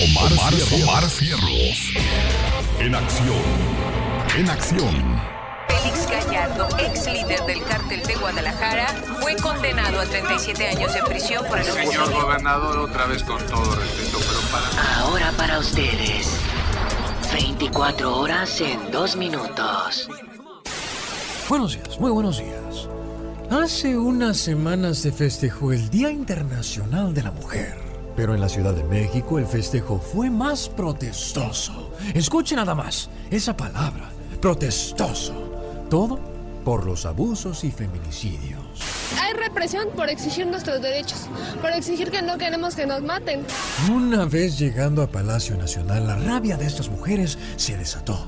Omar, Omar, Fierros. En acción. En acción. Félix Gallardo, ex líder del cártel de Guadalajara, fue condenado a 37 años de prisión por el Señor gobernador, otra vez con todo respeto, pero para... Ahora para ustedes. 24 horas en 2 minutos. Buenos días, muy buenos días. Hace unas semanas se festejó el Día Internacional de la Mujer. Pero en la Ciudad de México el festejo fue más protestoso. Escuche nada más esa palabra, protestoso. Todo por los abusos y feminicidios. Hay represión por exigir nuestros derechos, por exigir que no queremos que nos maten. Una vez llegando a Palacio Nacional, la rabia de estas mujeres se desató.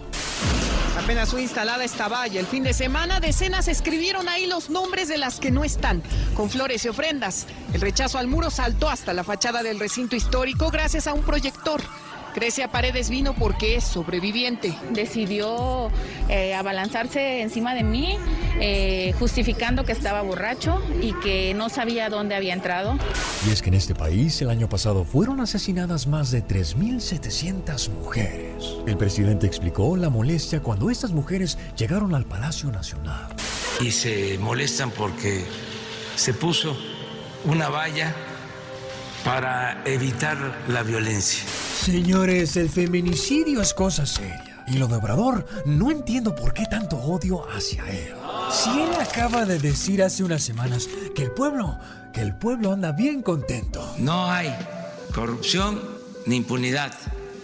Apenas fue instalada esta valla. El fin de semana, decenas escribieron ahí los nombres de las que no están, con flores y ofrendas. El rechazo al muro saltó hasta la fachada del recinto histórico gracias a un proyector. Grecia Paredes vino porque es sobreviviente. Decidió eh, abalanzarse encima de mí, eh, justificando que estaba borracho y que no sabía dónde había entrado. Y es que en este país el año pasado fueron asesinadas más de 3.700 mujeres. El presidente explicó la molestia cuando estas mujeres llegaron al Palacio Nacional. Y se molestan porque se puso una valla para evitar la violencia. Señores, el feminicidio es cosa seria. Y lo de Obrador, no entiendo por qué tanto odio hacia él. Si él acaba de decir hace unas semanas que el pueblo, que el pueblo anda bien contento. No hay corrupción ni impunidad.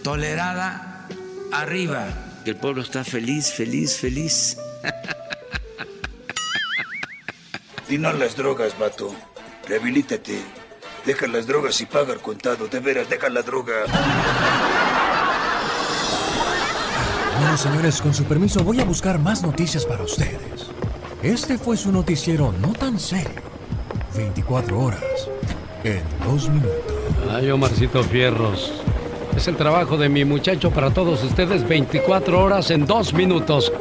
Tolerada arriba. El pueblo está feliz, feliz, feliz. Dinos las drogas, vato. Rehabilítate. Deja las drogas y paga el contado. De veras, deja la droga. Bueno, señores, con su permiso voy a buscar más noticias para ustedes. Este fue su noticiero no tan serio. 24 horas en 2 minutos. Ay, Omarcito Fierros. Es el trabajo de mi muchacho para todos ustedes 24 horas en 2 minutos.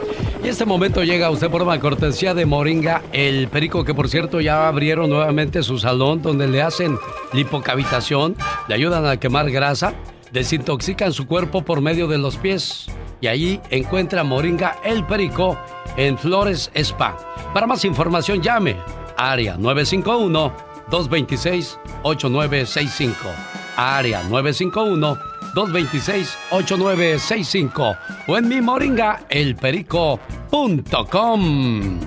Y este momento llega a usted por una cortesía de Moringa, el perico que por cierto ya abrieron nuevamente su salón donde le hacen lipocavitación, le ayudan a quemar grasa, desintoxican su cuerpo por medio de los pies. Y ahí encuentra Moringa el perico en Flores Spa. Para más información llame área 951 226 8965. Área 951 226-8965 o en mi moringa elperico.com.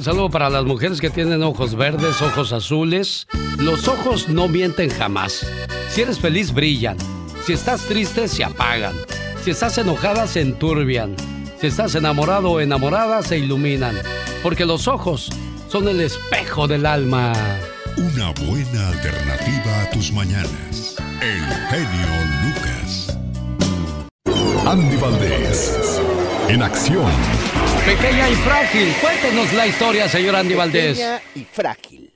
Saludo para las mujeres que tienen ojos verdes, ojos azules. Los ojos no mienten jamás. Si eres feliz, brillan. Si estás triste, se apagan. Si estás enojada, se enturbian. Si estás enamorado o enamorada, se iluminan. Porque los ojos son el espejo del alma. Una buena alternativa a tus mañanas. El genio Lucas. Andy Valdés. En acción. Pequeña y frágil. Cuéntenos la historia, señor Andy Valdés. Pequeña y frágil.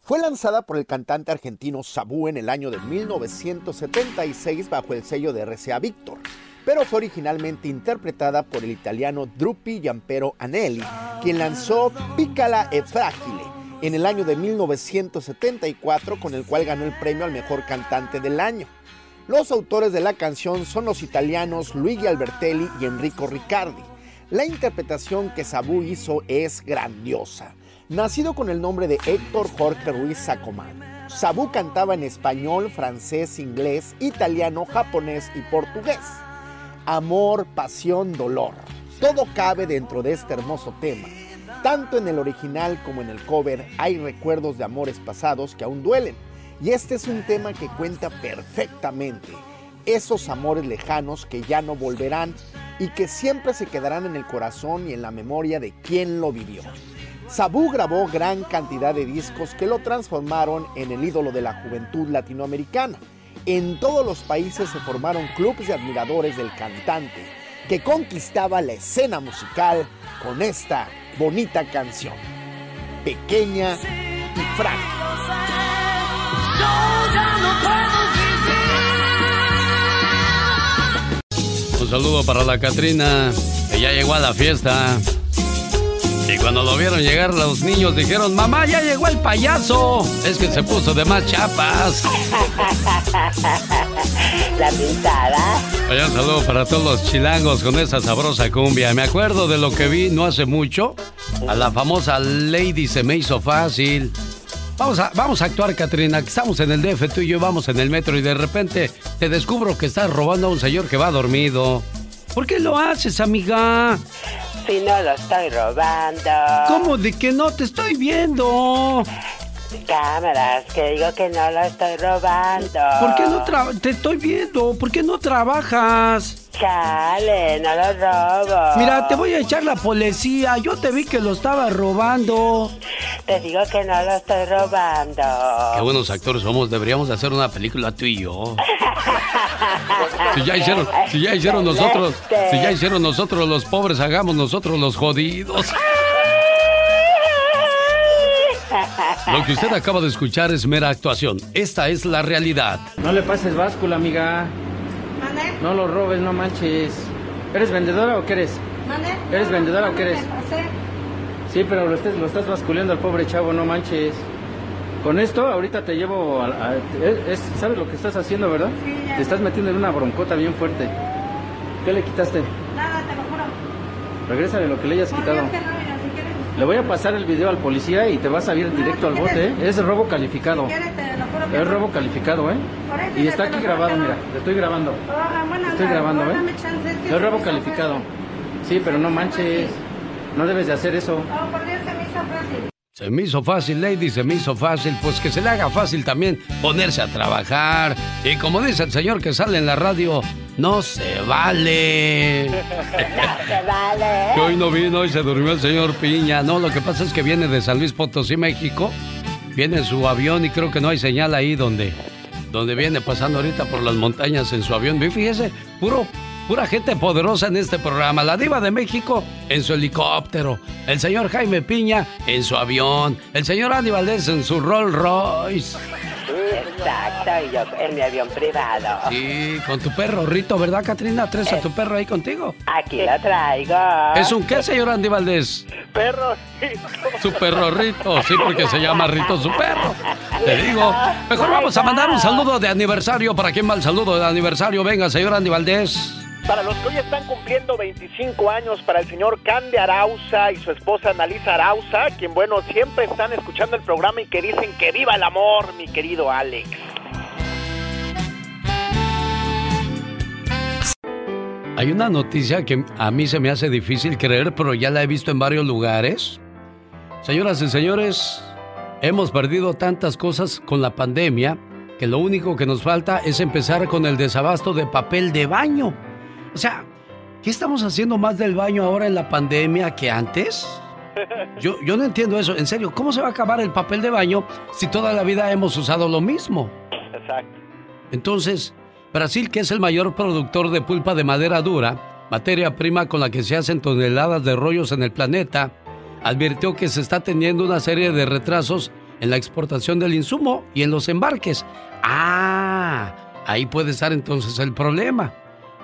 Fue lanzada por el cantante argentino Sabú en el año de 1976 bajo el sello de RCA Victor, pero fue originalmente interpretada por el italiano Drupi Giampero Anelli, quien lanzó Pícala e Fragile en el año de 1974, con el cual ganó el premio al mejor cantante del año. Los autores de la canción son los italianos Luigi Albertelli y Enrico Riccardi. La interpretación que Sabú hizo es grandiosa. Nacido con el nombre de Héctor Jorge Ruiz Sacomán, Sabú cantaba en español, francés, inglés, italiano, japonés y portugués. Amor, pasión, dolor. Todo cabe dentro de este hermoso tema. Tanto en el original como en el cover hay recuerdos de amores pasados que aún duelen. Y este es un tema que cuenta perfectamente esos amores lejanos que ya no volverán y que siempre se quedarán en el corazón y en la memoria de quien lo vivió. Sabú grabó gran cantidad de discos que lo transformaron en el ídolo de la juventud latinoamericana. En todos los países se formaron clubes de admiradores del cantante, que conquistaba la escena musical con esta bonita canción. Pequeña y frágil. Un saludo para la Catrina, que ya llegó a la fiesta. Y cuando lo vieron llegar, los niños dijeron, mamá, ya llegó el payaso. Es que se puso de más chapas. La pintada. Vaya un saludo para todos los chilangos con esa sabrosa cumbia. Me acuerdo de lo que vi no hace mucho. A la famosa Lady se me hizo fácil. Vamos a, vamos a actuar, Katrina. Estamos en el DF, tú y yo vamos en el metro y de repente te descubro que estás robando a un señor que va dormido. ¿Por qué lo haces, amiga? Si no lo estoy robando. ¿Cómo de que no te estoy viendo? Cámaras, que digo que no lo estoy robando. ¿Por qué no trabajas? Te estoy viendo. ¿Por qué no trabajas? Chale, no lo robo. Mira, te voy a echar la policía. Yo te vi que lo estaba robando. Te digo que no lo estoy robando. Qué buenos actores somos. Deberíamos hacer una película tú y yo. si ya hicieron, si ya hicieron nosotros, si ya hicieron nosotros los pobres, hagamos nosotros los jodidos. Lo que usted acaba de escuchar es mera actuación. Esta es la realidad. No le pases báscula, amiga. No lo robes, no manches. ¿Eres vendedora o qué eres? ¿Eres vendedora o qué eres? Sí, pero lo, estás, lo estás basculeando al pobre chavo, no manches. Con esto, ahorita te llevo a... es, ¿Sabes lo que estás haciendo, verdad? Sí, ya. Te estás metiendo en una broncota bien fuerte. ¿Qué le quitaste? Nada, te lo juro. Regrésale lo que le hayas Por quitado. Dios que no, Le voy a pasar el video al policía y te vas a ir directo al bote, ¿eh? Es robo calificado. Es no. robo calificado, ¿eh? Y está aquí grabado, no. mira, te estoy grabando. Ah, bueno, Estoy grabando, ¿eh? es robo calificado. Sí, pero no manches. No debes de hacer eso. Oh, por Dios, se me hizo fácil. Se me hizo fácil, Lady, se me hizo fácil. Pues que se le haga fácil también ponerse a trabajar. Y como dice el señor que sale en la radio, no se vale. Se vale. Que hoy no vino y se durmió el señor Piña. No, lo que pasa es que viene de San Luis Potosí, México. Viene en su avión y creo que no hay señal ahí donde, donde viene pasando ahorita por las montañas en su avión. Y fíjese, puro, pura gente poderosa en este programa. La diva de México en su helicóptero. El señor Jaime Piña en su avión. El señor Andy Valdés en su Rolls Royce. Exacto, y yo en mi avión privado. Sí, con tu perro Rito, ¿verdad, Katrina? ¿Traes a tu perro ahí contigo? Aquí lo traigo. ¿Es un qué, señor Andy Valdés? perro. Su perro Rito, sí, porque se llama Rito su perro. Te digo, mejor vamos a mandar un saludo de aniversario. ¿Para quién va el saludo de aniversario? Venga, señor Andy Valdés. Para los que hoy están cumpliendo 25 años, para el señor Cande Arauza y su esposa Analisa Arauza, quien, bueno, siempre están escuchando el programa y que dicen que viva el amor, mi querido Alex. Hay una noticia que a mí se me hace difícil creer, pero ya la he visto en varios lugares. Señoras y señores, hemos perdido tantas cosas con la pandemia que lo único que nos falta es empezar con el desabasto de papel de baño. O sea, ¿qué estamos haciendo más del baño ahora en la pandemia que antes? Yo, yo no entiendo eso. En serio, ¿cómo se va a acabar el papel de baño si toda la vida hemos usado lo mismo? Exacto. Entonces, Brasil, que es el mayor productor de pulpa de madera dura, materia prima con la que se hacen toneladas de rollos en el planeta, advirtió que se está teniendo una serie de retrasos en la exportación del insumo y en los embarques. Ah, ahí puede estar entonces el problema.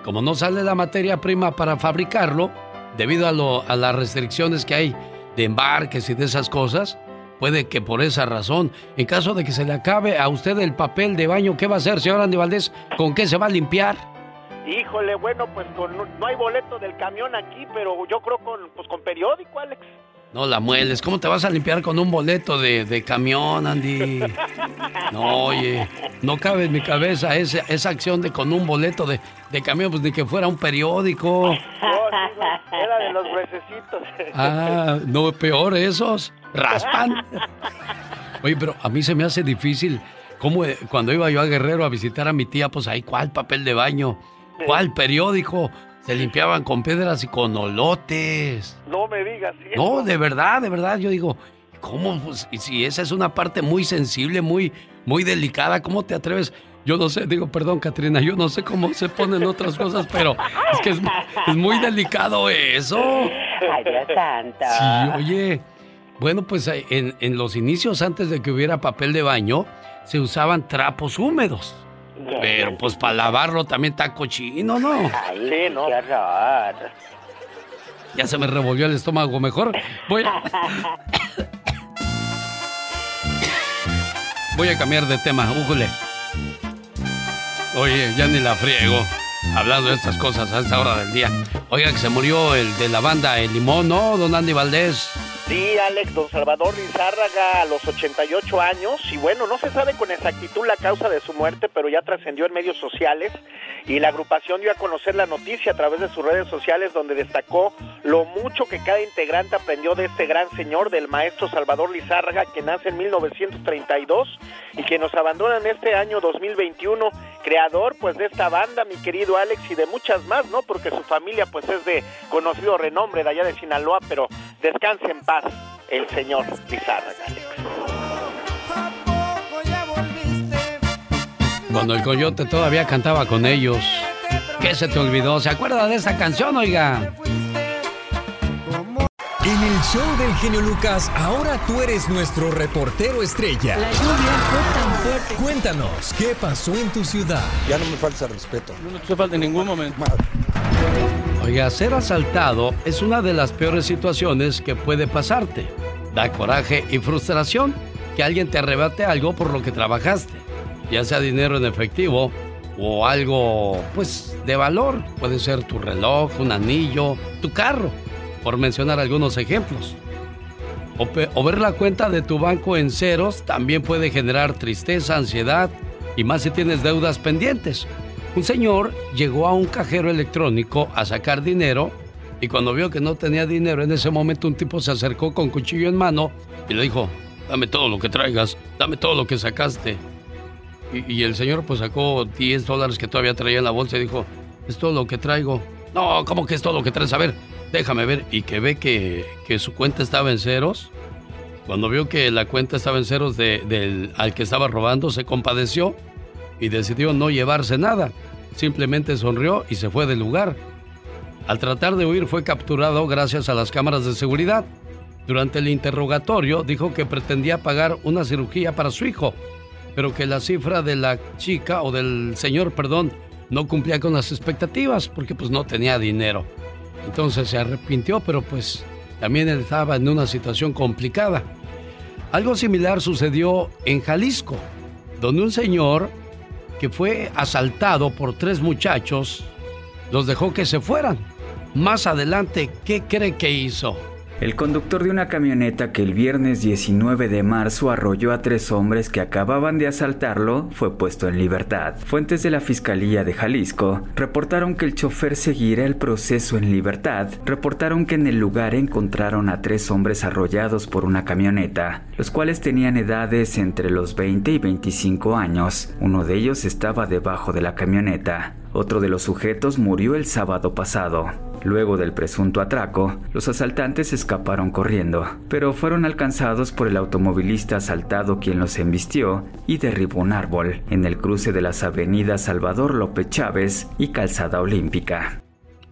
Como no sale la materia prima para fabricarlo, debido a, lo- a las restricciones que hay de embarques y de esas cosas, puede que por esa razón, en caso de que se le acabe a usted el papel de baño, ¿qué va a hacer, señor Andy Valdés? ¿Con qué se va a limpiar? Híjole, bueno, pues con, no hay boleto del camión aquí, pero yo creo con, pues con periódico, Alex. No la mueles. ¿Cómo te vas a limpiar con un boleto de, de camión, Andy? No, oye, no cabe en mi cabeza esa, esa acción de con un boleto de, de camión, pues ni que fuera un periódico. No, era de los. Ah, no, peor esos. Raspan. Oye, pero a mí se me hace difícil. ¿Cómo eh, cuando iba yo a Guerrero a visitar a mi tía, pues ahí, ¿cuál papel de baño? ¿Cuál periódico? Se limpiaban con piedras y con olotes. No me digas, ¿sí? No, de verdad, de verdad, yo digo, ¿cómo? Pues, y si esa es una parte muy sensible, muy, muy delicada, ¿cómo te atreves? Yo no sé, digo, perdón, Katrina, yo no sé cómo se ponen otras cosas, pero es que es, es muy delicado eso. Ay, Dios santo. Sí, oye. Bueno, pues eh, en, en los inicios, antes de que hubiera papel de baño, se usaban trapos húmedos. Pero pues para lavarlo también está cochino, ¿no? Ay, qué horror. Ya se me revolvió el estómago mejor. Voy a... Voy a cambiar de tema, újule. Oye, ya ni la friego. Hablando de estas cosas a esta hora del día. Oiga, que se murió el de la banda El Limón, ¿no, don Andy Valdés? Sí, Alex, don Salvador Lizárraga a los 88 años y bueno, no se sabe con exactitud la causa de su muerte, pero ya trascendió en medios sociales y la agrupación dio a conocer la noticia a través de sus redes sociales donde destacó lo mucho que cada integrante aprendió de este gran señor, del maestro Salvador Lizárraga, que nace en 1932 y que nos abandona en este año 2021, creador pues de esta banda, mi querido Alex, y de muchas más, ¿no? Porque su familia pues es de conocido renombre de allá de Sinaloa, pero descanse en paz el señor Lizárraga, Alex. Cuando el coyote todavía cantaba con ellos. ¿Qué se te olvidó? ¿Se acuerda de esa canción, oiga? En el show del genio Lucas, ahora tú eres nuestro reportero estrella. La lluvia fue tan fuerte. Cuéntanos, ¿qué pasó en tu ciudad? Ya no me falta respeto. No te falta en ningún momento. Oiga, ser asaltado es una de las peores situaciones que puede pasarte. Da coraje y frustración que alguien te arrebate algo por lo que trabajaste, ya sea dinero en efectivo o algo, pues, de valor. Puede ser tu reloj, un anillo, tu carro, por mencionar algunos ejemplos. O, o ver la cuenta de tu banco en ceros también puede generar tristeza, ansiedad y más si tienes deudas pendientes. Un señor llegó a un cajero electrónico a sacar dinero y cuando vio que no tenía dinero en ese momento un tipo se acercó con cuchillo en mano y le dijo, dame todo lo que traigas, dame todo lo que sacaste. Y, y el señor pues sacó 10 dólares que todavía traía en la bolsa y dijo, es todo lo que traigo. No, ¿cómo que es todo lo que traes? A ver, déjame ver. Y que ve que, que su cuenta estaba en ceros. Cuando vio que la cuenta estaba en ceros de- del al que estaba robando, se compadeció y decidió no llevarse nada. Simplemente sonrió y se fue del lugar. Al tratar de huir fue capturado gracias a las cámaras de seguridad. Durante el interrogatorio dijo que pretendía pagar una cirugía para su hijo, pero que la cifra de la chica o del señor, perdón, no cumplía con las expectativas porque pues no tenía dinero. Entonces se arrepintió, pero pues también estaba en una situación complicada. Algo similar sucedió en Jalisco, donde un señor que fue asaltado por tres muchachos los dejó que se fueran. Más adelante, ¿qué cree que hizo? El conductor de una camioneta que el viernes 19 de marzo arrolló a tres hombres que acababan de asaltarlo fue puesto en libertad. Fuentes de la Fiscalía de Jalisco reportaron que el chofer seguirá el proceso en libertad. Reportaron que en el lugar encontraron a tres hombres arrollados por una camioneta, los cuales tenían edades entre los 20 y 25 años. Uno de ellos estaba debajo de la camioneta. Otro de los sujetos murió el sábado pasado. Luego del presunto atraco, los asaltantes escaparon corriendo, pero fueron alcanzados por el automovilista asaltado quien los embistió y derribó un árbol en el cruce de las avenidas Salvador López Chávez y Calzada Olímpica.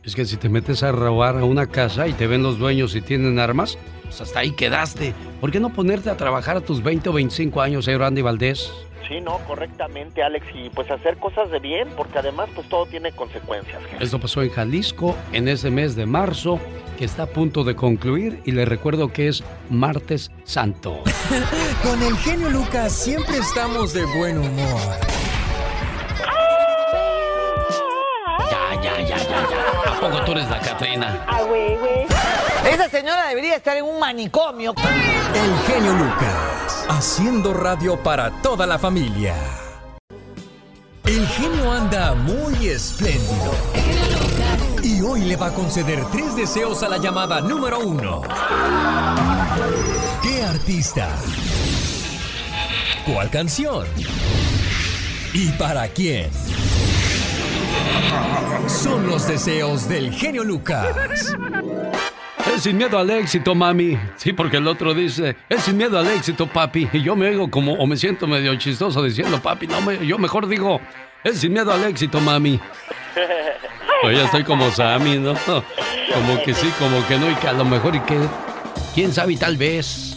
Es que si te metes a robar a una casa y te ven los dueños y tienen armas, pues hasta ahí quedaste. ¿Por qué no ponerte a trabajar a tus 20 o 25 años, señor Andy Valdés? Sí, no, correctamente, Alex, y pues hacer cosas de bien, porque además pues todo tiene consecuencias. Esto pasó en Jalisco en ese mes de marzo que está a punto de concluir y le recuerdo que es martes santo. Con el genio Lucas siempre estamos de buen humor. Poco tú eres la Catrina? Ah, güey, güey. Esa señora debería estar en un manicomio. El genio Lucas, haciendo radio para toda la familia. El genio anda muy espléndido. Y hoy le va a conceder tres deseos a la llamada número uno. ¿Qué artista? ¿Cuál canción? ¿Y para quién? Son los deseos del genio Lucas. Es sin miedo al éxito, mami. Sí, porque el otro dice, es sin miedo al éxito, papi. Y yo me oigo como, o me siento medio chistoso diciendo, papi. No, me, yo mejor digo, es sin miedo al éxito, mami. Pues ya estoy como Sammy, ¿no? Como que sí, como que no, y que a lo mejor, y que, quién sabe, y tal vez.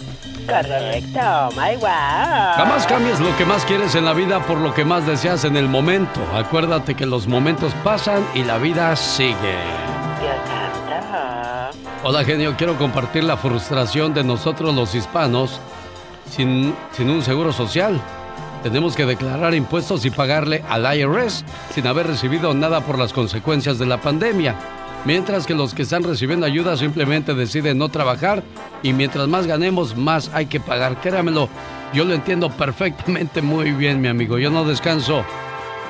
Correcto, my wow. Jamás cambies lo que más quieres en la vida por lo que más deseas en el momento. Acuérdate que los momentos pasan y la vida sigue. Dios santo. Hola genio, quiero compartir la frustración de nosotros los hispanos sin, sin un seguro social. Tenemos que declarar impuestos y pagarle al IRS sin haber recibido nada por las consecuencias de la pandemia. Mientras que los que están recibiendo ayuda simplemente deciden no trabajar y mientras más ganemos, más hay que pagar. Créamelo, yo lo entiendo perfectamente muy bien, mi amigo. Yo no descanso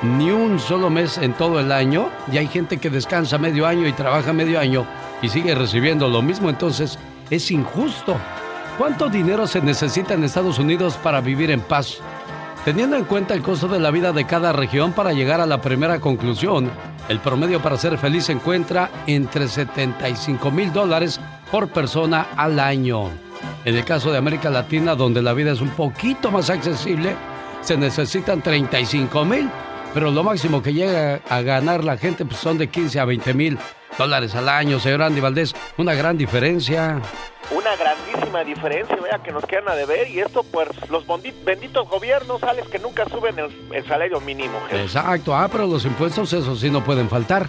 ni un solo mes en todo el año y hay gente que descansa medio año y trabaja medio año y sigue recibiendo lo mismo, entonces es injusto. ¿Cuánto dinero se necesita en Estados Unidos para vivir en paz? Teniendo en cuenta el costo de la vida de cada región para llegar a la primera conclusión, el promedio para ser feliz se encuentra entre 75 mil dólares por persona al año. En el caso de América Latina, donde la vida es un poquito más accesible, se necesitan 35 mil, pero lo máximo que llega a ganar la gente pues, son de 15 a 20 mil dólares al año, señor Andy Valdés. Una gran diferencia. Una grandísima diferencia, vea, que nos quedan a deber. Y esto, pues, los benditos gobiernos, Alex, que nunca suben el, salario mínimo. Exacto, ah, pero los impuestos, eso sí, no pueden faltar.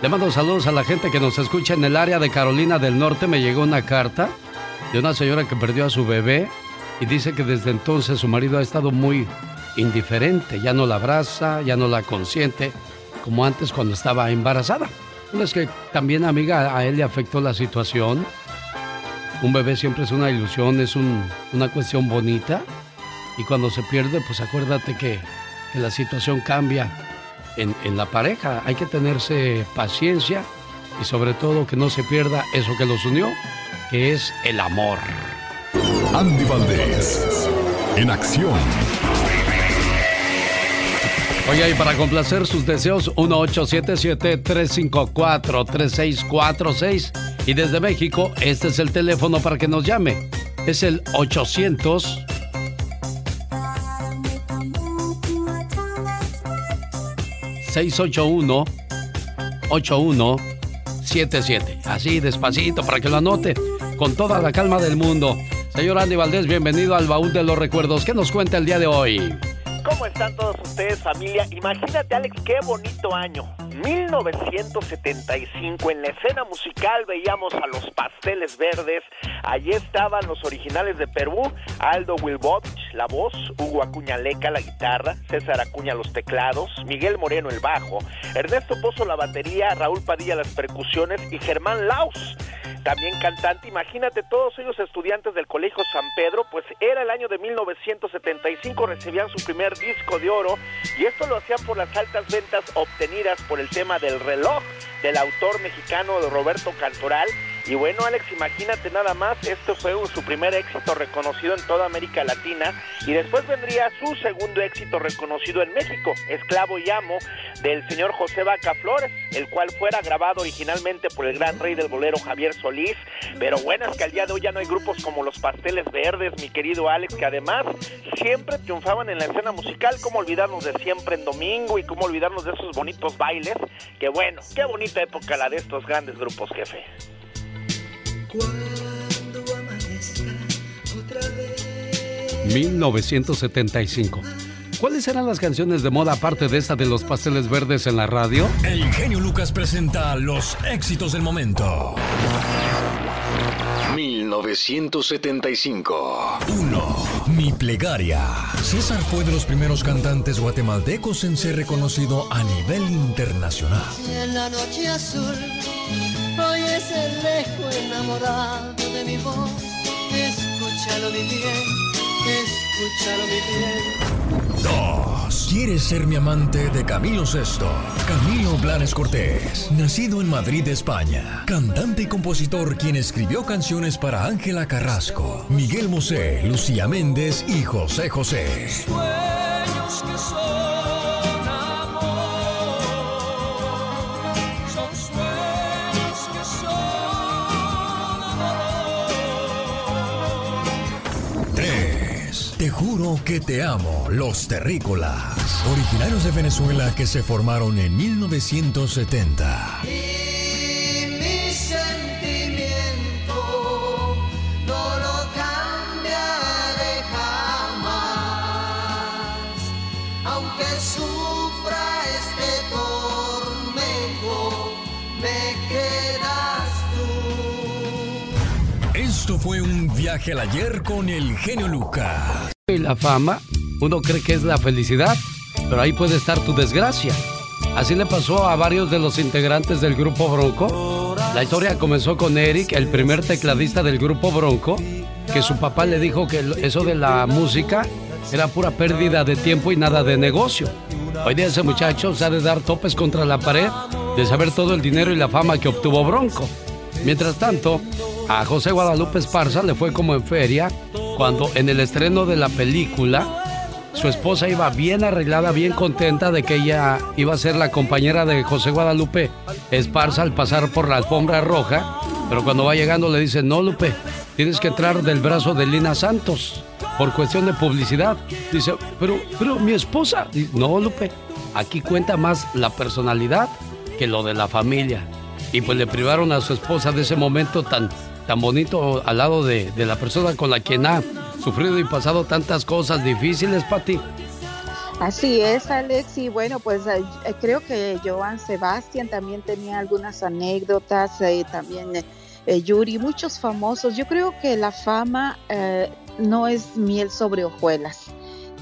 Le mando saludos a la gente que nos escucha en el área de Carolina del Norte. Me llegó una carta de una señora que perdió a su bebé y dice que desde entonces su marido ha estado muy indiferente. Ya no la abraza, ya no la consiente, como antes cuando estaba embarazada. Es que también, amiga, a él le afectó la situación. Un bebé siempre es una ilusión, es una cuestión bonita. Y cuando se pierde, pues acuérdate que, la situación cambia en, la pareja. Hay que tenerse paciencia y sobre todo que no se pierda eso que los unió, que es el amor. Andy Valdés, en acción. Oye, y para complacer sus deseos, 1877-354-3646. Y desde México, este es el teléfono para que nos llame. Es el 800. 681 8177. Así despacito para que lo anote con toda la calma del mundo. Señor Andy Valdés, bienvenido al baúl de los recuerdos. ¿Qué nos cuenta el día de hoy? ¿Cómo están todos ustedes, familia? Imagínate, Alex, qué bonito año. 1975, en la escena musical veíamos a los Pasteles Verdes. Allí estaban los originales de Perú, Aldo Wilbovich, la voz, Hugo Acuña Leca, la guitarra, César Acuña los teclados, Miguel Moreno el bajo, Ernesto Pozo la batería, Raúl Padilla las percusiones y Germán Laus también cantante. Imagínate, todos ellos estudiantes del Colegio San Pedro, pues era el año de 1975, recibían su primer disco de oro y esto lo hacían por las altas ventas obtenidas por el tema del reloj del autor mexicano Roberto Cantoral. Y bueno, Alex, imagínate nada más, esto fue su primer éxito reconocido en toda América Latina y después vendría su segundo éxito reconocido en México, Esclavo y Amo, del señor José Vaca Flores, el cual fuera grabado originalmente por el gran rey del bolero Javier Solís. Pero bueno, es que al día de hoy ya no hay grupos como los Pasteles Verdes, mi querido Alex, que además siempre triunfaban en la escena musical, como olvidarnos de siempre en domingo y cómo olvidarnos de esos bonitos bailes, que bueno, qué bonito época la de estos grandes grupos, jefe. 1975. ¿Cuáles eran las canciones de moda aparte de esta de los pasteles verdes en la radio? El genio Lucas presenta los éxitos del momento. 1975. 1. Mi plegaria. César fue de los primeros cantantes guatemaltecos en ser reconocido a nivel internacional. En la noche azul, hoy es el enamorado de mi voz. Escúchalo mi bien, escúchalo mi bien. 2. ¿Quieres ser mi amante de Camilo Sesto? Camilo Blanes Cortés, nacido en Madrid, España, cantante y compositor quien escribió canciones para Ángela Carrasco, Miguel Mosé, Lucía Méndez y José José. Sueños que son que te amo, los terrícolas originarios de Venezuela que se formaron en 1970. Y mi sentimiento no lo cambiaré jamás, aunque sufra este tormento, me quedas tú. fue un viaje al ayer con el genio Lucas. Y la fama, uno cree que es la felicidad, pero ahí puede estar tu desgracia. Así le pasó a varios de los integrantes del grupo Bronco. La historia comenzó con Eric, el primer tecladista del grupo Bronco, que su papá le dijo que eso de la música era pura pérdida de tiempo y nada de negocio. Hoy día ese muchacho se ha de dar topes contra la pared de saber todo el dinero y la fama que obtuvo Bronco. Mientras tanto, a José Guadalupe Esparza le fue como en feria cuando en el estreno de la película su esposa iba bien arreglada, bien contenta de que ella iba a ser la compañera de José Guadalupe Esparza al pasar por la alfombra roja, pero cuando va llegando le dice, no Lupe, tienes que entrar del brazo de Lina Santos por cuestión de publicidad. Dice, pero, pero mi esposa, no Lupe, aquí cuenta más la personalidad que lo de la familia. Y pues le privaron a su esposa de ese momento tan, tan bonito al lado de, de la persona con la quien ha sufrido y pasado tantas cosas difíciles, Pati. Así es, Alex. Y bueno, pues eh, eh, creo que Joan Sebastián también tenía algunas anécdotas, eh, también Yuri, muchos famosos. Yo creo que la fama no es miel sobre hojuelas.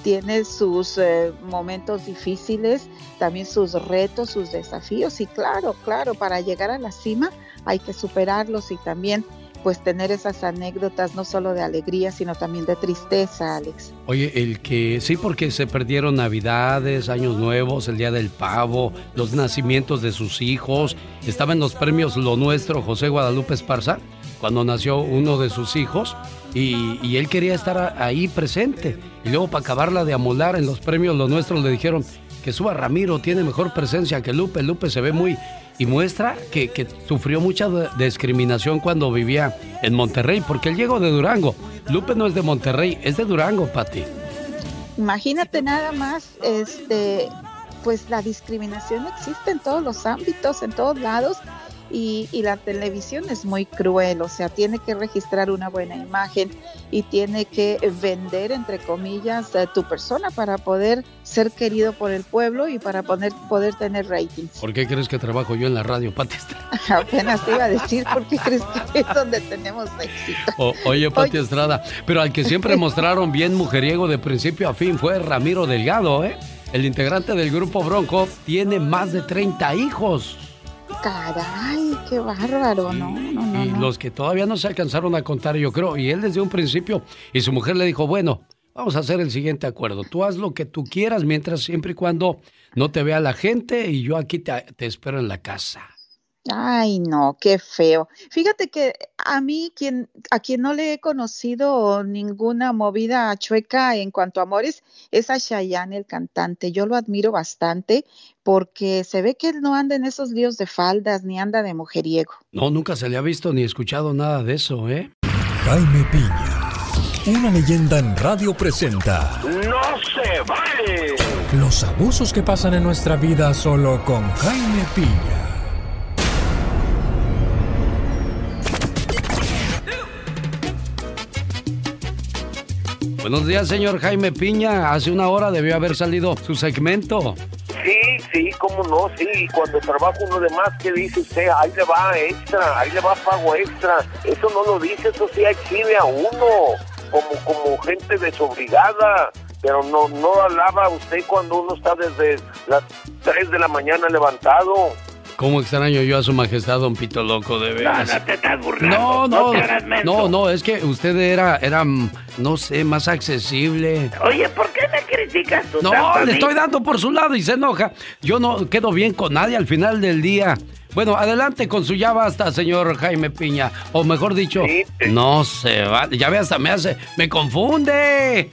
Tiene sus momentos difíciles, también sus retos, sus desafíos. Y claro, claro, para llegar a la cima hay que superarlos y también pues tener esas anécdotas no solo de alegría, sino también de tristeza, Alex. Oye, el que sí, porque se perdieron Navidades, Años Nuevos, el Día del Pavo, los nacimientos de sus hijos. Estaba en los premios Lo Nuestro José Guadalupe Esparza, cuando nació uno de sus hijos, y, y él quería estar ahí presente. Y luego para acabarla de amolar en los premios Lo Nuestro le dijeron que suba Ramiro, tiene mejor presencia que Lupe. Lupe se ve muy y muestra que, sufrió mucha discriminación cuando vivía en Monterrey, porque él llegó de Durango. Lupe no es de Monterrey, es de Durango, Pati. Imagínate nada más, este, pues la discriminación existe en todos los ámbitos, en todos lados, y, la televisión es muy cruel, o sea, tiene que registrar una buena imagen y tiene que vender, entre comillas, tu persona para poder ser querido por el pueblo y para poder, poder tener ratings. ¿Por qué crees que trabajo yo en la radio, Pati? Apenas te iba a decir, ¿por qué crees que es donde tenemos éxito? oye, Pati Estrada, pero al que siempre mostraron bien mujeriego de principio a fin fue Ramiro Delgado, ¿eh? El integrante del grupo Bronco tiene más de 30 hijos. Caray, qué bárbaro, no, no, no. Y los que todavía no se alcanzaron a contar, yo creo. Y él desde un principio, y su mujer le dijo, bueno, vamos a hacer el siguiente acuerdo. Tú haz lo que tú quieras mientras, siempre y cuando no te vea la gente y yo aquí te, te espero en la casa. Ay, no, qué feo. Fíjate que a mí, quien, a quien no le he conocido ninguna movida chueca en cuanto a amores, es a Chayanne, el cantante. Yo lo admiro bastante porque se ve que él no anda en esos líos de faldas ni anda de mujeriego. No, nunca se le ha visto ni escuchado nada de eso, ¿eh? Jaime Piña, una leyenda en radio presenta. ¡No se vale! Los abusos que pasan en nuestra vida solo con Jaime Piña. Buenos días, señor Jaime Piña. Hace una hora debió haber salido su segmento. Sí, sí, cómo no, sí. Cuando trabaja uno de más, ¿qué dice usted? Ahí le va extra, ahí le va pago extra. Eso no lo dice, eso sí exhibe a uno, como, como gente desobligada. Pero no, no alaba usted cuando uno está desde las 3 de la mañana levantado. ¿Cómo extraño yo a su majestad, don Pito Loco, de veras? No, no te estás burlando. No, no, no, no, es que usted era, era, no sé, más accesible. Oye, ¿por qué me criticas tú No, le estoy dando por su lado y se enoja. Yo no quedo bien con nadie al final del día. Bueno, adelante con su ya basta, señor Jaime Piña. O mejor dicho, no se va. Ya ve, hasta me hace, me confunde.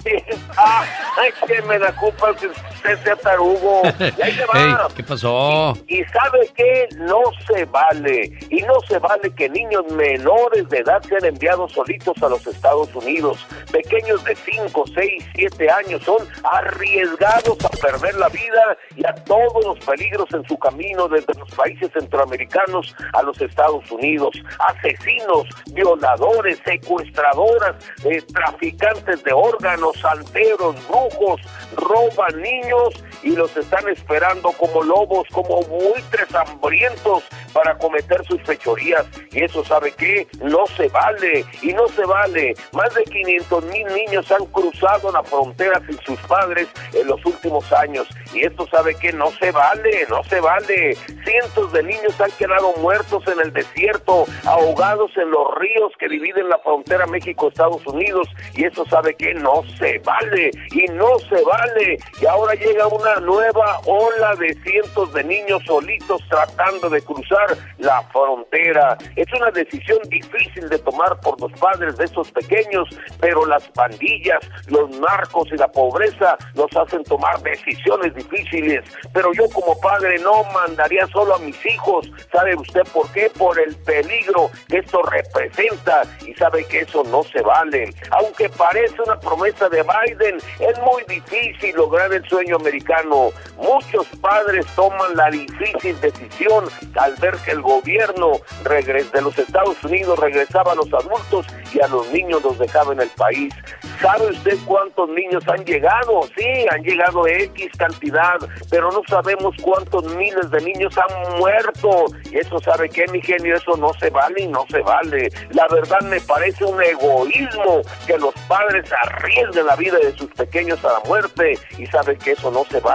ay, que me da culpa que usted sea tarugo. ahí se va. ¿Qué pasó? Y, sabe que no se vale. Y no se vale que niños menores de edad sean enviados solitos a los Estados Unidos. Pequeños de 5, 6, 7 años son arriesgados a perder la vida y a todos los peligros en su camino desde los países centroamericanos americanos a los Estados Unidos. Asesinos, violadores, secuestradoras, eh, traficantes de órganos, santeros, brujos, roban niños y los están esperando como lobos, como buitres hambrientos para cometer sus fechorías. Y eso sabe que no se vale y no se vale. Más de 500 mil niños han cruzado la frontera sin sus padres en los últimos años. Y esto sabe que no se vale, no se vale. Cientos de niños han quedado muertos en el desierto, ahogados en los ríos que dividen la frontera México-Estados Unidos. Y eso sabe que no se vale y no se vale. Y ahora llega una nueva ola de cientos de niños solitos tratando de cruzar la frontera. Es una decisión difícil de tomar por los padres de esos pequeños, pero las pandillas, los narcos y la pobreza nos hacen tomar decisiones difíciles. Pero yo como padre no mandaría solo a mis hijos. ¿Sabe usted por qué? Por el peligro que esto representa y sabe que eso no se vale. Aunque parece una promesa de Biden, es muy difícil lograr el sueño americano. Muchos padres toman la difícil decisión al ver que el gobierno de los Estados Unidos regresaba a los adultos y a los niños los dejaba en el país. ¿Sabe usted cuántos niños han llegado? Sí, han llegado X cantidad, pero no sabemos cuántos miles de niños han muerto. Y eso sabe que, mi genio, eso no se vale y no se vale. La verdad me parece un egoísmo que los padres arriesguen la vida de sus pequeños a la muerte y sabe que eso no se vale.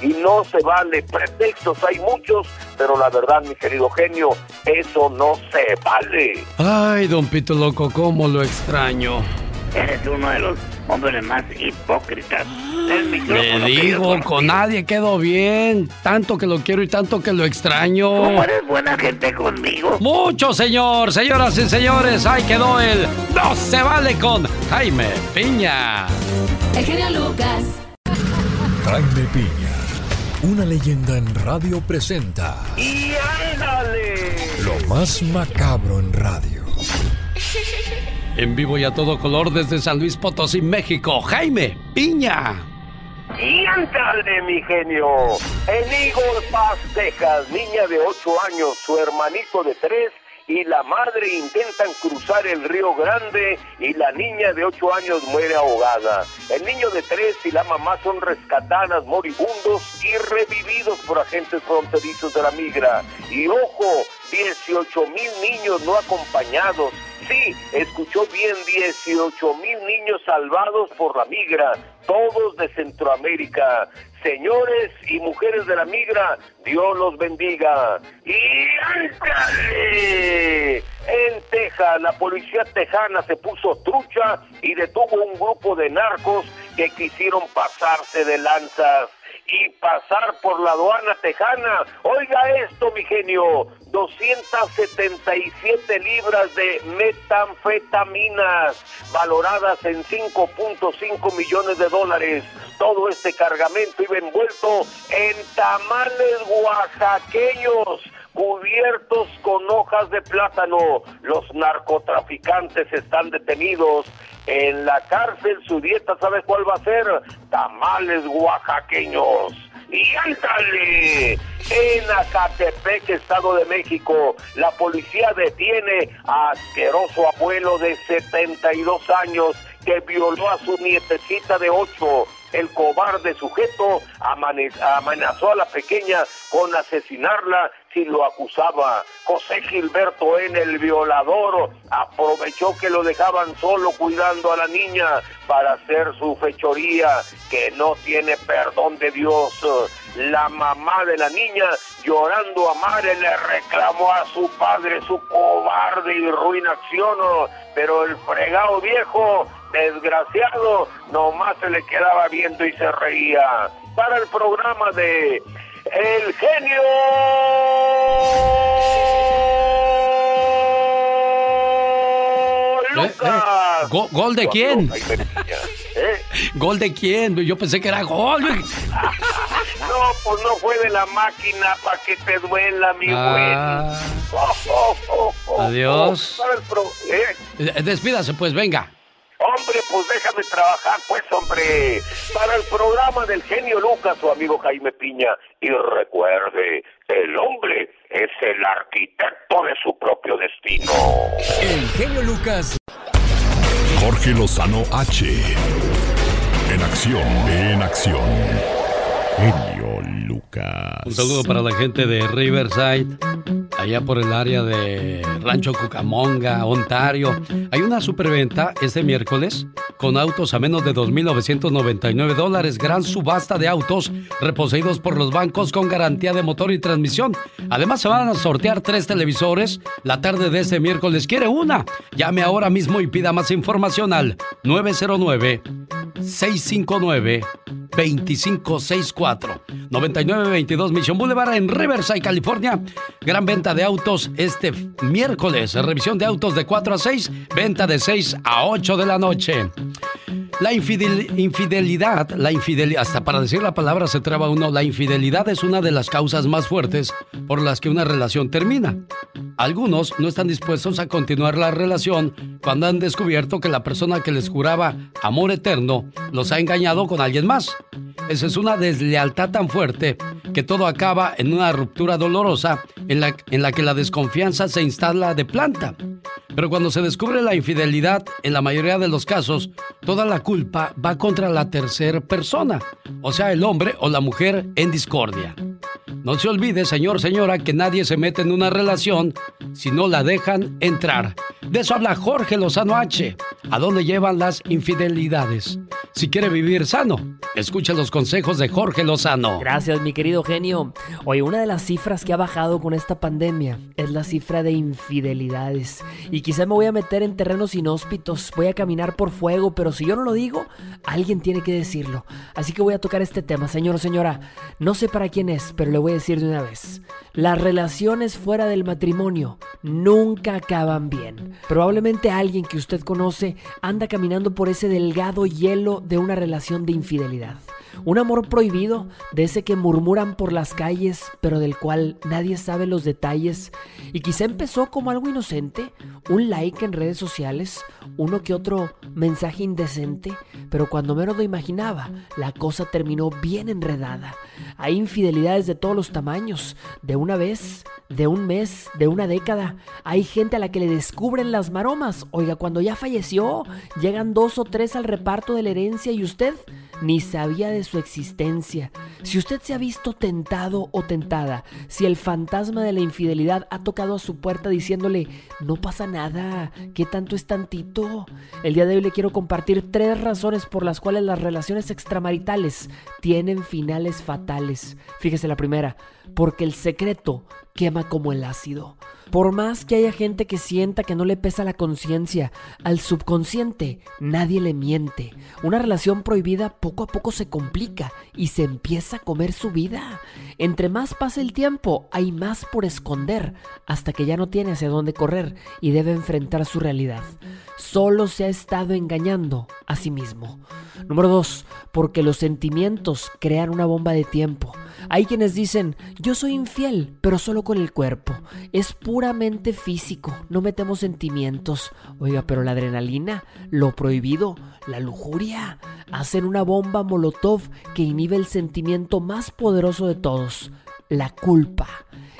Y no se vale. Pretextos hay muchos, pero la verdad, mi querido genio, eso no se vale. Ay, don Pito Loco, cómo lo extraño. Eres uno de los hombres más hipócritas del micrófono. Le digo, con nadie quedó bien. Tanto que lo quiero y tanto que lo extraño. ¿Cómo eres buena gente conmigo? Mucho, señor. Señoras y señores, ahí quedó el No se vale con Jaime Piña. El genio Lucas. Jaime Piña, una leyenda en radio presenta. ¡Y ándale! Lo más macabro en radio. En vivo y a todo color desde San Luis Potosí, México, Jaime Piña. Y ándale, mi genio. En Eagle Pass, Texas, niña de 8 años, su hermanito de 3 y la madre intentan cruzar el río Grande y la niña de 8 años muere ahogada. El niño de 3 y la mamá son rescatadas moribundos y revividos por agentes fronterizos de la migra. Y ojo, 18 mil niños no acompañados. Sí, escuchó bien, 18 mil niños salvados por la migra, todos de Centroamérica. Señores y mujeres de la migra, Dios los bendiga. Y ándale. En Texas, la policía tejana se puso trucha y detuvo un grupo de narcos que quisieron pasarse de lanzas y pasar por la aduana tejana. Oiga esto, mi genio, 277 libras de metanfetaminas valoradas en 5.5 millones de dólares. Todo este cargamento iba envuelto en tamales oaxaqueños cubiertos con hojas de plátano. Los narcotraficantes están detenidos en la cárcel. Su dieta, ¿sabe cuál va a ser? Tamales oaxaqueños. Y ándale, en Acatepec, Estado de México, la policía detiene a asqueroso abuelo de 72 años que violó a su nietecita de 8 el cobarde sujeto amenazó a la pequeña con asesinarla si lo acusaba. José Gilberto N., el violador, aprovechó que lo dejaban solo cuidando a la niña para hacer su fechoría, que no tiene perdón de Dios. La mamá de la niña, llorando a madre, le reclamó a su padre su cobarde y ruin acción, pero el fregado viejo desgraciado, nomás se le quedaba viendo y se reía. Para el programa de El Genio Lucas. ¿Gol de quién? ¿Gol de quién? Yo pensé que era gol. No, pues no fue de la máquina para que te duela, mi ah. güey. Adiós. Despídase, pues, venga. Hombre, pues déjame trabajar, pues, hombre. Para el programa del genio Lucas, su amigo Jaime Piña. Y recuerde, el hombre es el arquitecto de su propio destino. El genio Lucas. Jorge Lozano H. En acción, en acción. Genio Lucas. Un saludo para la gente de Riverside, allá por el área de Rancho Cucamonga, Ontario. Hay una superventa este miércoles con autos a menos de 2.999 dólares. Gran subasta de autos reposeídos por los bancos con garantía de motor y transmisión. Además, se van a sortear tres televisores la tarde de este miércoles. ¿Quiere una? Llame ahora mismo y pida más información al 909 659 2564 9922 Mission Boulevard en Riverside, California. Gran venta de autos este miércoles. Revisión de autos de 4 a 6, venta de 6 a 8 de la noche. La infidelidad, la infidelidad, hasta para decir la palabra se traba uno, la infidelidad es una de las causas más fuertes por las que una relación termina. Algunos no están dispuestos a continuar la relación cuando han descubierto que la persona que les juraba amor eterno los ha engañado con alguien más. Esa es una deslealtad tan fuerte que todo acaba en una ruptura dolorosa en la, que la desconfianza se instala de planta. Pero cuando se descubre la infidelidad, en la mayoría de los casos, toda la culpa va contra la tercera persona, o sea, el hombre o la mujer en discordia. No se olvide, señor, señora, que nadie se mete en una relación si no la dejan entrar. De eso habla Jorge Lozano H. ¿A dónde llevan las infidelidades? Si quiere vivir sano, escuche los consejos de Jorge Lozano. Gracias, mi querido genio. Oye, una de las cifras que ha bajado con esta pandemia es la cifra de infidelidades. Y quizá me voy a meter en terrenos inhóspitos, voy a caminar por fuego, pero si yo no lo digo, alguien tiene que decirlo. Así que voy a tocar este tema, señor o señora. No sé para quién es, pero le voy a decir de una vez. Las relaciones fuera del matrimonio nunca acaban bien. Probablemente alguien que usted conoce anda caminando por ese delgado hielo de una relación de infidelidad. Un amor prohibido, de ese que murmuran por las calles, pero del cual nadie sabe los detalles. Y quizá empezó como algo inocente, un like en redes sociales, uno que otro mensaje indecente, pero cuando menos lo imaginaba, la cosa terminó bien enredada. Hay infidelidades de todos los tamaños, de una vez, de un mes, de una década. Hay gente a la que le descubren las maromas. Oiga, cuando ya falleció, llegan dos o tres al reparto de la herencia y usted ni sabía de su existencia. Si usted se ha visto tentado o tentada, si el fantasma de la infidelidad ha tocado a su puerta diciéndole, no pasa nada, ¿qué tanto es tantito? El día de hoy le quiero compartir tres razones por las cuales las relaciones extramaritales tienen finales fatales. Fíjese la primera, porque el secreto quema como el ácido. Por más que haya gente que sienta que no le pesa la conciencia, al subconsciente nadie le miente. Una relación prohibida poco a poco se complica y se empieza a comer su vida. Entre más pasa el tiempo, hay más por esconder, hasta que ya no tiene hacia dónde correr y debe enfrentar su realidad. Solo se ha estado engañando a sí mismo. Número 2. Porque los sentimientos crean una bomba de tiempo. Hay quienes dicen, yo soy infiel, pero solo con el cuerpo. Es puramente físico, no metemos sentimientos. Oiga, pero la adrenalina, lo prohibido, la lujuria, hacen una bomba molotov que inhibe el sentimiento más poderoso de todos, la culpa.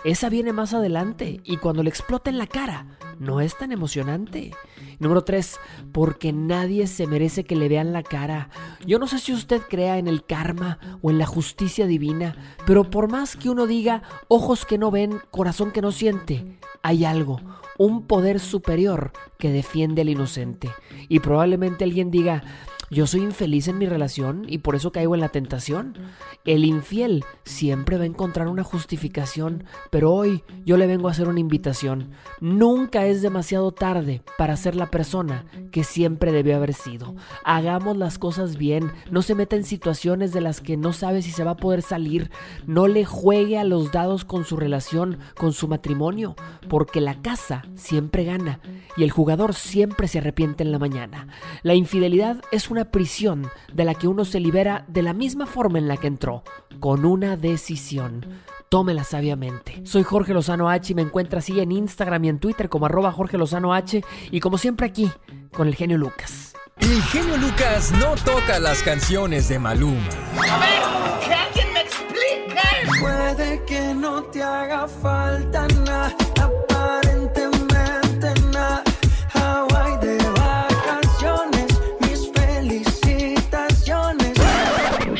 Esa viene más adelante y cuando le explota en la cara, no es tan emocionante. Número 3. Porque nadie se merece que le vean la cara. Yo no sé si usted crea en el karma o en la justicia divina, pero por más que uno diga ojos que no ven, corazón que no siente, hay algo, un poder superior que defiende al inocente. Y probablemente alguien diga, yo soy infeliz en mi relación y por eso caigo en la tentación. El infiel siempre va a encontrar una justificación, pero hoy yo le vengo a hacer una invitación. Nunca es demasiado tarde para ser la persona que siempre debió haber sido. Hagamos las cosas bien, no se meta en situaciones de las que no sabe si se va a poder salir, no le juegue a los dados con su relación, con su matrimonio, porque la casa siempre gana y el jugador siempre se arrepiente en la mañana. La infidelidad es una prisión de la que uno se libera de la misma forma en la que entró, con una decisión. Tómela sabiamente. Soy Jorge Lozano H y me encuentra así en Instagram y en Twitter como arroba Jorge Lozano H y como siempre aquí con el genio Lucas. El genio Lucas no toca las canciones de Maluma. A ver, que alguien me explique. Puede que no te haga falta nada,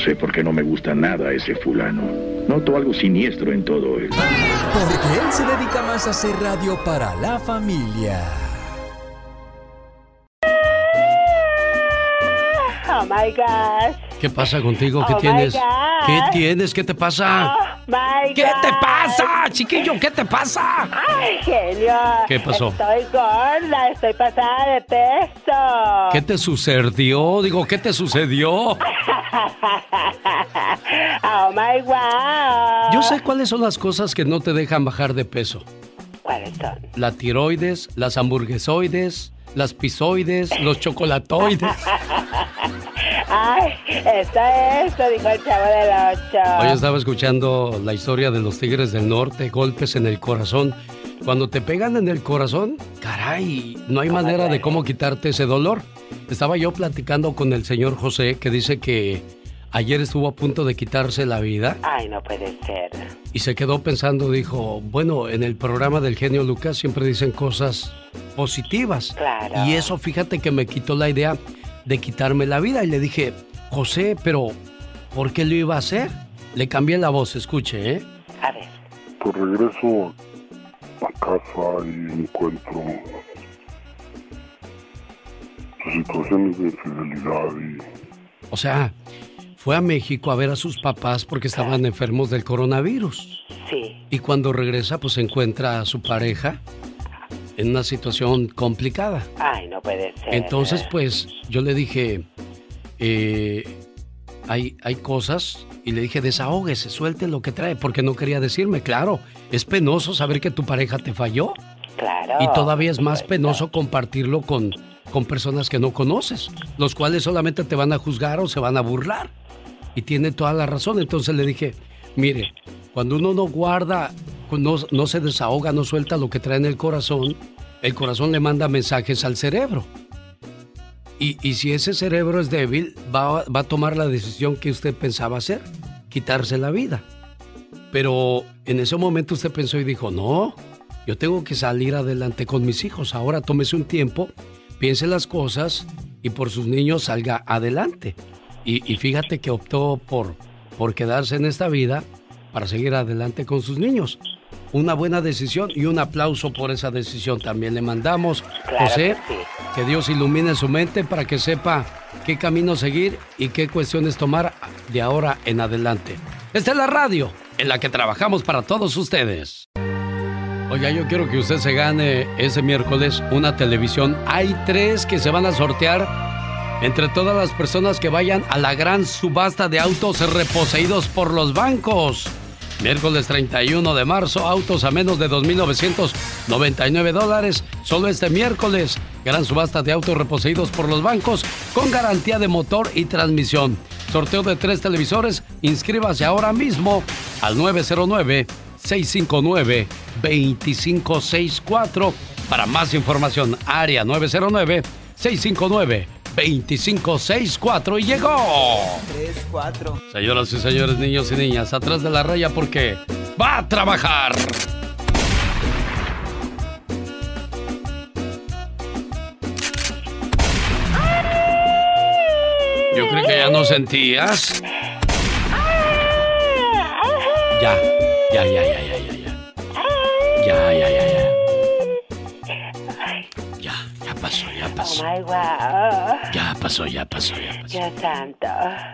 sé porque no me gusta nada ese fulano. Noto algo siniestro en todo él. Porque él se dedica más a hacer radio para la familia. Oh my gosh. ¿Qué pasa contigo? ¿Qué Oh, tienes? ¿Qué tienes? ¿Qué te pasa? My ¿Qué te God. pasa, chiquillo? ¿Qué te pasa? Ay, genio. ¿Qué pasó? Estoy gorda, estoy pasada de peso. ¿Qué te sucedió? Digo, ¿qué te sucedió? oh my wow. Yo sé cuáles son las cosas que no te dejan bajar de peso. ¿Cuáles son? La tiroides, las hamburguesoides, las pisoides, los chocolatoides. Ay, eso es, eso dijo el chavo del ocho. Hoy estaba escuchando la historia de los Tigres del Norte, golpes en el corazón. Cuando te pegan en el corazón, caray, no hay manera de cómo quitarte ese dolor. Estaba yo platicando con el señor José que dice que ayer estuvo a punto de quitarse la vida Ay, no puede ser. y se quedó pensando, dijo, bueno, en el programa del genio Lucas siempre dicen cosas positivas. Claro. Y eso fíjate que me quitó la idea de quitarme la vida y le dije, José, pero ¿por qué lo iba a hacer? Le cambié la voz, escuche, ¿eh? A ver. Pues regreso a casa y encuentro situaciones de fidelidad y O sea, fue a México a ver a sus papás porque estaban enfermos del coronavirus. Sí. Y cuando regresa, pues encuentra a su pareja en una situación complicada. Ay, no puede ser. Entonces, pues yo le dije, eh, hay, hay cosas, y le dije, desahógese, suelte lo que trae, porque no quería decirme, claro, es penoso saber que tu pareja te falló. Claro. Y todavía es más penoso compartirlo con, con personas que no conoces, los cuales solamente te van a juzgar o se van a burlar. Y tiene toda la razón. Entonces le dije, mire, cuando uno no guarda, no, no se desahoga, no suelta lo que trae en el corazón, el corazón le manda mensajes al cerebro. Y, y si ese cerebro es débil, va, va a tomar la decisión que usted pensaba hacer, quitarse la vida. Pero en ese momento usted pensó y dijo, no, yo tengo que salir adelante con mis hijos. Ahora tómese un tiempo, piense las cosas y por sus niños salga adelante. Y, y fíjate que optó por, por quedarse en esta vida para seguir adelante con sus niños. Una buena decisión y un aplauso por esa decisión también le mandamos. Claro José, que sí. que Dios ilumine su mente para que sepa qué camino seguir y qué cuestiones tomar de ahora en adelante. Esta es la radio en la que trabajamos para todos ustedes. Oiga, yo quiero que usted se gane ese miércoles una televisión. Hay tres que se van a sortear entre todas las personas que vayan a la gran subasta de autos reposeídos por los bancos. Miércoles 31 de marzo, autos a menos de 2.999 dólares. Solo este miércoles, gran subasta de autos reposeídos por los bancos con garantía de motor y transmisión. Sorteo de tres televisores. Inscríbase ahora mismo al 909-659-2564. Para más información, área 909-659-2564. Y llegó. 3, 4. Señoras y señores, niños y niñas, atrás de la raya porque va a trabajar. Yo creo que ya no sentías. Ya, ya, ya, ya, ya, ya, ya. Ya, ya, ya, ya. Ya, ya pasó, ya Oh pasó. my wow. Ya pasó, ya pasó, ya pasó. Dios santo.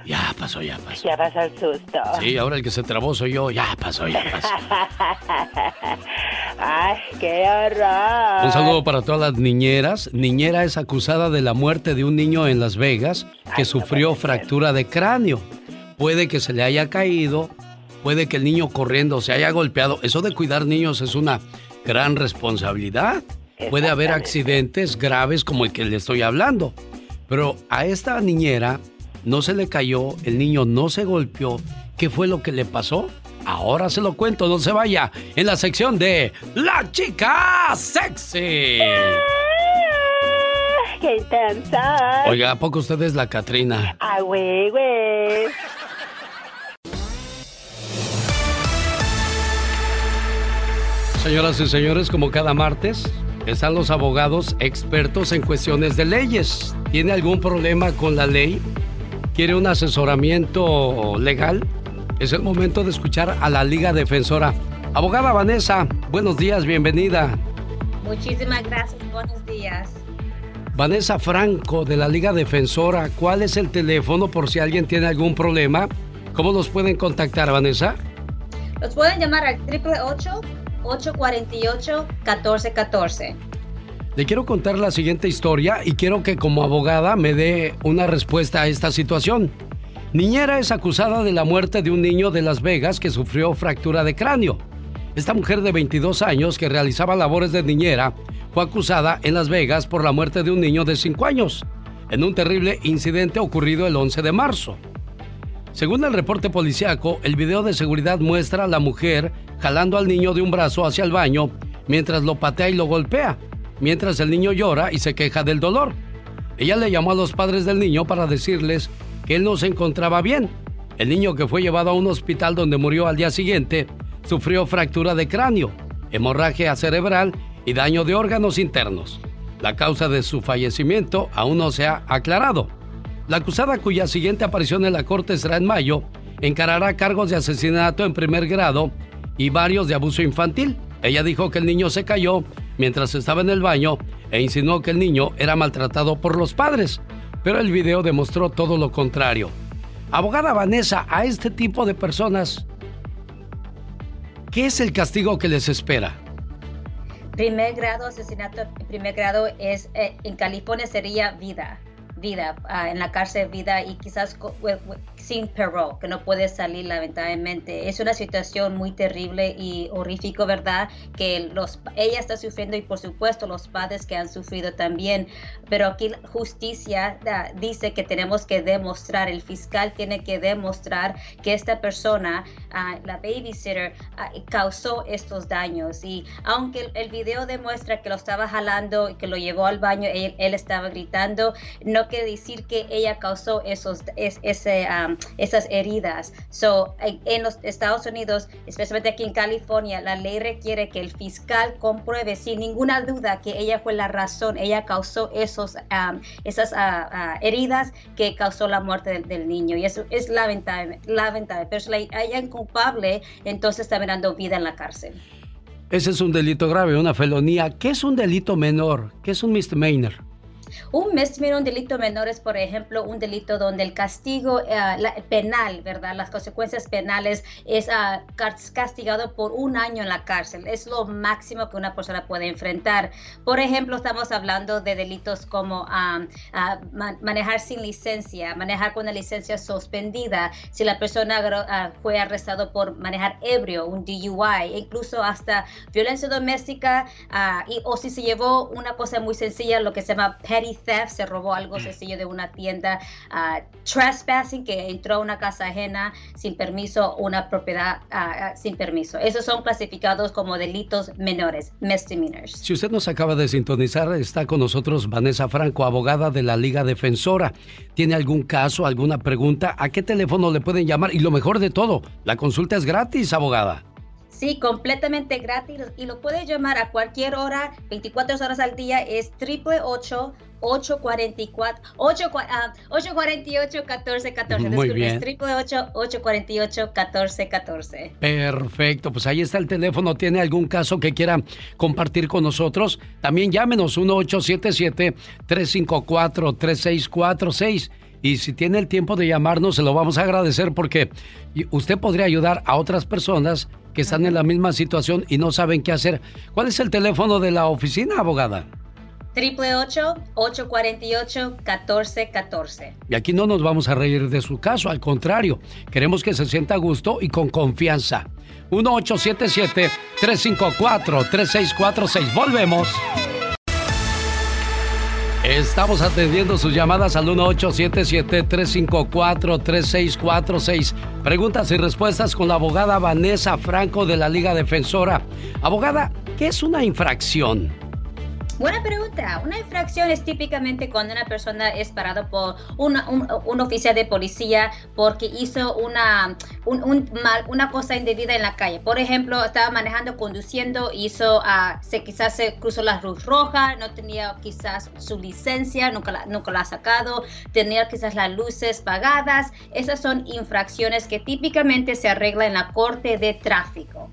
Ya pasó, ya pasó. Ya pasó el susto. Sí, ahora el que se trabó soy yo. Ya pasó, ya pasó. Ay, qué horror. Un saludo para todas las niñeras. Niñera es acusada de la muerte de un niño en Las Vegas que sufrió fractura de cráneo. Puede que se le haya caído, puede que el niño corriendo se haya golpeado. Eso de cuidar niños es una gran responsabilidad. Puede haber accidentes graves como el que le estoy hablando. Pero a esta niñera no se le cayó, el niño no se golpeó. ¿Qué fue lo que le pasó? Ahora se lo cuento, no se vaya, en la sección de La Chica Sexy. Qué intensa. Oiga, ¿a poco usted es la Catrina? Ay, güey, güey. Señoras y señores, como cada martes, están los abogados expertos en cuestiones de leyes. ¿Tiene algún problema con la ley? ¿Quiere un asesoramiento legal? Es el momento de escuchar a la Liga Defensora. Abogada Vanessa, buenos días, bienvenida. Muchísimas gracias, buenos días. Vanessa Franco de la Liga Defensora, ¿cuál es el teléfono por si alguien tiene algún problema? ¿Cómo nos pueden contactar, Vanessa? Los pueden llamar al 888-848-1414. Le quiero contar la siguiente historia y quiero que como abogada me dé una respuesta a esta situación. Niñera es acusada de la muerte de un niño de Las Vegas que sufrió fractura de cráneo. Esta mujer de 22 años que realizaba labores de niñera fue acusada en Las Vegas por la muerte de un niño de 5 años, en un terrible incidente ocurrido el 11 de marzo. Según el reporte policiaco, el video de seguridad muestra a la mujer jalando al niño de un brazo hacia el baño mientras lo patea y lo golpea mientras el niño llora y se queja del dolor. Ella le llamó a los padres del niño para decirles que él no se encontraba bien. El niño que fue llevado a un hospital donde murió al día siguiente sufrió fractura de cráneo, hemorragia cerebral y daño de órganos internos. La causa de su fallecimiento aún no se ha aclarado. La acusada cuya siguiente aparición en la corte será en mayo encarará cargos de asesinato en primer grado y varios de abuso infantil. Ella dijo que el niño se cayó mientras estaba en el baño e insinuó que el niño era maltratado por los padres, pero el video demostró todo lo contrario. Abogada Vanessa, a este tipo de personas, ¿qué es el castigo que les espera? Primer grado, asesinato primer grado es, eh, en California sería vida vida, ah, en la cárcel vida y quizás sin parole, que no puede salir lamentablemente. Es una situación muy terrible y horrífico, ¿verdad? Que los, ella está sufriendo y por supuesto los padres que han sufrido también. Pero aquí justicia ah, dice que tenemos que demostrar, el fiscal tiene que demostrar que esta persona, ah, la babysitter, causó estos daños. Y aunque el, video demuestra que lo estaba jalando y que lo llevó al baño, él, estaba gritando, no que decir que ella causó esos, ese, um, esas heridas. So, en, los Estados Unidos, especialmente aquí en California, la ley requiere que el fiscal compruebe sin ninguna duda que ella fue la razón, ella causó esos, um, esas uh, uh, heridas que causó la muerte del, niño. Y eso es lamentable, lamentable. Pero si ella es culpable, entonces está mirando vida en la cárcel. Ese es un delito grave, una felonía. ¿Qué es un delito menor? ¿Qué es un misdemeanor? Un misdemeanor, un delito menor es, por ejemplo, un delito donde el castigo eh, penal, ¿verdad? Las consecuencias penales es uh, castigado por un año en la cárcel. Es lo máximo que una persona puede enfrentar. Por ejemplo, estamos hablando de delitos como manejar sin licencia, manejar con la licencia suspendida, si la persona ah, fue arrestado por manejar ebrio, un DUI, incluso hasta violencia doméstica, y, o si se llevó una cosa muy sencilla, lo que se llama petty theft, se robó algo mm. sencillo de una tienda, uh, trespassing, que entró a una casa ajena sin permiso, una propiedad uh, sin permiso. Esos son clasificados como delitos menores, misdemeanors. Si usted nos acaba de sintonizar, está con nosotros Vanessa Franco, abogada de la Liga Defensora. ¿Tiene algún caso, alguna pregunta? ¿A qué teléfono le pueden llamar? Y lo mejor de todo, la consulta es gratis, abogada. Sí, completamente gratis y lo puedes llamar a cualquier hora, 24 horas al día, es triple 844 848 1414 Muy bien. Triple 848 1414 Perfecto, pues ahí está el teléfono. ¿Tiene algún caso que quiera compartir con nosotros? También llámenos 1877 354 3646 y si tiene el tiempo de llamarnos, se lo vamos a agradecer porque usted podría ayudar a otras personas que están en la misma situación y no saben qué hacer. ¿Cuál es el teléfono de la oficina, abogada? Triple 848-1414. Y aquí no nos vamos a reír de su caso, al contrario, queremos que se sienta a gusto y con confianza. 1877-354-3646. Volvemos. Estamos atendiendo sus llamadas al 1877-354-3646. Preguntas y respuestas con la abogada Vanessa Franco de la Liga Defensora. Abogada, ¿qué es una infracción? Buena pregunta. Una infracción es típicamente cuando una persona es parado por una- un, un oficial de policía porque hizo una, un- un mal- una cosa indebida en la calle. Por ejemplo, estaba manejando, conduciendo, hizo, ah, se, quizás se cruzó la luz roja, no tenía quizás su licencia, nunca la, nunca la ha sacado, tenía quizás las luces pagadas. Esas son infracciones que típicamente se arreglan en la corte de tráfico.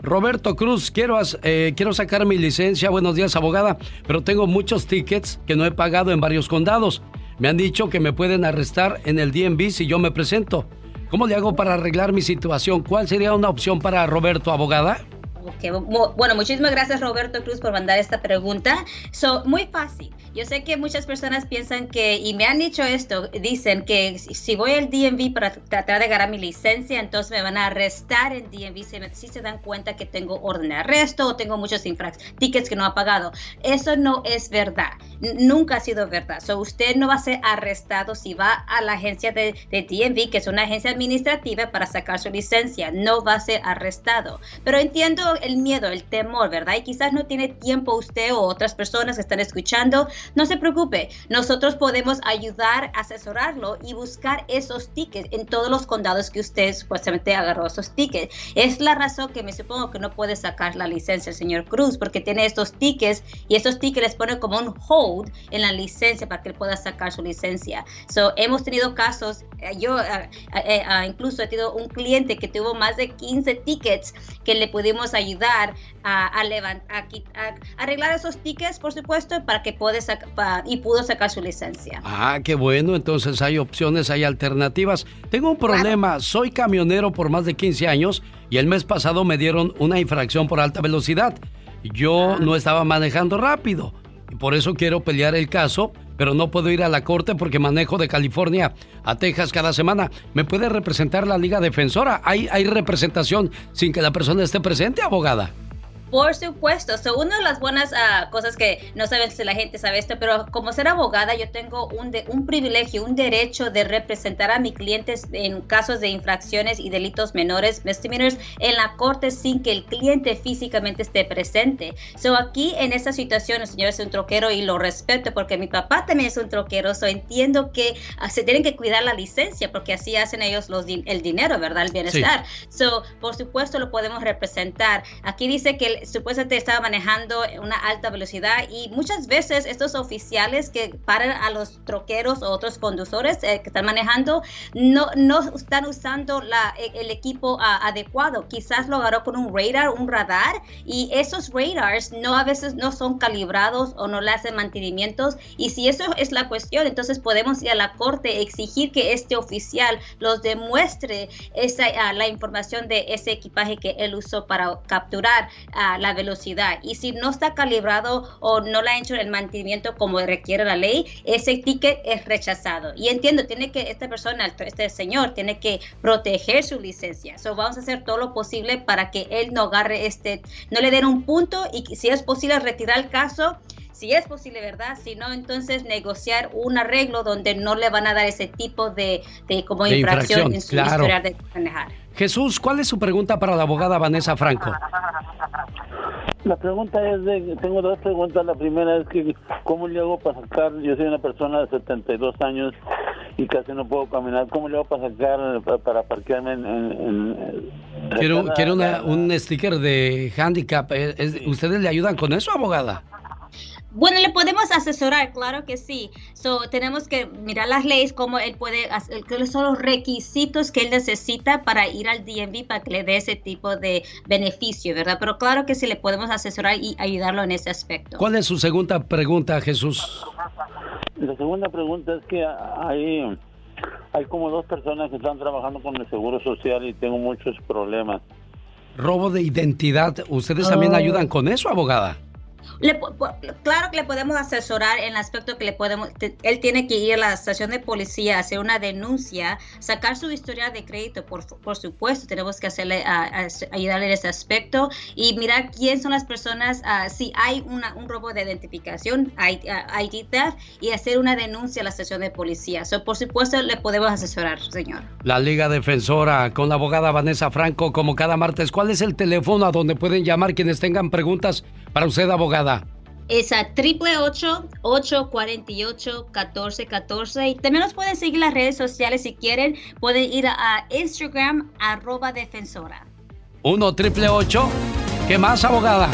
Roberto Cruz, quiero, eh, quiero sacar mi licencia. Buenos días, abogada. Pero tengo muchos tickets que no he pagado en varios condados. Me han dicho que me pueden arrestar en el DMV si yo me presento. ¿Cómo le hago para arreglar mi situación? ¿Cuál sería una opción para Roberto, abogada? Bueno, muchísimas gracias Roberto Cruz por mandar esta pregunta. So, muy fácil. Yo sé que muchas personas piensan que, y me han dicho esto, dicen que si voy al DMV para tratar de ganar mi licencia, entonces me van a arrestar en DMV si, me- si se dan cuenta que tengo orden de arresto o tengo muchos infrac tickets que no ha pagado. Eso no es verdad. Nunca ha sido verdad. So, usted no va a ser arrestado si va a la agencia de, de DMV, que es una agencia administrativa para sacar su licencia. No va a ser arrestado. Pero entiendo el miedo, el temor, ¿verdad? Y quizás no tiene tiempo usted o otras personas que están escuchando. No se preocupe. Nosotros podemos ayudar, asesorarlo y buscar esos tickets en todos los condados que usted supuestamente agarró esos tickets. Es la razón que me supongo que no puede sacar la licencia el señor Cruz, porque tiene estos tickets y esos tickets les ponen como un hold en la licencia para que él pueda sacar su licencia. So, hemos tenido casos, eh, yo ah, eh, ah, incluso he tenido un cliente que tuvo más de 15 tickets que le pudimos ayudar a, a, a a arreglar esos tickets, por supuesto, para que puede saca- y pudo sacar su licencia. Ah, qué bueno, entonces hay opciones, hay alternativas. Tengo un problema, soy camionero por más de 15 años y el mes pasado me dieron una infracción por alta velocidad. Yo no estaba manejando rápido y por eso quiero pelear el caso, pero no puedo ir a la corte porque manejo de California a Texas cada semana. ¿Me puede representar la Liga Defensora? ¿Hay, hay representación sin que la persona esté presente, abogada? Por supuesto, so, una de las buenas ah, cosas que no saben si la gente sabe esto, pero como ser abogada yo tengo un, de- un privilegio, un derecho de representar a mis clientes en casos de infracciones y delitos menores, misdemeanors, en la corte sin que el cliente físicamente esté presente. So, aquí en esta situación el señor es un troquero y lo respeto porque mi papá también es un troquero, so, entiendo que ah, se tienen que cuidar la licencia porque así hacen ellos los el dinero, ¿verdad? El bienestar. So, por supuesto lo podemos representar. Aquí dice que supuestamente estaba manejando una alta velocidad y muchas veces estos oficiales que paran a los troqueros o otros conductores eh, que están manejando no, no están usando la, e- el equipo ah, adecuado. Quizás lo agarró con un radar, un radar y esos radars no a veces no son calibrados o no le hacen mantenimientos y si eso es la cuestión, entonces podemos ir a la corte exigir que este oficial los demuestre esa, ah, la información de ese equipaje que él usó para capturar ah, la velocidad. Y si no está calibrado o no le ha hecho el mantenimiento como requiere la ley, ese ticket es rechazado. Y entiendo, tiene que esta persona, este señor, tiene que proteger su licencia. So vamos a hacer todo lo posible para que él no agarre este, no le den un punto y si es posible retirar el caso si es posible, ¿verdad? Si no, entonces negociar un arreglo donde no le van a dar ese tipo de, de como De infracción, infracción, en su claro. historial de manejar. Jesús, ¿cuál es su pregunta para la abogada Vanessa Franco? La pregunta es de, tengo dos preguntas. La primera es que, ¿cómo le hago para sacar? Yo soy una persona de 72 años y casi no puedo caminar. ¿Cómo le hago para sacar, para, para parquearme en... en- en- Quiero, quiero una- un sticker de handicap. Es- ¿Ustedes le ayudan con eso, abogada? Bueno, le podemos asesorar, claro que sí. So, tenemos que mirar las leyes, cómo él puede, hacer, cuáles son los requisitos que él necesita para ir al DMV para que le dé ese tipo de beneficio, ¿verdad? Pero claro que sí le podemos asesorar y ayudarlo en ese aspecto. ¿Cuál es su segunda pregunta, Jesús? La segunda pregunta es que hay, hay como dos personas que están trabajando con el Seguro Social y tengo muchos problemas. Robo de identidad. ¿Ustedes también Oh. ayudan con eso, abogada? Le claro que le podemos asesorar en el aspecto que le podemos, él tiene que ir a la estación de policía, hacer una denuncia, sacar su historia de crédito, por, por supuesto, tenemos que hacerle, ayudarle en ese aspecto y mirar quién son las personas, ah, si hay una, un robo de identificación, I- ah, ID theft, y hacer una denuncia a la estación de policía. So, por supuesto, le podemos asesorar, señor. La Liga Defensora con la abogada Vanessa Franco como cada martes. ¿Cuál es el teléfono a donde pueden llamar quienes tengan preguntas para usted, abogada? Es a triple 848-1414. Y también nos pueden seguir en las redes sociales si quieren. Pueden ir a, Instagram, arroba defensora. 1 triple 8. ¿Qué más, abogada?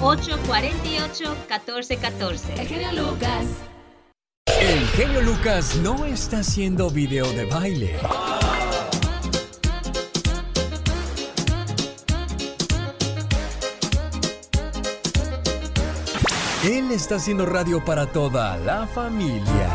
848-1414. El genio Lucas. El genio Lucas no está haciendo video de baile. Él está haciendo radio para toda la familia.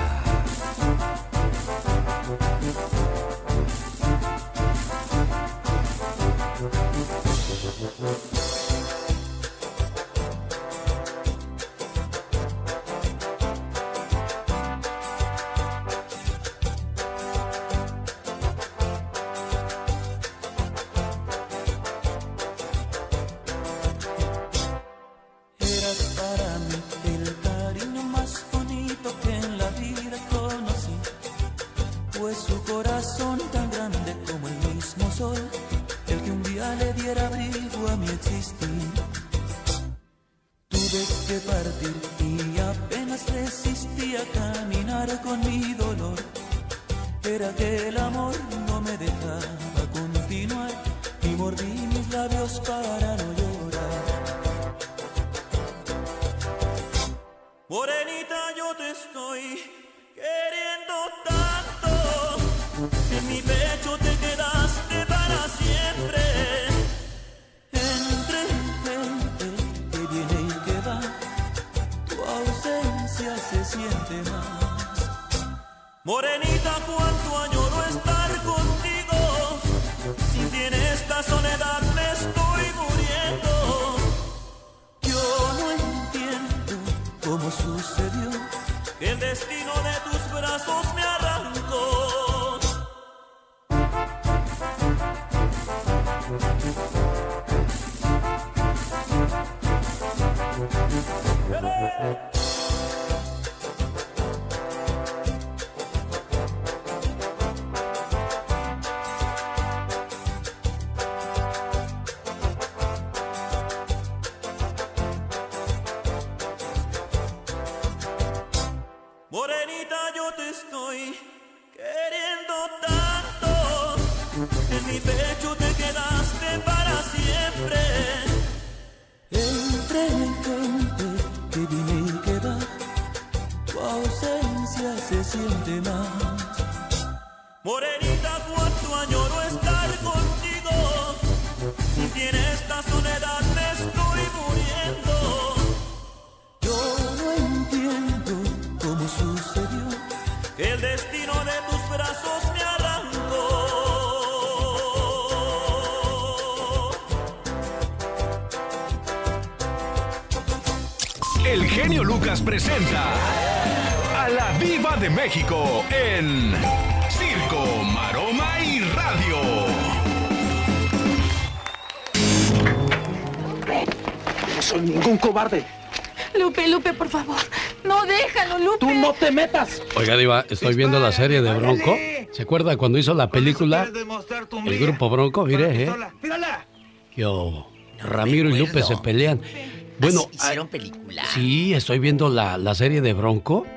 México en Circo, Maroma y Radio. No soy ningún cobarde. Lupe, Lupe, por favor. No, déjalo, Lupe. Tú no te metas. Oiga, Diva, estoy viendo la serie de Bronco. ¿Se acuerda cuando hizo la película? El grupo Bronco, mire, ¿eh? Yo, Ramiro y Lupe se pelean. Bueno, Hicieron película. sí, estoy viendo la, la serie de Bronco.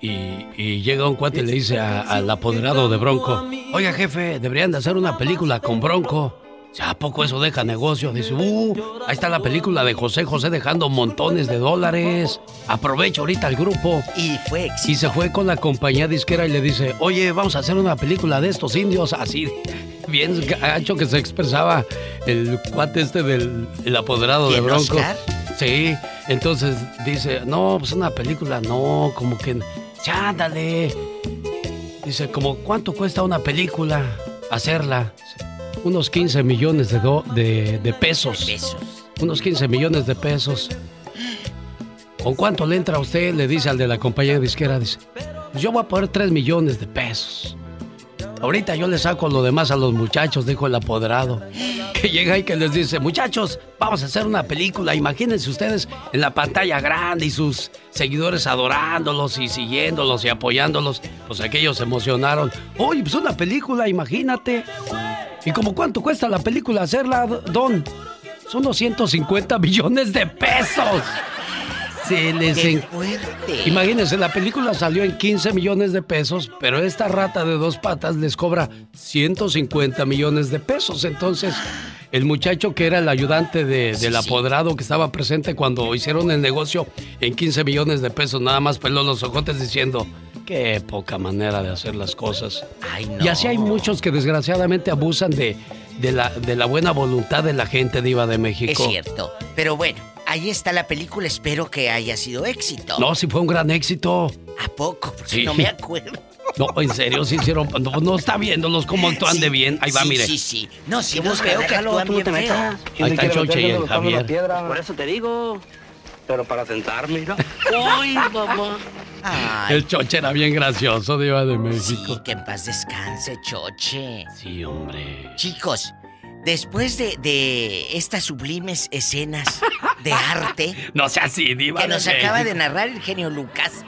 Y, y llega un cuate y le dice a- al apoderado de Bronco, oiga jefe, deberían de hacer una película con Bronco. ¿A poco eso deja negocio? Dice, uh, ahí está la película de José José dejando montones de dólares. Aprovecha ahorita el grupo. Y fue Y se fue con la compañía disquera y le dice, oye, vamos a hacer una película de estos indios. Así, bien gacho que se expresaba el cuate este del el apoderado de ¿Quién, Bronco. Oscar? Sí, entonces dice, no, pues una película, no, como que, ya, ándale. Dice, como, ¿cuánto cuesta una película hacerla? Unos 15 millones de, do- de, de pesos. Unos 15 millones de pesos. ¿Con cuánto le entra a usted? Le dice al de la compañía disquera, dice, "Pues yo voy a poner 3 millones de pesos. Ahorita yo le saco lo demás a los muchachos, dijo el apoderado. Que llega y que les dice, muchachos, vamos a hacer una película. Imagínense ustedes en la pantalla grande y sus seguidores adorándolos y siguiéndolos y apoyándolos. Pues aquellos se emocionaron. Oye, pues una película, imagínate. ¿Y como cuánto cuesta la película hacerla, Don? Son 250 millones de pesos. Se les ¡Qué fuerte! Imagínense, la película salió en 15 millones de pesos, pero esta rata de dos patas les cobra 150 millones de pesos. Entonces, el muchacho que era el ayudante de- del apoderado que estaba presente cuando hicieron el negocio en 15 millones de pesos, nada más peló los ojotes diciendo, qué poca manera de hacer las cosas. Y así hay muchos que desgraciadamente abusan de, de la, de la buena voluntad de la gente diva de México. Es cierto. Pero bueno, ahí está la película. Espero que haya sido éxito. No, sí fue un gran éxito. ¿A poco? Porque Sí. no me acuerdo. No, en serio, sí hicieron. No, no está viéndolos cómo actúan de bien. Ahí va, sí, mire. Sí, sí. No, sí, ¿Qué los veo que actúan tú no bien te feo. metas. Ahí está el Choche y el Javier. Por eso te digo. Pero para sentarme, mira. ¡Uy, mamá! Ay, El Choche era bien gracioso, Diva de México. sí, que en paz descanse, Choche. Sí, hombre. Chicos, después de, de estas sublimes escenas de arte No sea así, Diva que de nos acaba de narrar el genio Lucas,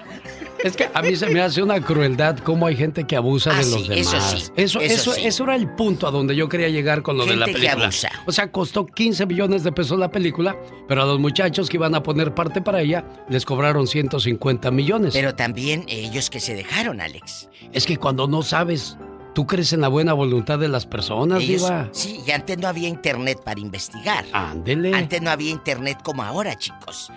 Es que a mí se me hace una crueldad cómo hay gente que abusa Ah, de sí, los demás. eso sí, Eso, eso eso, sí. eso era el punto a donde yo quería llegar con lo de la Gente que película. abusa. O sea, costó 15 millones de pesos la película, pero a los muchachos que iban a poner parte para ella les cobraron 150 millones. pero también ellos que se dejaron, Alex. Es que cuando no sabes, tú crees en la buena voluntad de las personas, Ellos- Diva. sí, y antes no había internet para investigar. Ándele. Antes no había internet como ahora, chicos.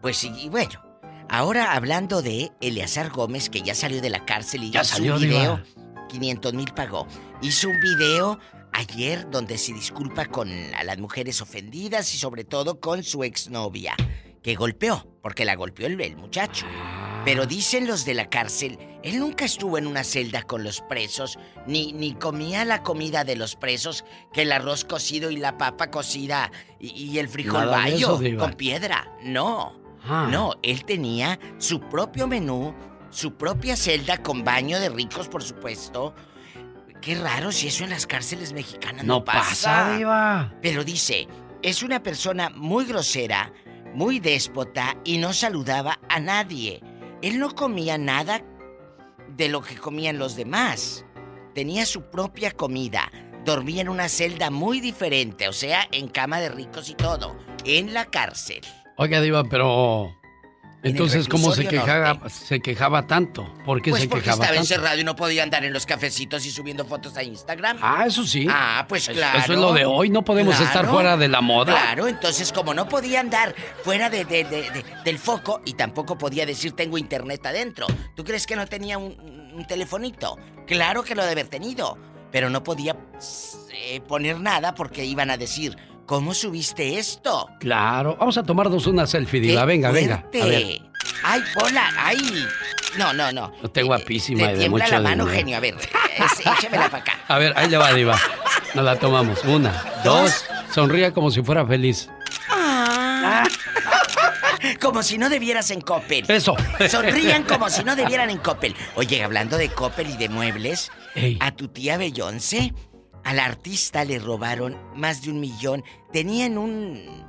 Pues sí, y bueno, ahora hablando de Eleazar Gómez, que ya salió de la cárcel y Ya hizo salió, un video, Diva. 500 mil pagó. Hizo un video ayer donde se disculpa con a las mujeres ofendidas y sobre todo con su exnovia, que golpeó, porque la golpeó el, el muchacho. Pero dicen los de la cárcel, él nunca estuvo en una celda con los presos, ni, ni comía la comida de los presos, que el arroz cocido y la papa cocida y, y el frijol Nada bayo eso, con piedra. No, Ah. no, él tenía su propio menú, su propia celda con baño de ricos, por supuesto. Qué raro si eso en las cárceles mexicanas no, No pasa. Pero dice, es una persona muy grosera, muy déspota y no saludaba a nadie. Él no comía nada de lo que comían los demás. Tenía su propia comida. Dormía en una celda muy diferente, o sea, en cama de ricos y todo, en la cárcel. Oiga, Diva, pero. En Entonces, ¿cómo se quejaba, se quejaba tanto? ¿Por qué Pues se porque quejaba estaba tanto? encerrado y no podía andar en los cafecitos y subiendo fotos a Instagram. Ah, eso sí. Ah, pues Es- claro. Eso es lo de hoy, no podemos estar fuera de la moda. Claro, entonces como no podía andar fuera de, de- de- de- del foco y tampoco podía decir tengo internet adentro. ¿Tú crees que no tenía un, un telefonito? Claro que lo debe haber tenido, pero no podía eh, poner nada porque iban a decir, ¿cómo subiste esto? Claro. Vamos a tomarnos una selfie, Diva. ¡Qué Venga, venga. A ver. ¡Ay, hola! ¡Ay! No, no, no. Usted guapísima Te y de tiembla mucho la mano, dinero. genio. A ver, es- échemela para acá. A ver, ahí le va, Diva. Nos la tomamos. Una, dos. Sonría como si fuera feliz. Ah. Como si no debieras en Coppel. Eso. Sonrían como si no debieran en Coppel. Oye, hablando de Coppel y de muebles, Ey. a tu tía Beyoncé, al artista le robaron más de un millón. Tenían un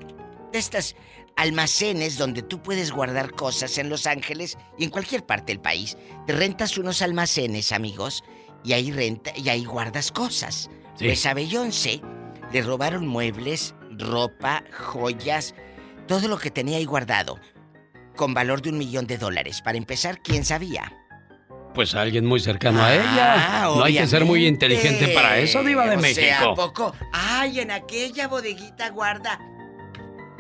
de estas almacenes donde tú puedes guardar cosas en Los Ángeles y en cualquier parte del país. Te rentas unos almacenes, amigos, y ahí renta y ahí guardas cosas. Sí. Pues a Beyoncé le robaron muebles, ropa, joyas, todo lo que tenía ahí guardado, con valor de un millón de dólares. Para empezar, ¿quién sabía? Pues alguien muy cercano a Ah, ella. No hay que ser muy inteligente para eso, Diva de O México. sea, ¿a poco? Ay, en aquella bodeguita guarda.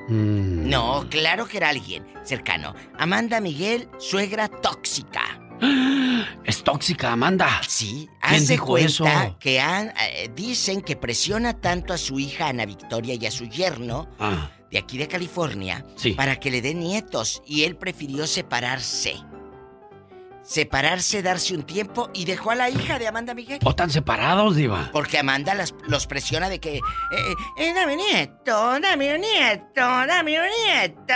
Mm. No, claro que era alguien cercano. Amanda Miguel, suegra tóxica. Es tóxica, Amanda. Sí, ¿Quién dijo cuenta eso? que han- eh, dicen que presiona tanto a su hija Ana Victoria y a su yerno Ah, de aquí de California Sí. para que le den nietos y él prefirió separarse. Separarse, darse un tiempo y dejó a la hija de Amanda Miguel. ¿O están separados, Diva? Porque Amanda las- los presiona de que... eh, eh, dame un nieto, dame un nieto, dame un nieto.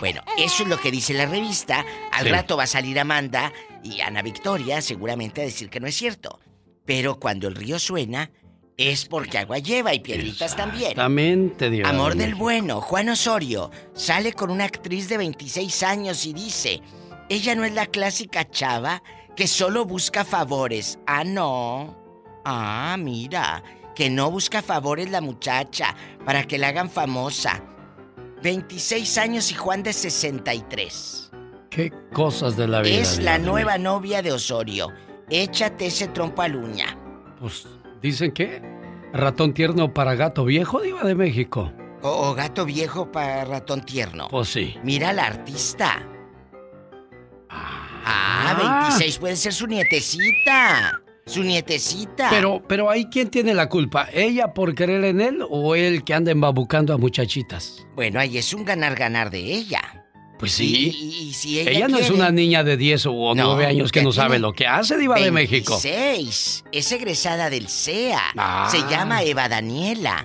Bueno, eso es lo que dice la revista. Al Sí. rato va a salir Amanda y Ana Victoria seguramente a decir que no es cierto. Pero cuando el río suena, es porque agua lleva y piedritas también. Exactamente, Diva. Amor de del bueno, Juan Osorio, sale con una actriz de 26 años y dice, ella no es la clásica chava que solo busca favores. Ah, no. Ah, mira, que no busca favores la muchacha para que la hagan famosa. 26 años y Juan de 63. Qué cosas de la vida. Es la nueva novia de Osorio. Échate ese trompo a luña. Pues dicen que ratón tierno para gato viejo, Diva de México. O, o gato viejo para ratón tierno. Pues sí. Mira la artista. Ah, 26 puede ser su nietecita. Su nietecita. Pero, pero ahí, ¿quién tiene la culpa? ¿Ella por querer en él o él que anda embabucando a muchachitas? Bueno, ahí es un ganar-ganar de ella. Pues sí. y- y si ella, Ella, no es una niña de 10 o No, 9 años que no sabe lo que hace, Diva de México. 26. Es egresada del CEA. Ah. Se llama Eva Daniela.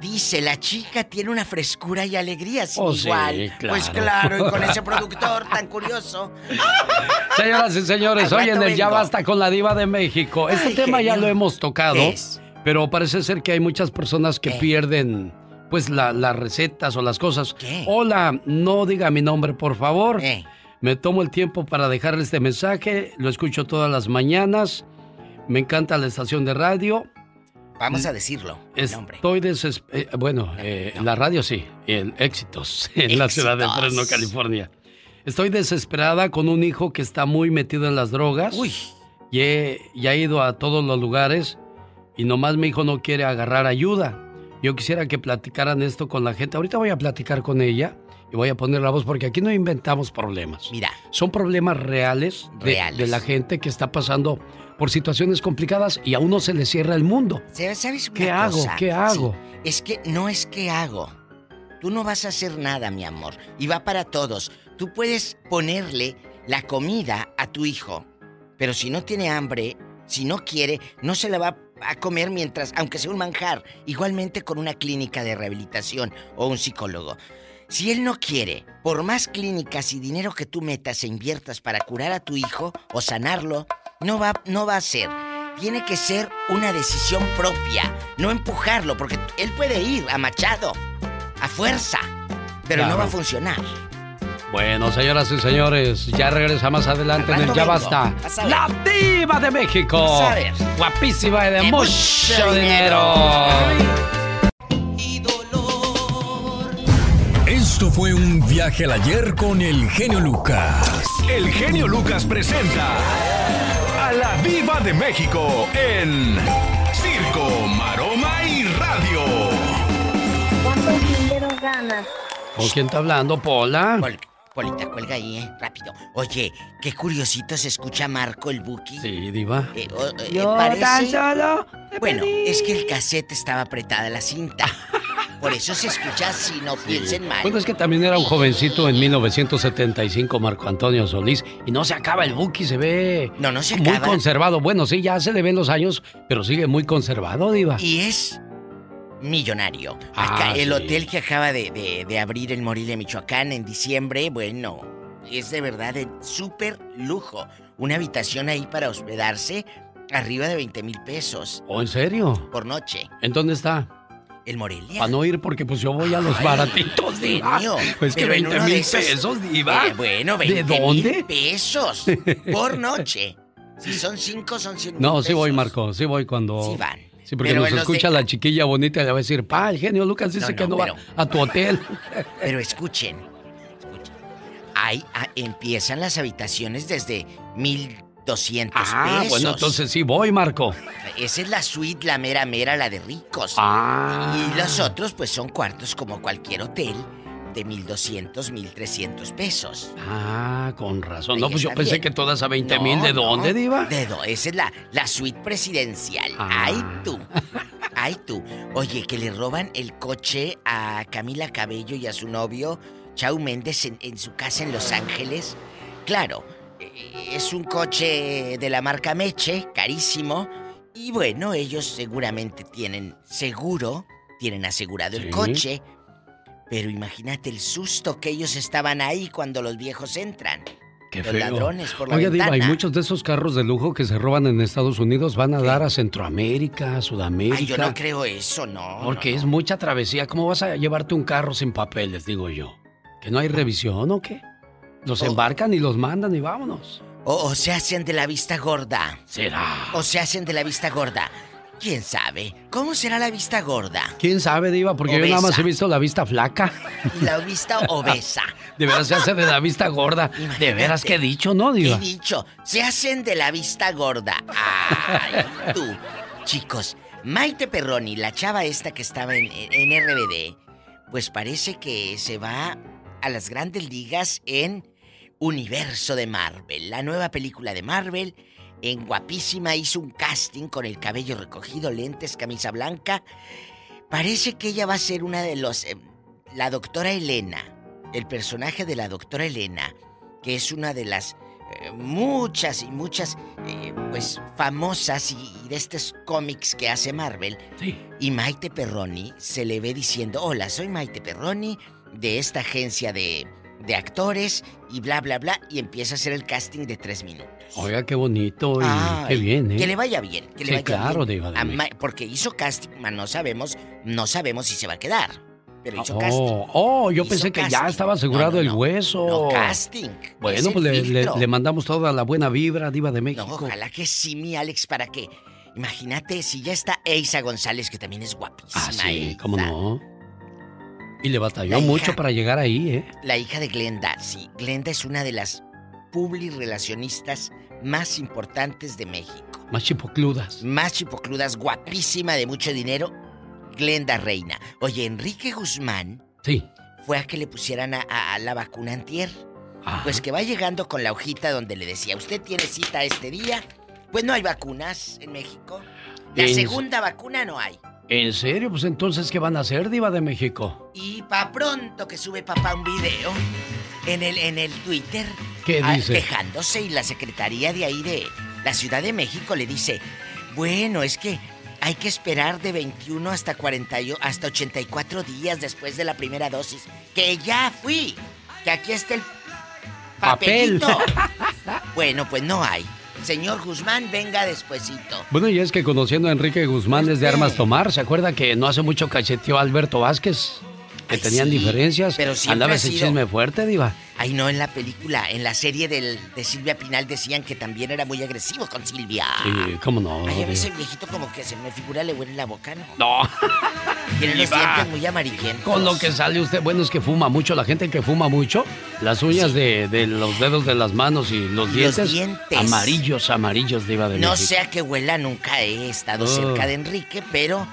Dice, la chica tiene una frescura y alegría sin Oh, sí, igual. claro. Pues claro, y con ese productor tan curioso. Señoras y señores, hoy en el Ya. Basta con la Diva de México. Este Ay, tema ya lo hemos tocado, pero parece ser que hay muchas personas que pierden pues la- las recetas o las cosas. Hola, no diga mi nombre, por favor. Me tomo el tiempo para dejarle este mensaje, lo escucho todas las mañanas. Me encanta la estación de radio. Vamos a decirlo. Estoy desesperado. bueno, eh, la radio sí, en éxitos, en la ciudad de. Fresno, California. Estoy desesperada con un hijo que está muy metido en las drogas. Uy. Y he, y ha ido a todos los lugares y nomás mi hijo no quiere agarrar ayuda. Yo quisiera que platicaran esto con la gente. Ahorita voy a platicar con ella y voy a poner la voz porque aquí no inventamos problemas. Mira. Son problemas reales de, Reales. de la gente que está pasando por situaciones complicadas y a uno se le cierra el mundo. ¿Sabes una ¿Qué hago? ¿Qué hago? Sí, es que no es que hago. Tú no vas a hacer nada, mi amor. Y va para todos. Tú puedes ponerle la comida a tu hijo. Pero si no tiene hambre, si no quiere, no se la va a comer mientras, aunque sea un manjar. Igualmente con una clínica de rehabilitación o un psicólogo. Si él no quiere, por más clínicas y dinero que tú metas e inviertas para curar a tu hijo o sanarlo, no va, no va a ser. Tiene que ser una decisión propia, no empujarlo, porque él puede ir a machado, a fuerza, pero no va a funcionar. Bueno, señoras y señores, ya regresa más adelante en el Ya. Basta. La diva de México. Ver. Guapísima y de, De mucho, mucho dinero. Esto fue un viaje al ayer con el genio Lucas. El genio Lucas presenta a la Viva de México en Circo, Maroma y Radio. ¿Cuántos dinero ganas? ¿Con quién está hablando, Pola? Pol- Polita, cuelga ahí, ¿eh? Rápido. Oye, qué curiosito se escucha Marco el Buki. Sí, diva. Eh, eh, Yo parece- tan solo Bueno, es que el cassette estaba apretada la cinta. Por eso se escucha así, no piensen mal. Bueno, es que también era un jovencito en 1975, Marco Antonio Solís, y no se acaba el Buki, se ve No, no se muy acaba. conservado. Bueno, sí, ya se le ven los años, pero sigue muy conservado, Diva. Y es millonario. Ah, Acá, el sí. hotel que acaba de, de- de abrir en Morelia, Michoacán, en diciembre, bueno, es de verdad de súper lujo. Una habitación ahí para hospedarse, arriba de 20 mil pesos ¿O en serio? por noche. ¿En dónde está? El Morelia. Para no ir porque pues yo voy a los Ay, baratitos, Diva. genio. Pues que Pero en 20 uno de mil esos- pesos, Diva. Eh, bueno, ¿De 20 dónde? mil pesos por noche. Si son cinco, son 100 mil No, sí voy, pesos. Marco, sí voy cuando... Sí van. Sí, porque Pero nos escucha de- la chiquilla bonita y le va a decir, pa, el genio Lucas dice No, que no, no pero- va a tu hotel. Pero escuchen, escuchen. Ahí ah, empiezan las habitaciones desde 1200 Ah, pesos. bueno, entonces sí voy, Marco. Esa es la suite, la mera mera, la de ricos. Ah. Y los otros, pues son cuartos como cualquier hotel de 1200, 1300 pesos. Ah, con razón. No, pues yo pensé bien. que todas a 20 No, mil. ¿De no, dónde, Diva? De esa es la, la suite presidencial. Ah. Ay, tú. Ay, tú. Oye, que le roban el coche a Camila Cabello y a su novio, Chau Méndez, en, en su casa en Los Ángeles. Claro, es un coche de la marca Meche, carísimo. Y bueno, ellos seguramente tienen seguro, tienen asegurado el coche. Pero imagínate el susto que ellos estaban ahí cuando los viejos entran. Qué los feo. ladrones por la Diva, ventana. y muchos de esos carros de lujo que se roban en Estados Unidos van a dar a Centroamérica, a Sudamérica. Ay, yo no creo eso, no. Porque es mucha travesía. ¿Cómo vas a llevarte un carro sin papeles, digo yo? ¿Que no hay revisión o qué? Los Oh. embarcan y los mandan y vámonos. O, o se hacen de la vista gorda. ¿Será? O se hacen de la vista gorda. ¿Quién sabe? ¿Cómo será la vista gorda? ¿Quién sabe, Diva? Porque yo nada más he visto la vista flaca. Y la vista obesa. De veras se hace de la vista gorda. De veras que he dicho, ¿no, He Diva? dicho, se hacen de la vista gorda. Ay, tú. Chicos, Maite Perroni, la chava esta que estaba en, en RBD, pues parece que se va a las grandes ligas en Universo de Marvel. La nueva película de Marvel. En guapísima hizo un casting con el cabello recogido, lentes, camisa blanca. Parece que ella va a ser una de los... eh, la doctora Elena. El personaje de la doctora Elena, que es una de las eh, muchas y muchas, eh, pues, famosas y, y de estos cómics que hace Marvel. Y Maite Perroni se le ve diciendo, hola, soy Maite Perroni de esta agencia de, de actores y bla, bla, bla. Y empieza a hacer el casting de tres minutos. Oiga, qué bonito y Ay, qué bien, ¿eh? Que le vaya bien, que le Sí, vaya claro, bien. Diva de porque hizo casting, no sabemos, no sabemos si se va a quedar. Pero hizo Oh, casting. oh, yo Hizo pensé que ya estaba asegurado No, no, el hueso. No, casting. Bueno, pues le, le- filtro. le mandamos toda la buena vibra, Diva de No, México. ojalá que sí, mi Alex, para que. Imagínate si ya está Eisa González, que también es guapísima. Ah, sí, cómo no. Y le batalló La hija- mucho para llegar ahí, ¿eh? La hija de Glenda, sí. Glenda es una de las publi relacionistas más importantes de México. Más chipocludas. Más chipocludas, guapísima, de mucho dinero. Glenda Reina. Oye, Enrique Guzmán Sí. fue a que le pusieran a, a- a la vacuna antier. Pues que va llegando con la hojita donde le decía, usted tiene cita este día. Pues no hay vacunas en México. La En- segunda vacuna no hay. ¿En serio? Pues entonces, ¿qué van a hacer, Diva de México? Y pa' pronto que sube papá un video en el, en el Twitter. ¿Qué ah, dice? Quejándose y la secretaría de ahí de la Ciudad de México le dice, bueno, es que hay que esperar de 21 hasta 40, y- hasta 84 días después de la primera dosis. Que ya fui. Que aquí está el Papel. papelito. bueno, pues no hay. Señor Guzmán, venga despuesito. Bueno, y es que conociendo a Enrique Guzmán desde. Armas Tomar, ¿se acuerda que no hace mucho cacheteó a Alberto Vázquez? Que tenían sí, diferencias. pero Andaba ese sido- chisme fuerte, Diva. Ay, no, en la película, en la serie del- de Silvia Pinal decían que también era muy agresivo con Silvia. Sí, ¿cómo no? Ay, a mí ese viejito como que se me figura le huele la boca, ¿no? No. Tiene los dientes muy amarillentos. Con lo que sale usted, bueno, es que fuma mucho. La gente que fuma mucho, las uñas de, de los dedos de las manos y los Los dientes, dientes. amarillos, amarillos, Diva de No México. sé a qué huela, nunca he estado Oh. cerca de Enrique, pero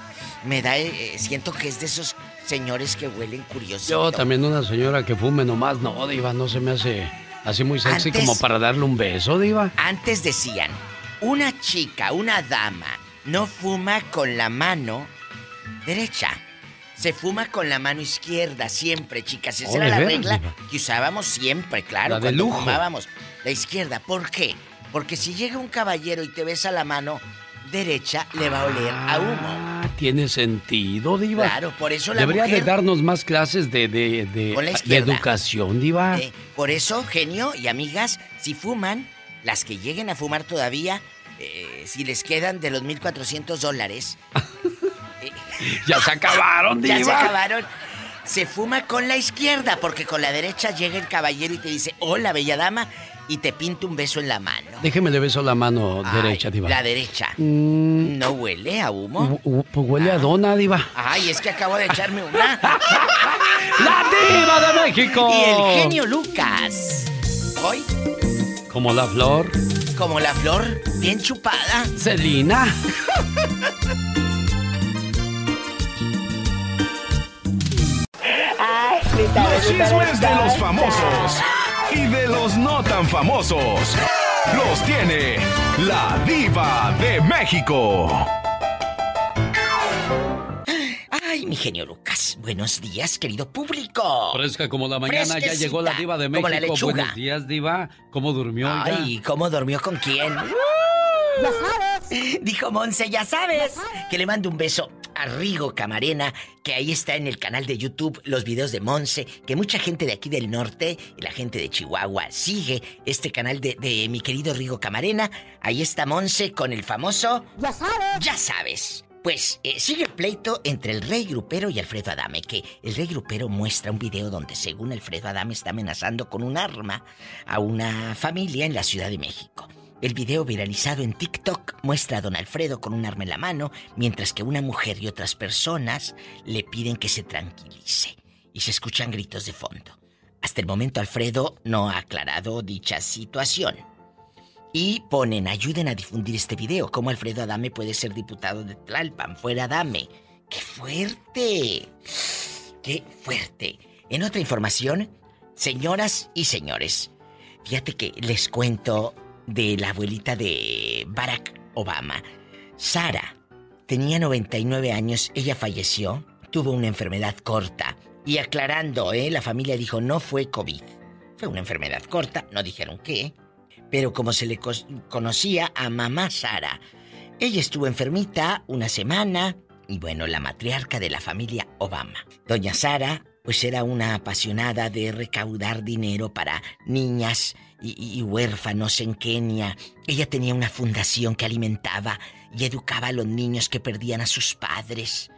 me da, eh, siento que es de esos señores que huelen curiosos. Yo también una señora que fume nomás, no, Diva, no se me hace así muy sexy Antes- como para darle un beso, Diva. Antes decían, una chica, una dama, no fuma con la mano derecha. Se fuma con la mano izquierda siempre, chicas. Esa Oh, era ¿de la veras, regla Diva? que usábamos siempre, claro, La de cuando lujo. fumábamos. La izquierda, ¿por qué? Porque si llega un caballero y te besa la mano derecha, le va a oler a humo. Tiene sentido, Diva. Claro, por eso la Debería mujer- de darnos más clases de, de, de- educación, Diva. Eh, por eso, genio y amigas, si fuman, las que lleguen a fumar todavía, eh, si les quedan de los 1.400 dólares, Ya se acabaron, Diva. ya se acabaron. Se fuma con la izquierda, porque con la derecha llega el caballero y te dice, hola, bella dama, y te pinta un beso en la mano. Déjeme le beso la mano Ay, derecha, Diva. La derecha. Mm, ¿No huele a humo? hu- hu- pues huele a dona, Diva. Ay, es que acabo de echarme una. ¡La diva de México! Y el genio Lucas. Hoy, Como la flor. como la flor, bien chupada. Celina. Ay, Los chismes de los famosos y de los no tan famosos. Los tiene la diva de México. Ay, mi genio Lucas. Buenos días, querido público. Fresca como la mañana, ya llegó la diva de como la México. lechuga. Buenos días, diva. ¿Cómo durmió? Ay, ¿cómo durmió con quién? Ya sabes. Dijo Monse, ya sabes. Que le mando un beso a Rigo Camarena, que ahí está en el canal de YouTube los videos de Monse, que mucha gente de aquí del norte y la gente de Chihuahua sigue este canal de, de mi querido Rigo Camarena. Ahí está Monse con el famoso... Ya sabes. Ya sabes. Pues eh, sigue el pleito entre el rey grupero y Alfredo Adame, que el rey grupero muestra un video donde según Alfredo Adame está amenazando con un arma a una familia en la Ciudad de México. El video viralizado en TikTok muestra a don Alfredo con un arma en la mano, mientras que una mujer y otras personas le piden que se tranquilice. Y se escuchan gritos de fondo. Hasta el momento Alfredo no ha aclarado dicha situación. Y ponen, ayuden a difundir este video. ¿Cómo Alfredo Adame puede ser diputado de Tlalpan? Fuera Adame. ¡Qué fuerte! ¡Qué fuerte! En otra información, señoras y señores, fíjate que les cuento de la abuelita de Barack Obama. Sara tenía 99 años, ella falleció, tuvo una enfermedad corta. Y aclarando, ¿eh? la familia dijo no fue COVID. Fue una enfermedad corta, no dijeron qué. Pero como se le conocía a mamá Sara, ella estuvo enfermita una semana y bueno, la matriarca de la familia Obama. Doña Sara, pues era una apasionada de recaudar dinero para niñas y, huérfanos en Kenia. Ella tenía una fundación que alimentaba y educaba a los niños que perdían a sus padres.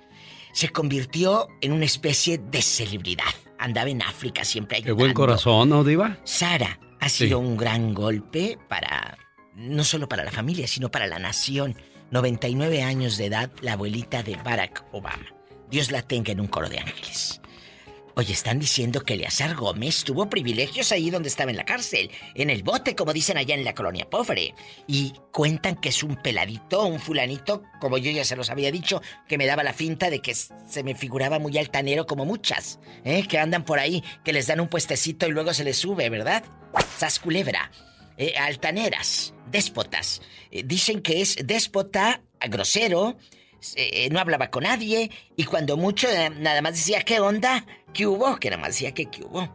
Se convirtió en una especie de celebridad. Andaba en África siempre ayudando. Qué buen corazón, ¿no, Diva? Sara ha sido un gran golpe para. no solo para la familia, sino para la nación. 99 años de edad, la abuelita de Barack Obama. Dios la tenga en un coro de ángeles. Oye, están diciendo que Eleazar Gómez tuvo privilegios ahí donde estaba en la cárcel, en el bote, como dicen allá en la colonia pobre. Y cuentan que es un peladito, un fulanito, como yo ya se los había dicho, que me daba la finta de que se me figuraba muy altanero como muchas, ¿eh? que andan por ahí, que les dan un puestecito y luego se les sube, ¿verdad? Sas culebra. Eh, altaneras, déspotas. Eh, dicen que es déspota, grosero, eh, no hablaba con nadie y cuando mucho eh, nada más decía qué onda, qué hubo, que nada más decía que qué hubo.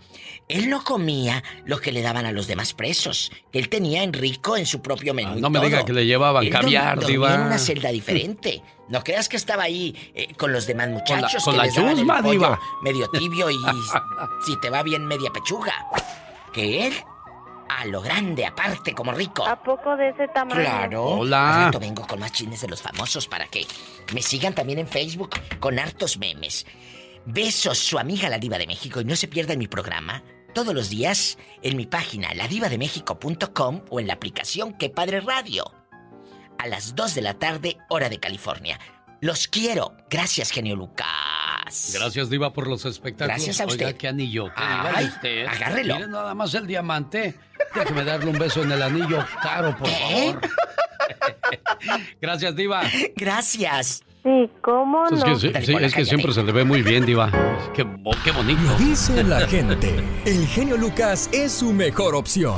Él no comía lo que le daban a los demás presos, que él tenía en rico en su propio menú. Ah, no me diga que le llevaban caviar, diva. en una celda diferente. No creas que estaba ahí eh, con los demás muchachos con la, que les daban el diva. medio tibio y si te va bien media pechuga. Que él a lo grande, aparte, como rico. ¿A poco de ese tamaño? Claro. Hola. Al vengo con más chines de los famosos para que me sigan también en Facebook con hartos memes. Besos, su amiga la diva de México y no se pierdan mi programa todos los días en mi página ladivademéxico.com o en la aplicación Que Padre Radio. A las 2 de la tarde, hora de California. Los quiero. Gracias, genio Lucas. Gracias, Diva, por los espectáculos. Gracias a usted. Oiga, qué anillo. Ay, usted. agárrelo. Mire nada más el diamante. Déjeme darle un beso en el anillo caro, por favor. Gracias, Diva. Gracias. Sí, ¿cómo Es no? que, sí, sí, es que siempre se le ve muy bien, Diva. Qué, qué bonito. Dice la gente, el genio Lucas es su mejor opción.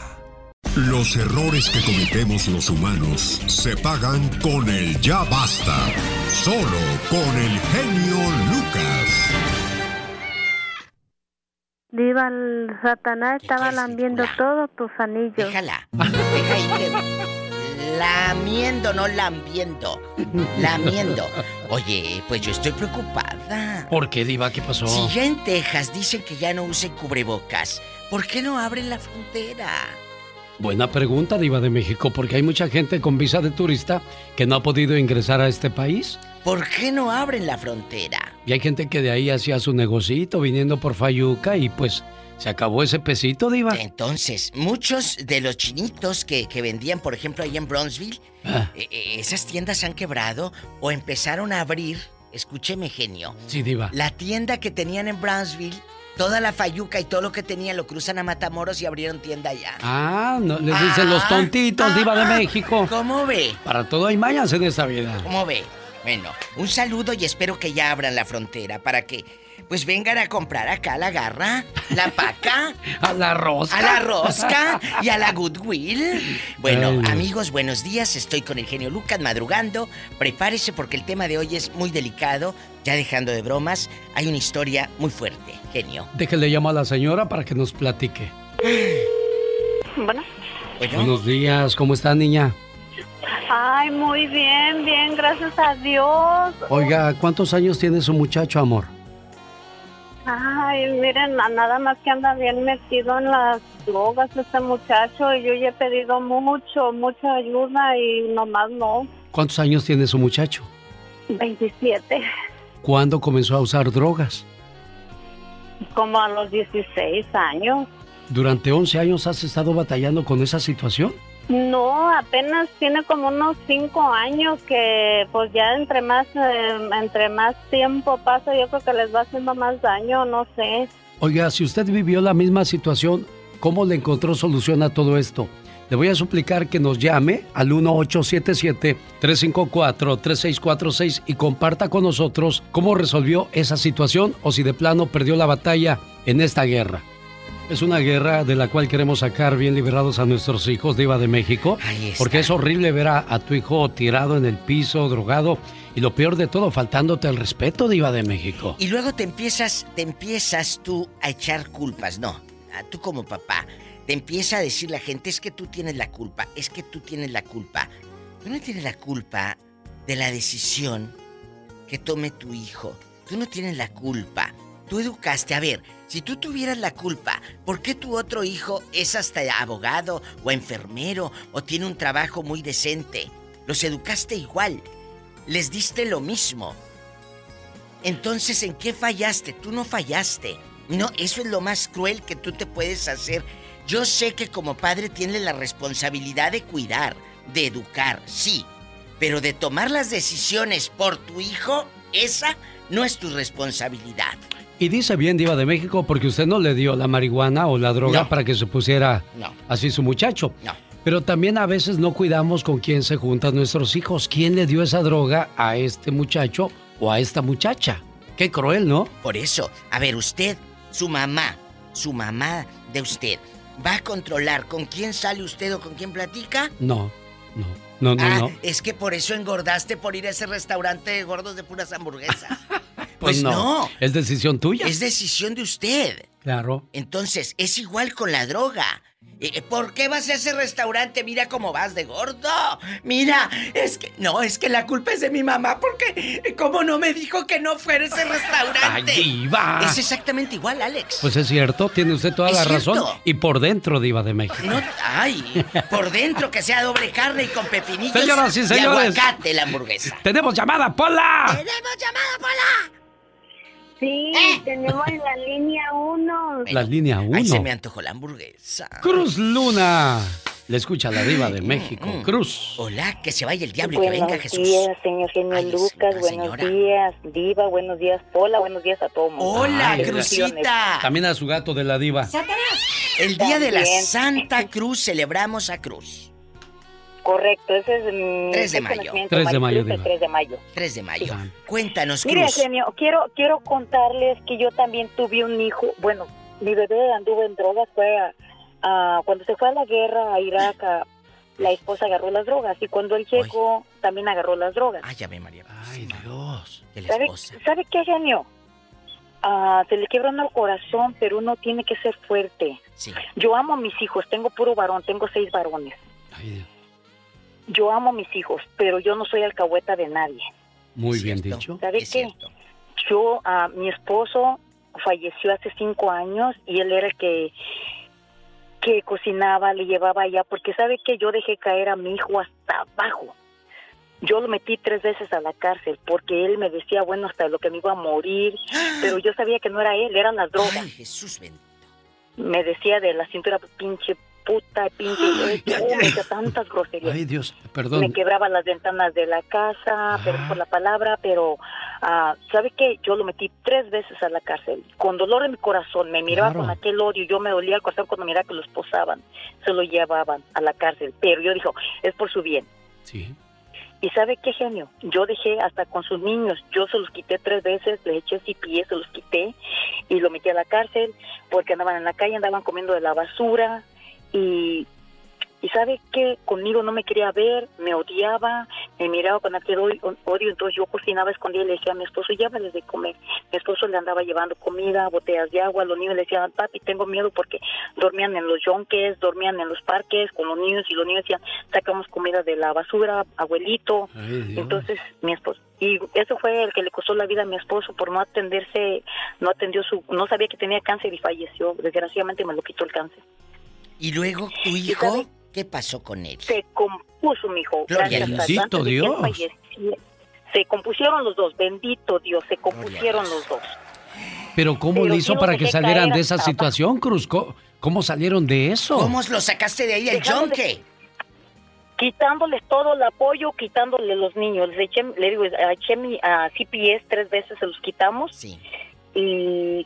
Los errores que cometemos los humanos se pagan con el ya basta. Solo con el genio Lucas. Diva, el Satanás estaba lambiendo todos tus anillos. Déjala. Deja ahí que- Lamiendo, no lambiendo. Lamiendo. Oye, pues yo estoy preocupada. ¿Por qué, Diva? ¿Qué pasó? Si ya en Texas dicen que ya no usen cubrebocas, ¿por qué no abren la frontera? Buena pregunta, Diva de México, porque hay mucha gente con visa de turista que no ha podido ingresar a este país. ¿Por qué no abren la frontera? Y hay gente que de ahí hacía su negocito viniendo por Fayuca y pues se acabó ese pesito, Diva. Entonces, muchos de los chinitos que, que vendían, por ejemplo, ahí en Bronzeville, Ah. eh, eh, esas tiendas han quebrado o empezaron a abrir, escúcheme genio, Sí, Diva. la tienda que tenían en Brownsville, toda la fayuca y todo lo que tenían lo cruzan a Matamoros y abrieron tienda allá. Ah, no, les dicen los tontitos, Diva de México. ¿Cómo ve? Para todo hay mayas en esta vida. ¿Cómo ve? Bueno, un saludo y espero que ya abran la frontera para que pues vengan a comprar acá la garra, la paca, A la rosca. a la rosca y a la Goodwill. Bueno, Ay, amigos, buenos días. Estoy con el genio Lucas madrugando. Prepárese porque el tema de hoy es muy delicado. Ya dejando de bromas, hay una historia muy fuerte, genio. Déjale llamar a la señora para que nos platique. Bueno. Buenos días, ¿cómo está, niña? Ay, muy bien, bien, gracias a Dios. Oiga, ¿cuántos años tiene su muchacho, amor? Ay, miren, na- nada más que anda bien metido en las drogas este muchacho y yo ya he pedido mucho, mucha ayuda y nomás no. ¿Cuántos años tiene su muchacho? 27, ¿Cuándo comenzó a usar drogas? como a los 16 años. ¿Durante 11 años has estado batallando con esa situación? No, apenas tiene como unos 5 años que pues ya entre más, eh, entre más tiempo pasa yo creo que les va haciendo más daño, no sé. Oiga, si usted vivió la misma situación, ¿cómo le encontró solución a todo esto? Le voy a suplicar que nos llame al 1877-354-3646 y comparta con nosotros cómo resolvió esa situación o si de plano perdió la batalla en esta guerra. Es una guerra de la cual queremos sacar bien liberados a nuestros hijos de de México. Porque es horrible ver a, a tu hijo tirado en el piso, drogado. Y lo peor de todo, faltándote el respeto de de México. Y luego te empiezas, te empiezas tú a echar culpas, no, a tú como papá, te empieza a decir la gente, es que tú tienes la culpa, es que tú tienes la culpa. Tú no tienes la culpa de la decisión que tome tu hijo. Tú no tienes la culpa. Tú educaste, a ver, si tú tuvieras la culpa, ¿por qué tu otro hijo es hasta abogado o enfermero o tiene un trabajo muy decente? Los educaste igual, les diste lo mismo. Entonces, ¿en qué fallaste? Tú no fallaste. No, eso es lo más cruel que tú te puedes hacer. Yo sé que como padre tienes la responsabilidad de cuidar, de educar, sí. Pero de tomar las decisiones por tu hijo, esa no es tu responsabilidad. Y dice bien Diva de México porque usted no le dio la marihuana o la droga No. para que se pusiera No. así su muchacho. No. Pero también a veces no cuidamos con quién se juntan nuestros hijos. ¿Quién le dio esa droga a este muchacho o a esta muchacha? Qué cruel, ¿no? Por eso, a ver, usted, su mamá, su mamá de usted, ¿va a controlar con quién sale usted o con quién platica? No, no, no, no, ah, no. es que por eso engordaste por ir a ese restaurante de gordos de puras hamburguesas. Pues pues no. Es decisión tuya. Es decisión de usted. Claro. Entonces, es igual con la droga. Eh, ¿Por qué vas a ese restaurante? Mira cómo vas de gordo. Mira, es que. No, es que la culpa es de mi mamá porque. eh, ¿Cómo no me dijo que no fuera ese restaurante? ¡Ay, diva! Es exactamente igual, Alex. Pues es cierto, tiene usted toda la razón. Y por dentro, Diva de México. No, ay, por dentro que sea doble carne y con pepinillos Señoras y y señores. aguacate la hamburguesa. ¡Tenemos llamada, Pola! ¡Tenemos llamada, Pola! Sí, tenemos la línea 1. La línea 1. Ay, se me antojó la hamburguesa. Cruz Luna. Le escucha la Diva de México. Mm. Cruz. Hola, que se vaya el diablo y que Buenos venga Jesús. días, señor genio Lucas. Buenos señora. días, Diva. Buenos días, Pola. Buenos días a todos. Hola, Crucita. También a su gato de la Diva. El día de la También. Santa Cruz celebramos a Cruz. Correcto, ese es mi 3 de mayo. nacimiento, 3 de mayo, Maricruz, el Diva. 3 de mayo. 3 de mayo. Cuéntanos, Mire, Cruz. genio, quiero, quiero contarles que yo también tuve un hijo. Bueno, mi bebé anduvo en drogas. Fue a- a- cuando se fue a la guerra a Irak, a- la esposa agarró las drogas. Y cuando él llegó, también agarró las drogas. Ay, ya ve, María. Ay, Dios. La ¿Sabe, esposa. ¿sabe qué, genio? Ah, se le quiebra uno el corazón, pero uno tiene que ser fuerte. Sí. Yo amo a mis hijos, tengo puro varón, tengo seis varones. Yo amo a mis hijos, pero yo no soy alcahueta de nadie. Muy bien dicho. ¿Sabe qué? Yo, ah, mi esposo falleció hace cinco años y él era el que que cocinaba, le llevaba allá, porque sabe que yo dejé caer a mi hijo hasta abajo. Yo lo metí tres veces a la cárcel porque él me decía, bueno, hasta lo que me iba a morir, pero yo sabía que no era él, eran las drogas. Ay, Jesús bendito. Me decía de la cintura, pinche puta, pinche, esto, oh, me decía tantas groserías. Ay, Dios, Me perdón. quebraba las ventanas de la casa, perdón por la palabra, pero ah, ¿sabe qué? Yo lo metí tres veces a la cárcel. Con dolor en mi corazón, me miraba Claro. con aquel odio, yo me dolía el corazón cuando miraba que lo esposaban, se lo llevaban a la cárcel. Pero yo dijo, es por su bien. Sí. ¿Y sabe qué genio? Yo dejé hasta con sus niños, yo se los quité tres veces, le eché CPS, se los quité y lo metí a la cárcel porque andaban en la calle, andaban comiendo de la basura y, y sabe qué, conmigo no me quería ver, me odiaba, me miraba con aquel odio, odio, entonces yo cocinaba escondida y le decía a mi esposo, llévales de comer. Mi esposo le andaba llevando comida, botellas de agua, los niños le decían, papi, tengo miedo porque dormían en los yonques, dormían en los parques con los niños y los niños decían, sacamos comida de la basura, abuelito. Entonces mi esposo, y eso fue el que le costó la vida a mi esposo por no atenderse, no atendió su, no sabía que tenía cáncer y falleció. Desgraciadamente me lo quitó el cáncer. ¿Y luego tu hijo? ¿Qué pasó con él? Se compuso, mi hijo. Gloria a Dios. Bendito Dios. Se compusieron los dos, bendito Dios, se compusieron los dos. Pero ¿cómo Pero le hizo para que salieran de esa situación, Cruz? ¿Cómo, salieron de eso? ¿Cómo lo sacaste de ahí el yonque? Quitándoles todo el apoyo, quitándole los niños. Le, eché, le digo, eché mi a CPS tres veces, se los quitamos. Y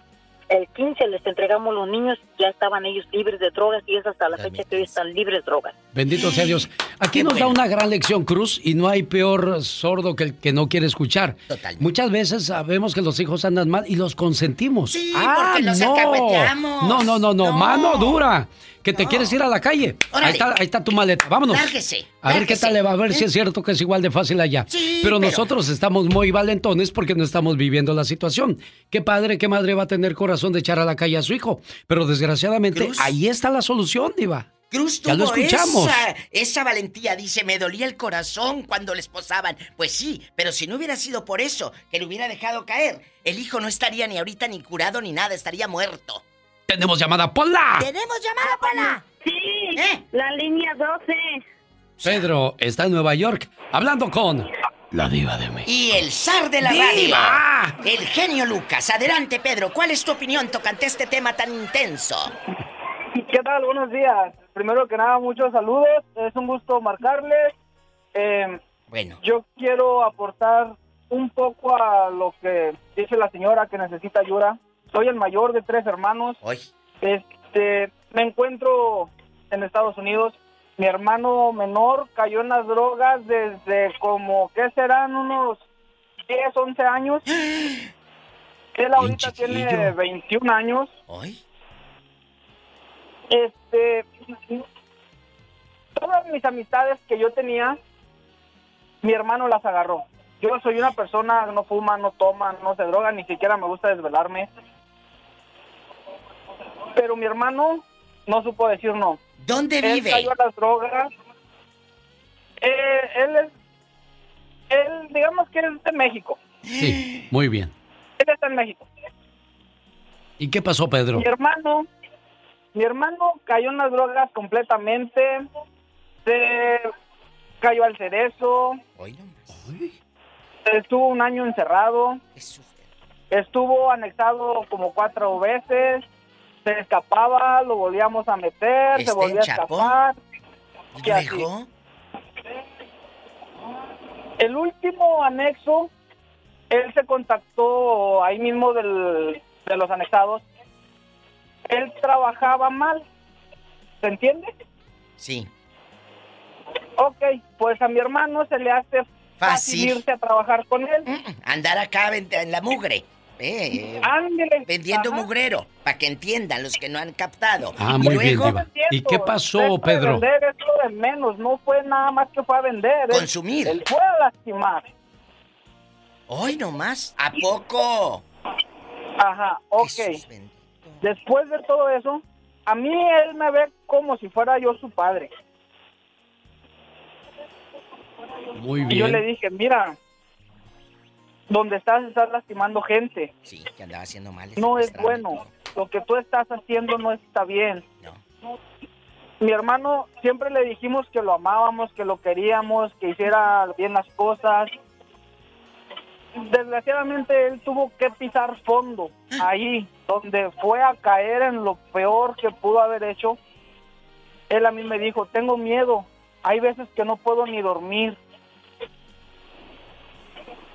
el 15 les entregamos los niños, ya estaban ellos libres de drogas y es hasta la fecha que hoy están libres de drogas. Bendito sea Dios. Aquí nos da una gran lección, Cruz, y no hay peor sordo que el que no quiere escuchar. Muchas veces sabemos que los hijos andan mal y los consentimos. Sí, ah, porque los no. No, no, no, no, mano dura. Que te quieres ir a la calle. Ahí está, ahí está tu maleta. Vámonos. Lárguese, A ver qué tal le va, a ver si es cierto que es igual de fácil allá. Sí, pero, pero- nosotros estamos muy valentones porque no estamos viviendo la situación. ¿Qué padre, qué madre va a tener corazón de echar a la calle a su hijo? Pero desgraciadamente Cruz. ahí está la solución, Diva. Cruz Ya lo escuchamos. Esa, esa valentía, dice, me dolía el corazón cuando les posaban. Pues sí, pero si no hubiera sido por eso, que le hubiera dejado caer, el hijo no estaría ni ahorita ni curado ni nada, estaría muerto. Tenemos llamada, Pola. ¡Tenemos llamada, Pola! Sí, la línea 12. Pedro está en Nueva York hablando con la diva de México. Y el zar de la ¡Diva! radio, el genio Lucas. Adelante, Pedro, ¿cuál es tu opinión tocante este tema tan intenso? ¿Qué tal? Buenos días. Primero que nada, muchos saludos. Es un gusto marcarles. Eh, bueno. Yo quiero aportar un poco a lo que dice la señora que necesita ayuda. Soy el mayor de tres hermanos. Este, me encuentro en Estados Unidos. Mi hermano menor cayó en las drogas desde como, ¿qué serán? Unos 10, 11 años. Él ahorita tiene 21 años. Este, todas mis amistades que yo tenía, mi hermano las agarró. Yo soy una persona no fuma, no toma, no se droga, ni siquiera me gusta desvelarme. Pero mi hermano no supo decir no. ¿Dónde Él vive? cayó a las drogas. Eh, él es, él, digamos que es de México. Sí, muy bien. Él está en México. ¿Y qué pasó, Pedro? Mi hermano, mi hermano cayó en las drogas completamente. Se cayó al cerezo. Estuvo un año encerrado. Estuvo anexado como cuatro veces. Se escapaba, lo volvíamos a meter, se ¿Este volvía a Chapo? escapar. ¿Y luego? El último anexo, él se contactó ahí mismo del, de los anexados. Él trabajaba mal. ¿Se entiende? Sí. Ok, pues a mi hermano se le hace fácil, Fácil. irse a trabajar con él. Andar acá en la mugre. Eh, vendiendo Ajá. mugrero, para que entiendan los que no han captado. Ah, Y muy bien, Diva. ¿Y qué pasó, Pedro? vender es lo de menos, no fue nada más que fue a vender. él- Consumir. Él fue a lastimar. Hoy nomás, ¿a poco? Ajá, ok. Después de todo eso, a mí él me ve como si fuera yo su padre. Muy Y yo bien. le dije, mira, donde estás estás lastimando gente. Sí, que andaba haciendo mal. No es bueno. Lo que tú estás haciendo no está bien. Mi hermano siempre le dijimos que lo amábamos, que lo queríamos, que hiciera bien las cosas. Desgraciadamente él tuvo que pisar fondo ahí, donde fue a caer en lo peor que pudo haber hecho. Él a mí me dijo, tengo miedo, hay veces que no puedo ni dormir.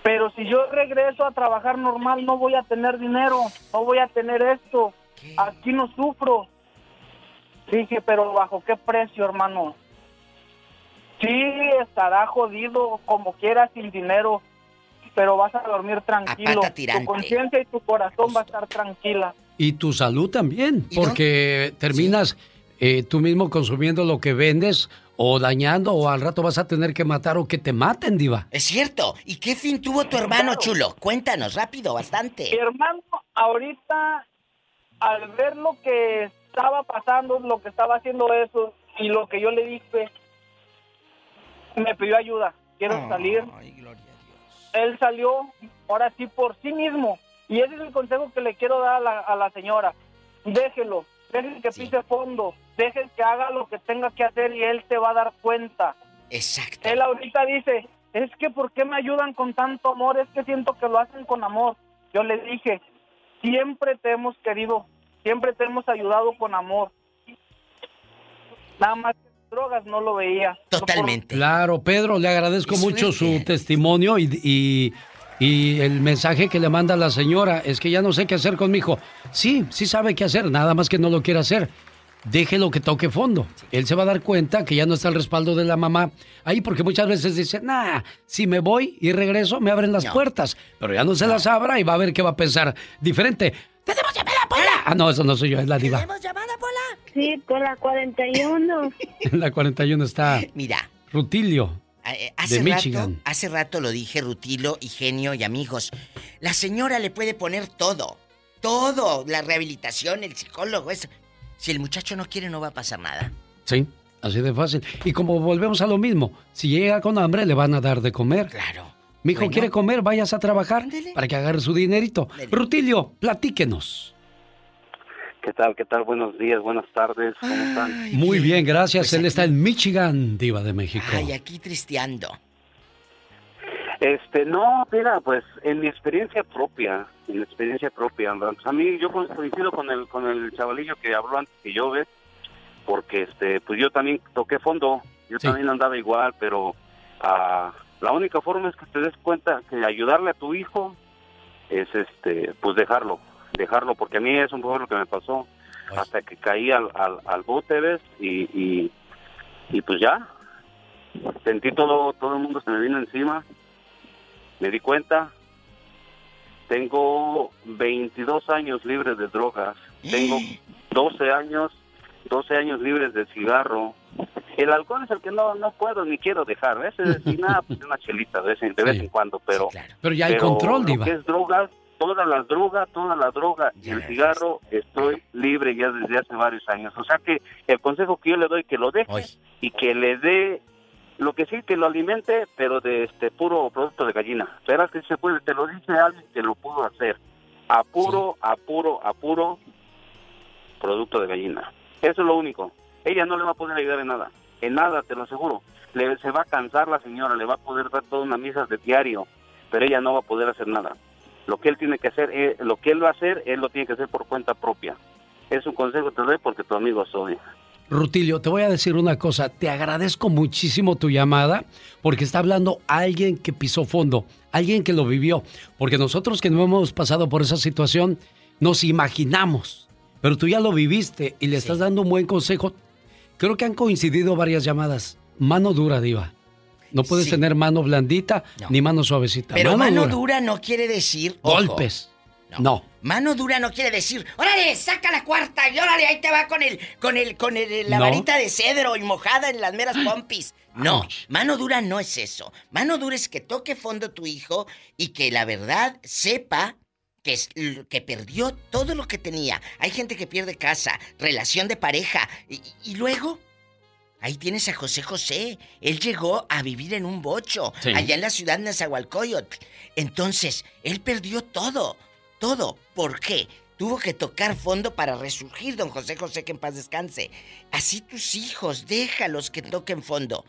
Pero si yo regreso a trabajar normal, no voy a tener dinero, no voy a tener esto. Aquí no sufro. Dije, pero ¿bajo qué precio, hermano? Sí, estará jodido como quiera sin dinero, pero vas a dormir tranquilo. Tu conciencia y tu corazón va a estar tranquila. Y tu salud también, porque terminas eh, tú mismo consumiendo lo que vendes o dañando o al rato vas a tener que matar o que te maten, diva. Es cierto. ¿Y qué fin tuvo tu hermano chulo? Cuéntanos rápido, bastante. Mi hermano ahorita al ver lo que estaba pasando, lo que estaba haciendo eso y lo que yo le dije, me pidió ayuda. Quiero salir. Él salió ahora sí por sí mismo. Y ese es el consejo que le quiero dar a la, a la señora. Déjelo, dejen que pise fondo, dejen que haga lo que tenga que hacer y él se va a dar cuenta. Exacto. Él ahorita dice, es que ¿por qué me ayudan con tanto amor? Es que siento que lo hacen con amor. Yo le dije, siempre te hemos querido, siempre te hemos ayudado con amor. Nada más que drogas no lo veía. Totalmente. Claro, Pedro, le agradezco mucho su testimonio y, y, y el mensaje que le manda la señora es que ya no sé qué hacer con mi hijo. Sí, sí sabe qué hacer, nada más que no lo quiere hacer. Déjelo que toque fondo. Él se va a dar cuenta que ya no está el respaldo de la mamá ahí porque muchas veces dice, nah, si me voy y regreso me abren las puertas. Pero ya no se las abra y va a ver qué va a pensar diferente. ¡Tenemos llamada, Pola! Ah, no, eso no soy yo, es la diva. llamada, Pola? Sí, con la 41. En la 41 está Mira. Rutilio. Eh, Hace de rato, hace rato lo dije, Rutilo y Genio y amigos. La señora le puede poner todo. Todo. La rehabilitación, el psicólogo, eso. Si el muchacho no quiere, no va a pasar nada. Sí, así de fácil. Y como volvemos a lo mismo, si llega con hambre le van a dar de comer. Claro. Mi hijo quiere comer, vayas a trabajar para que agarre su dinerito. Rutilio, platíquenos. ¿Qué tal? ¿Qué tal? Buenos días, buenas tardes. ¿Cómo están? Muy bien, gracias. Él está en Michigan, diva de México. Ay, aquí tristeando. Este, no, mira, pues en mi experiencia propia, en mi experiencia propia, pues, a mí yo coincido con el con el chavalillo que habló antes que yo, ¿ves? Porque este, pues yo también toqué fondo, yo también andaba igual, pero ah, la única forma es que te des cuenta que ayudarle a tu hijo es este, pues dejarlo, dejarlo, porque a mí es un poco lo que me pasó hasta que caí al, al, al bote, ¿ves? Y, y, y pues ya, sentí todo, todo el mundo se me vino encima, me di cuenta, tengo 22 años libres de drogas, tengo 12 años, 12 años libres de cigarro. El alcohol es el que no no puedo ni quiero dejar, ese y nada, pues una chelita de vez en, de vez en cuando, pero Pero ya hay control, lo diva. que es drogas, todas las drogas, toda la droga y el cigarro, estoy libre ya desde hace varios años. O sea que el consejo que yo le doy que lo deje y que le dé lo que sí que lo alimente, pero de este puro producto de gallina. Verás que se puede, te lo dice alguien que lo pudo hacer. A puro, a puro, a puro producto de gallina. Eso es lo único. Ella no le va a poder ayudar en nada. En nada, te lo aseguro. Le, se va a cansar la señora, le va a poder dar toda una misa de diario, pero ella no va a poder hacer nada. Lo que él tiene que hacer, eh, lo que él va a hacer, él lo tiene que hacer por cuenta propia. Es un consejo que te doy porque tu amigo soy. Rutilio, te voy a decir una cosa. Te agradezco muchísimo tu llamada porque está hablando alguien que pisó fondo, alguien que lo vivió. Porque nosotros que no hemos pasado por esa situación, nos imaginamos. Pero tú ya lo viviste y le estás dando un buen consejo. Creo que han coincidido varias llamadas. Mano dura, Diva. No puedes Sí. tener mano blandita ni mano suavecita. Pero mano, dura. dura. no quiere decir. Golpes. No. Mano dura no quiere decir, órale, saca la cuarta y órale, ahí te va con el, con el, con el, la No. varita de cedro y mojada en las meras pompis. No, mano dura no es eso. Mano dura es que toque fondo tu hijo y que la verdad sepa que, es, que perdió todo lo que tenía. Hay gente que pierde casa, relación de pareja y, y luego... Ahí tienes a José José. Él llegó a vivir en un bocho, Sí. allá en la ciudad de Nezahualcóyotl. Entonces, él perdió todo, todo. ¿Por qué? Tuvo que tocar fondo para resurgir, don José José, que en paz descanse. Así tus hijos, déjalos que toquen fondo.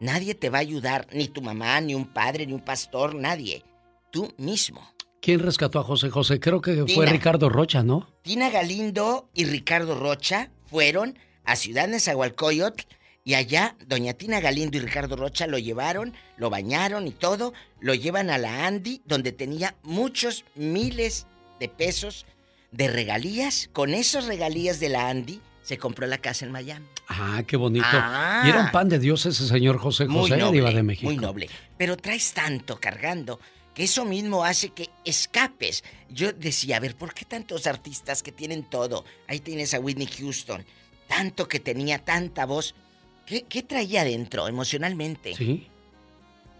Nadie te va a ayudar, ni tu mamá, ni un padre, ni un pastor, nadie. Tú mismo. ¿Quién rescató a José José? Creo que fue. Ricardo Rocha, ¿no? Tina Galindo y Ricardo Rocha fueron a Ciudad Nezahualcóyotl y allá doña Tina Galindo y Ricardo Rocha lo llevaron, lo bañaron y todo, lo llevan a la Andy donde tenía muchos miles de pesos de regalías. Con esos regalías de la Andy se compró la casa en Miami. Ah, qué bonito. Ah. Y era un pan de Dios ese señor José Muy José, noble, Diva de México. muy noble. Pero traes tanto cargando que eso mismo hace que escapes. Yo decía, a ver, ¿por qué tantos artistas que tienen todo? Ahí tienes a Whitney Houston, tanto que tenía tanta voz, ¿Qué, qué traía adentro emocionalmente? Sí.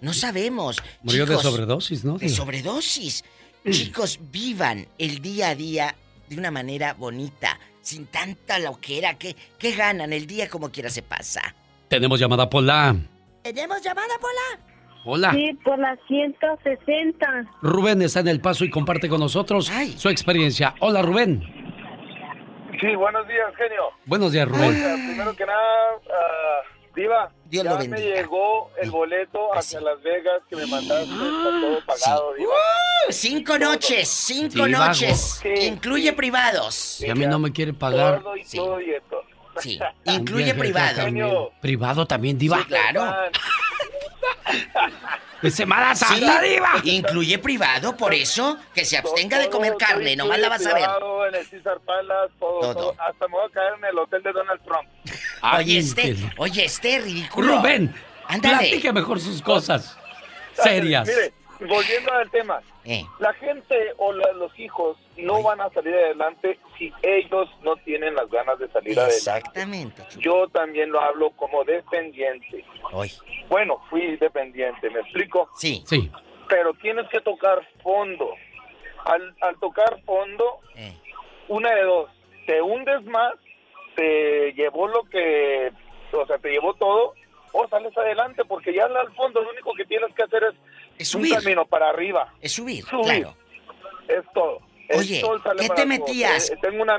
No sabemos. Murió de sobredosis, ¿no? De sobredosis. Chicos, vivan el día a día de una manera bonita, sin tanta loquera. ¿Qué, qué ganan? El día como quiera se pasa. Tenemos llamada Pola. ¿Tenemos llamada, Pola? Hola. Sí, por la 160. Rubén está en el paso y comparte con nosotros su experiencia. Hola, Rubén. Sí, buenos días, genio. Buenos días, Rubén. Oiga, primero que nada, ah, Diva, Dios ya lo me llegó el boleto hacia Las Vegas que me mandaste, está todo pagado, Diva. ¡Uh! cinco noches, cinco Sí, noches. Incluye privados. Si a mí no me quiere pagar. Todo y todo y esto. Sí, incluye viaje privado. también. ¿Privado también, Diva? Sí, claro. ¡De Semana Santa, Sí, Diva! Incluye privado, por eso que se abstenga de comer Todo, carne, todo nomás la vas a ver. privado, En el Palace, todo, Todo. todo. Hasta me voy a caer en el hotel de Donald Trump. Oye, este, oye, este ridículo. Rubén, Ándale. platique mejor sus cosas serias. Mire, volviendo al tema. Eh. La gente o la- los hijos no van a salir adelante si ellos no tienen las ganas de salir adelante. Exactamente. Yo también lo hablo como dependiente. Hoy. Bueno, fui dependiente, ¿me explico? Sí. Sí. Pero tienes que tocar fondo. Al, al tocar fondo, Eh. una de dos, te hundes más, te llevó lo que, o sea, te llevó todo, o sales adelante, porque ya al fondo lo único que tienes que hacer es, Es un subir. camino para arriba. Es subir, Subir. claro. Es todo. El Oye, ¿qué te metías? Eh, tengo una...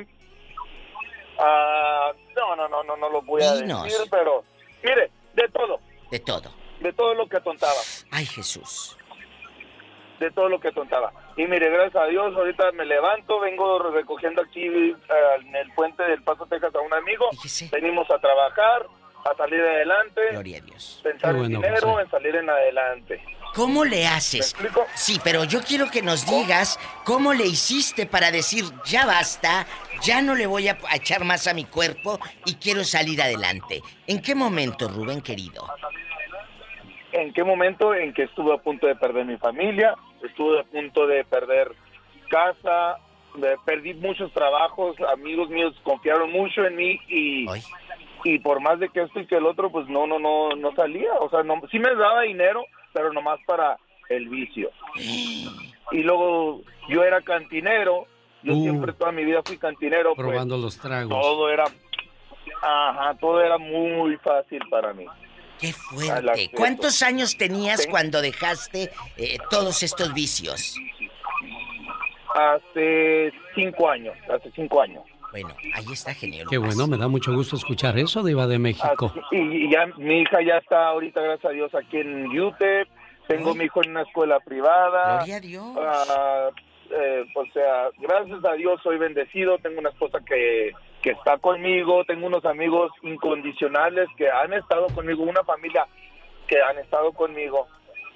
Ah, no, no, no, no, no lo voy a Dinos. decir, pero mire, de todo, De todo. de todo lo que atontaba. Ay, Jesús. de todo lo que tontaba. Y mire, gracias a Dios, ahorita me levanto, vengo recogiendo aquí eh, en el puente del Paso, Texas a un amigo. Venimos a trabajar, a salir adelante. Gloria a Dios. Pensar Qué en bueno, dinero, José. en salir en adelante. ¿Cómo le haces? Sí, pero yo quiero que nos digas cómo le hiciste para decir, ya basta, ya no le voy a echar más a mi cuerpo y quiero salir adelante. ¿En qué momento, Rubén querido? ¿En qué momento? En que estuve a punto de perder mi familia, estuve a punto de perder casa, de- perdí muchos trabajos, amigos míos confiaron mucho en mí y, y por más de que esto y que el otro, pues no, no, no, no salía. O sea, no, sí me daba dinero, pero nomás para el vicio. Y luego yo era cantinero, yo Uh. siempre toda mi vida fui cantinero, pues, Probando los tragos. todo era, ajá, todo era muy fácil para mí. ¡Qué Al fuerte! ¿Cuántos años tenías Ten- cuando dejaste eh, todos estos vicios? Hace cinco años, hace cinco años. Bueno, ahí está genial. Qué bueno, me da mucho gusto escuchar eso, Diva de México. Y, y ya mi hija ya está ahorita, gracias a Dios, aquí en UTEP. Tengo mi hijo en una escuela privada. Gloria a Dios. Ah, eh, o sea, gracias a Dios soy bendecido. Tengo una esposa que, que está conmigo. Tengo unos amigos incondicionales que han estado conmigo. Una familia que han estado conmigo.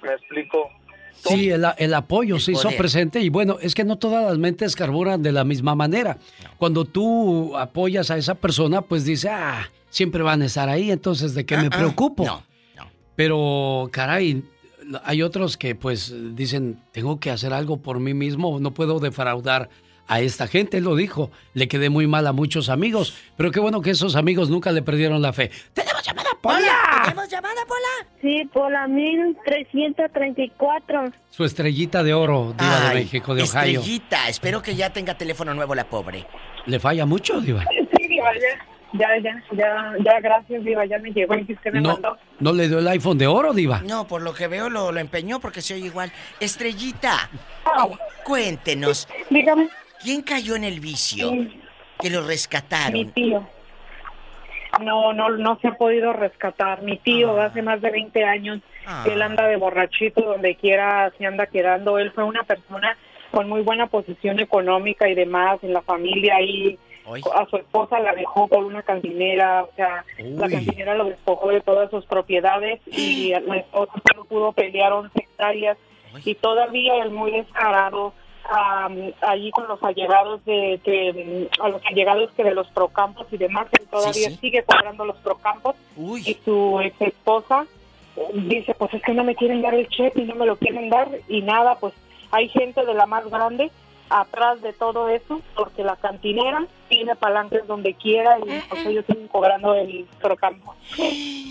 ¿Me explico? Sí, el, el apoyo se hizo presente y bueno, es que no todas las mentes carburan de la misma manera. Cuando tú apoyas a esa persona, pues dice, ah, siempre van a estar ahí, entonces ¿de qué me preocupo? Pero, caray, hay otros que pues dicen, tengo que hacer algo por mí mismo, no puedo defraudar a esta gente, él lo dijo, le quedé muy mal a muchos amigos, pero qué bueno que esos amigos nunca le perdieron la fe. ¡Tenemos llamada, Pola! ¿Tenemos llamada, Pola? Sí, por la 1334. Su estrellita de oro, Diva de México, de Ohio. Estrellita, espero que ya tenga teléfono nuevo la pobre. ¿Le falla mucho, Diva? Sí, Diva, ya, ya, ya, ya, ya, gracias, Diva, ya me llegó el que usted me No, mandó. no le dio el iPhone de oro, Diva. No, por lo que veo lo, lo empeñó porque se oye igual. Estrellita, cuéntenos. Dígame. ¿Quién cayó en el vicio? Que lo Mi rescataron. tío. No, no, no se ha podido rescatar. Mi tío, hace más de 20 años, Ah. él anda de borrachito donde quiera, se anda quedando. Él fue una persona con muy buena posición económica y demás en la familia y a su esposa la dejó por una cantinera, o sea, la cantinera lo despojó de todas sus propiedades y la esposa no pudo pelear 11 hectáreas y todavía el muy descarado am, allí con los allegados de, que a los allegados que de los procampos y demás él todavía sí. sigue cobrando los procampos y su ex esposa eh, dice pues es que no me quieren dar el cheque y no me lo quieren dar y nada pues hay gente de la más grande atrás de todo eso, porque la cantinera tiene palanques donde quiera y pues ellos siguen cobrando el trocampo.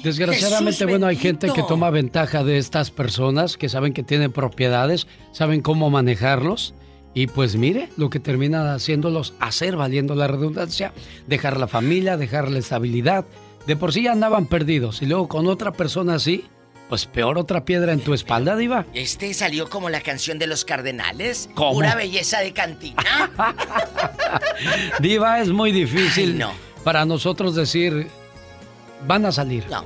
Desgraciadamente, bueno, hay gente que toma ventaja de estas personas que saben que tienen propiedades, saben cómo manejarlos. Y pues mire, lo que termina haciéndolos hacer, valiendo la redundancia, dejar la familia, dejar la estabilidad. De por sí ya andaban perdidos y luego con otra persona así, pues peor otra piedra en tu espalda, Diva. Este salió como la canción de los cardenales. ¿Cómo? Pura belleza de cantina. Diva, es muy difícil para nosotros decir, van a salir. No.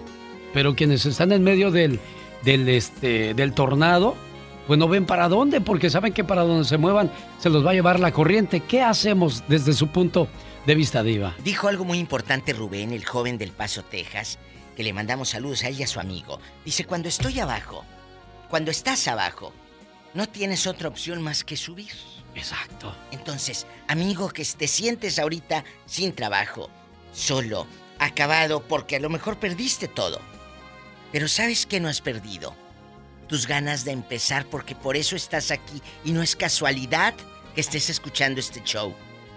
Pero quienes están en medio del, del, este, del tornado, pues no ven para dónde, porque saben que para donde se muevan se los va a llevar la corriente. ¿Qué hacemos desde su punto de vista, Diva? Dijo algo muy importante Rubén, el joven del Paso, Texas, que le mandamos saludos a él y a su amigo. Dice, cuando estoy abajo, cuando estás abajo, no tienes otra opción más que subir. Exacto. Entonces, amigo, que te sientes ahorita sin trabajo, solo, acabado, porque a lo mejor perdiste todo. Pero ¿sabes qué no has perdido? Tus ganas de empezar, porque por eso estás aquí. Y no es casualidad que estés escuchando este show.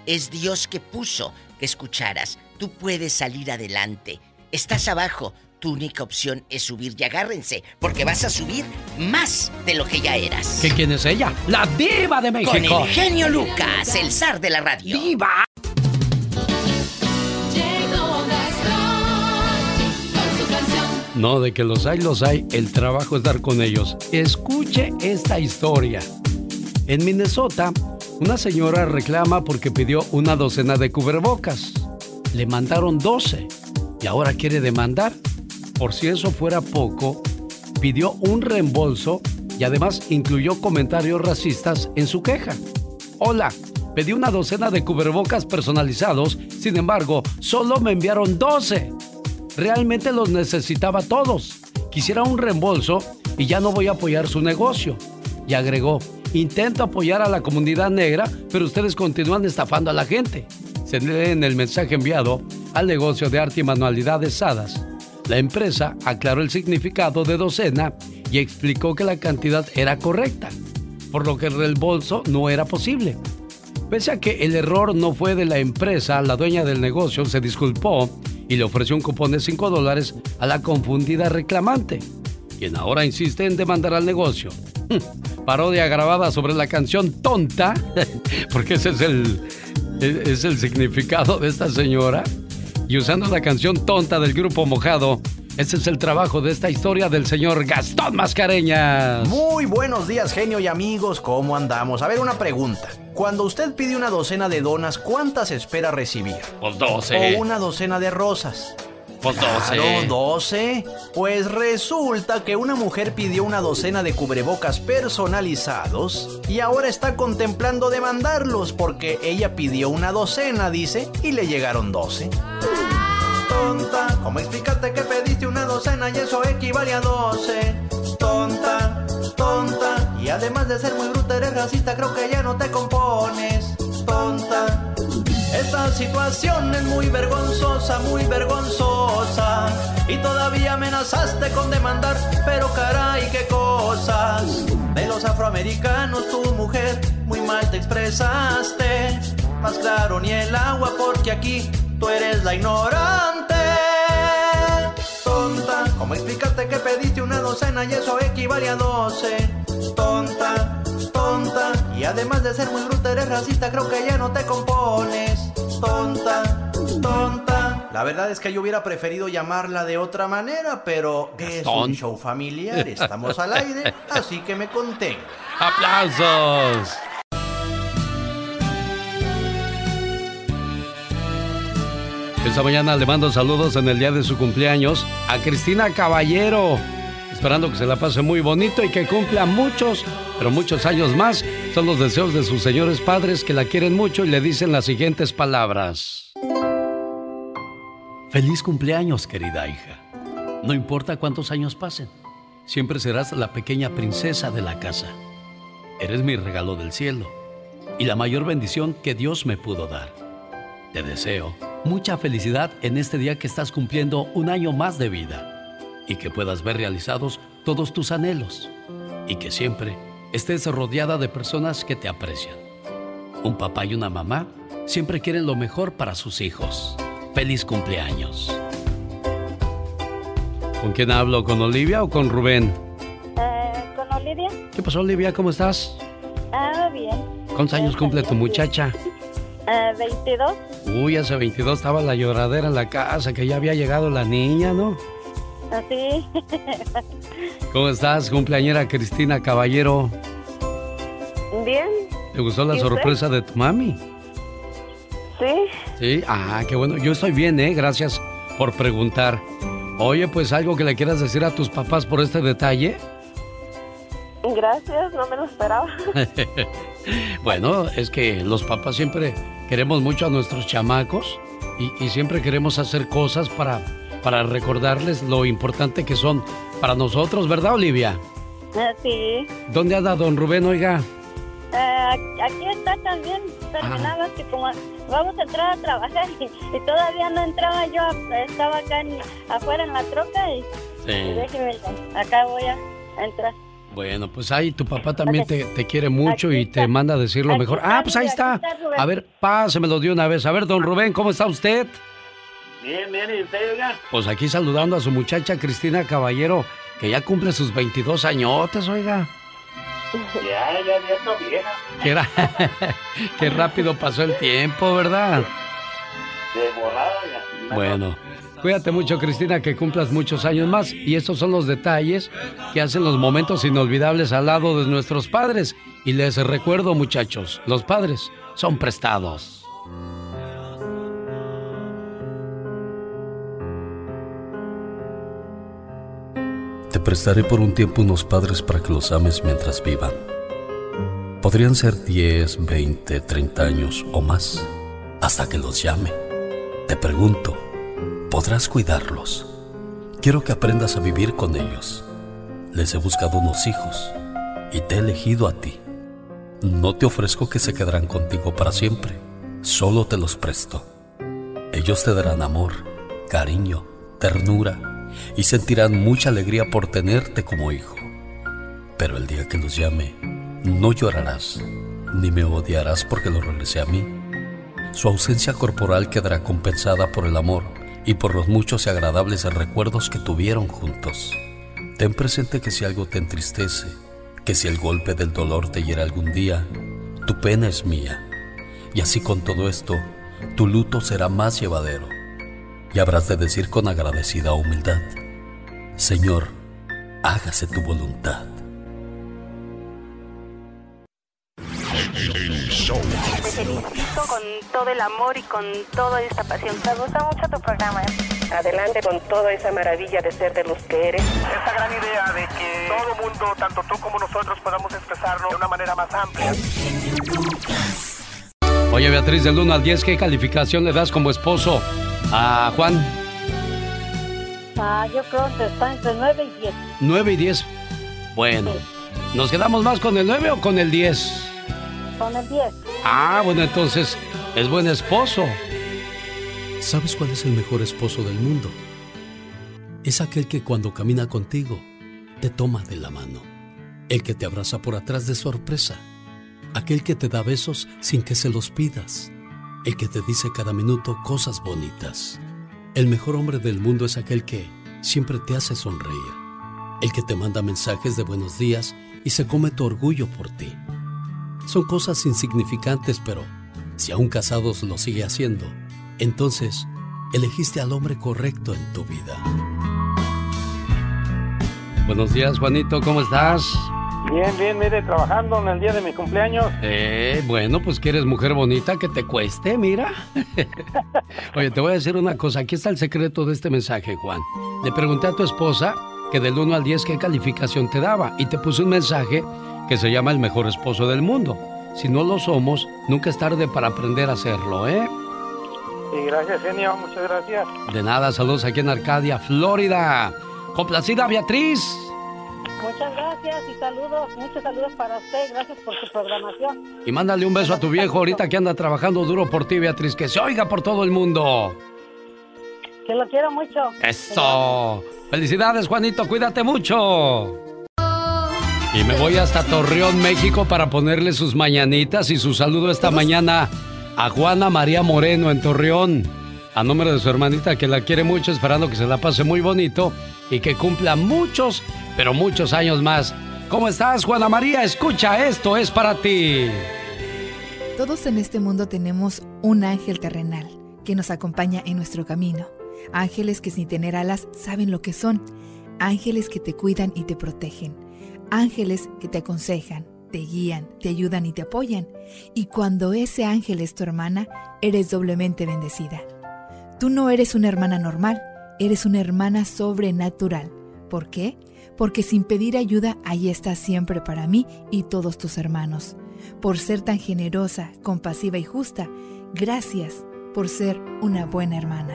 Es Dios que puso que escucharas. Tú puedes salir adelante. Estás abajo. Tu única opción es subir y agárrense, porque vas a subir más de lo que ya eras. ¿Que quién es ella? La diva de México. Con el genio Lucas, el zar de la radio. ¡Diva! No, de que los hay, los hay. El trabajo es dar con ellos. Escuche esta historia. En Minnesota, una señora reclama porque pidió una docena de cubrebocas. Le mandaron 12 y ahora quiere demandar. Por si eso fuera poco, pidió un reembolso y además incluyó comentarios racistas en su queja. Hola, pedí una docena de cubrebocas personalizados, sin embargo, solo me enviaron 12. Realmente los necesitaba todos. Quisiera un reembolso y ya no voy a apoyar su negocio. Y agregó, intento apoyar a la comunidad negra, pero ustedes continúan estafando a la gente. Se lee en el mensaje enviado al negocio de arte y manualidades Sadas. La empresa aclaró el significado de docena y explicó que la cantidad era correcta, por lo que el reembolso no era posible. Pese a que el error no fue de la empresa, la dueña del negocio se disculpó y le ofreció un cupón de 5 dólares a la confundida reclamante, quien ahora insiste en demandar al negocio. Parodia grabada sobre la canción Tonta, porque ese es el, es el significado de esta señora, y usando la canción Tonta del grupo Mojado. Ese es el trabajo de esta historia del señor Gastón Mascareñas. Muy buenos días, genio y amigos. ¿Cómo andamos? A ver, una pregunta. Cuando usted pide una docena de donas, ¿cuántas espera recibir? Pues 12. O una docena de rosas. Pues 12. Claro, 12. Pues resulta que una mujer pidió una docena de cubrebocas personalizados y ahora está contemplando demandarlos porque ella pidió una docena, dice, y le llegaron 12. Tonta, ¿cómo explicarte que pediste una docena y eso equivale a 12? Tonta, tonta, y además de ser muy bruta eres racista, creo que ya no te compones. Tonta, esta situación es muy vergonzosa, muy vergonzosa. Y todavía amenazaste con demandar, pero caray, qué cosas. De los afroamericanos, tu mujer, muy mal te expresaste. Más claro ni el agua, porque aquí tú eres la ignorante. ¿Cómo explicarte que pediste una docena y eso equivale a 12? Tonta, tonta, y además de ser muy bruta eres racista, creo que ya no te compones. Tonta, tonta. La verdad es que yo hubiera preferido llamarla de otra manera, pero es un show familiar, estamos al aire, así que me contengo. ¡Aplausos! Esta mañana le mando saludos en el día de su cumpleaños a Cristina Caballero. Esperando que se la pase muy bonito y que cumpla muchos, pero muchos años más. Son los deseos de sus señores padres que la quieren mucho y le dicen las siguientes palabras. Feliz cumpleaños, querida hija. No importa cuántos años pasen, siempre serás la pequeña princesa de la casa. Eres mi regalo del cielo y la mayor bendición que Dios me pudo dar. Te deseo mucha felicidad en este día que estás cumpliendo un año más de vida y que puedas ver realizados todos tus anhelos y que siempre estés rodeada de personas que te aprecian. Un papá y una mamá siempre quieren lo mejor para sus hijos. Feliz cumpleaños. ¿Con quién hablo? ¿Con Olivia o con Rubén? Eh, ¿Con Olivia? ¿Qué pasó, Olivia? ¿Cómo estás? Ah, bien. ¿Cuántos años cumple tu muchacha? Eh, 22. Uy, hace 22 estaba la lloradera en la casa, que ya había llegado la niña, ¿no? Así. ¿Cómo estás, cumpleañera Cristina Caballero? bien. ¿Te gustó la sorpresa de tu mami? Sí. Sí, ah, qué bueno. Yo estoy bien, ¿eh? Gracias por preguntar. Oye, pues algo que le quieras decir a tus papás por este detalle. Gracias, no me lo esperaba. bueno, es que los papás siempre queremos mucho a nuestros chamacos y, y siempre queremos hacer cosas para, para recordarles lo importante que son para nosotros, ¿verdad, Olivia? Eh, sí. ¿Dónde anda don Rubén, oiga? Eh, aquí está también. Terminaba que como vamos a entrar a trabajar y, y todavía no entraba yo. Estaba acá en- afuera en la troca y, Sí. y déjeme, acá voy a entrar. Bueno, pues ahí tu papá también te, te quiere mucho y te manda a decir lo mejor. Ah, pues ahí está. A ver, pásemelo de una vez. A ver, don Rubén, ¿cómo está usted? Bien, bien, ¿y usted, oiga? Pues aquí saludando a su muchacha Cristina Caballero, que ya cumple sus 22 añotes, oiga. Ya, ya, ya está vieja. Qué, ra- qué rápido pasó el tiempo, ¿verdad? De volada, ya. Bueno, cuídate mucho, Cristina, que cumplas muchos años más. Y estos son los detalles que hacen los momentos inolvidables al lado de nuestros padres. Y les recuerdo, muchachos, los padres son prestados. Te prestaré por un tiempo unos padres para que los ames mientras vivan. Podrían ser 10, 20, 30 años o más, hasta que los llame. Te pregunto, ¿podrás cuidarlos? Quiero que aprendas a vivir con ellos. Les he buscado unos hijos y te he elegido a ti. No te ofrezco que se quedarán contigo para siempre, solo te los presto. Ellos te darán amor, cariño, ternura y sentirán mucha alegría por tenerte como hijo. Pero el día que los llame, no llorarás, ni me odiarás porque los regresé a mí. Su ausencia corporal quedará compensada por el amor y por los muchos y agradables recuerdos que tuvieron juntos. Ten presente que si algo te entristece, que si el golpe del dolor te hiera algún día, tu pena es mía. Y así con todo esto, tu luto será más llevadero. Y habrás de decir con agradecida humildad, Señor, hágase tu voluntad. Te felicito con todo el amor y con toda esta pasión. Me gusta mucho tu programa. Adelante con toda esa maravilla de ser de los que eres. Esta gran idea de que todo mundo, tanto tú como nosotros, podamos expresarlo de una manera más amplia. Oye, Beatriz, del 1 al 10, ¿qué calificación le das como esposo a Juan? Ah, yo creo que está entre 9 y 10. 9 y 10. Bueno, ¿nos quedamos más con el 9 o con el 10? El 10. Ah, bueno, entonces es buen esposo. ¿Sabes cuál es el mejor esposo del mundo? Es aquel que cuando camina contigo te toma de la mano, el que te abraza por atrás de sorpresa, aquel que te da besos sin que se los pidas, el que te dice cada minuto cosas bonitas. El mejor hombre del mundo es aquel que siempre te hace sonreír, el que te manda mensajes de buenos días y se come tu orgullo por ti. Son cosas insignificantes, pero si aún casados lo sigue haciendo, entonces elegiste al hombre correcto en tu vida. Buenos días, Juanito, ¿cómo estás? Bien, bien, mire, trabajando en el día de mi cumpleaños. Eh, bueno, pues quieres mujer bonita que te cueste, mira. Oye, te voy a decir una cosa, aquí está el secreto de este mensaje, Juan. Le pregunté a tu esposa que del 1 al 10 qué calificación te daba y te puse un mensaje que se llama el mejor esposo del mundo. Si no lo somos, nunca es tarde para aprender a hacerlo, ¿eh? Y gracias, genio, muchas gracias. De nada, saludos aquí en Arcadia, Florida. Complacida Beatriz. Muchas gracias y saludos, muchos saludos para usted. Gracias por su programación. Y mándale un beso a tu viejo ahorita que anda trabajando duro por ti, Beatriz, que se oiga por todo el mundo. Que lo quiero mucho. Eso. Felicidades, Juanito, cuídate mucho. Y me voy hasta Torreón, México para ponerle sus mañanitas y su saludo esta mañana a Juana María Moreno en Torreón. A nombre de su hermanita que la quiere mucho, esperando que se la pase muy bonito y que cumpla muchos, pero muchos años más. ¿Cómo estás, Juana María? Escucha, esto es para ti. Todos en este mundo tenemos un ángel terrenal que nos acompaña en nuestro camino. Ángeles que sin tener alas saben lo que son. Ángeles que te cuidan y te protegen ángeles que te aconsejan, te guían, te ayudan y te apoyan. Y cuando ese ángel es tu hermana, eres doblemente bendecida. Tú no eres una hermana normal, eres una hermana sobrenatural. ¿Por qué? Porque sin pedir ayuda, ahí estás siempre para mí y todos tus hermanos. Por ser tan generosa, compasiva y justa, gracias por ser una buena hermana.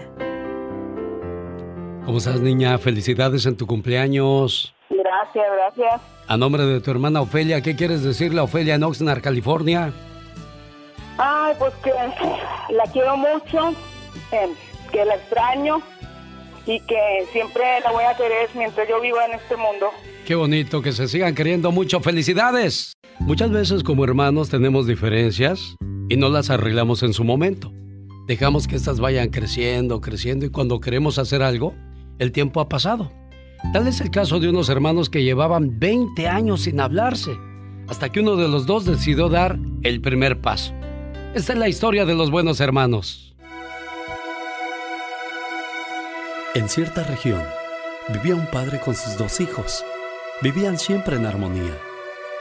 ¿Cómo estás, niña? Felicidades en tu cumpleaños. Gracias, gracias. A nombre de tu hermana Ofelia, ¿qué quieres decirle a Ofelia en Oxnard, California? Ay, pues que la quiero mucho, eh, que la extraño y que siempre la voy a querer mientras yo viva en este mundo. Qué bonito, que se sigan queriendo mucho. ¡Felicidades! Muchas veces como hermanos tenemos diferencias y no las arreglamos en su momento. Dejamos que éstas vayan creciendo, creciendo y cuando queremos hacer algo, el tiempo ha pasado. Tal es el caso de unos hermanos que llevaban 20 años sin hablarse, hasta que uno de los dos decidió dar el primer paso. Esta es la historia de los buenos hermanos. En cierta región vivía un padre con sus dos hijos. Vivían siempre en armonía.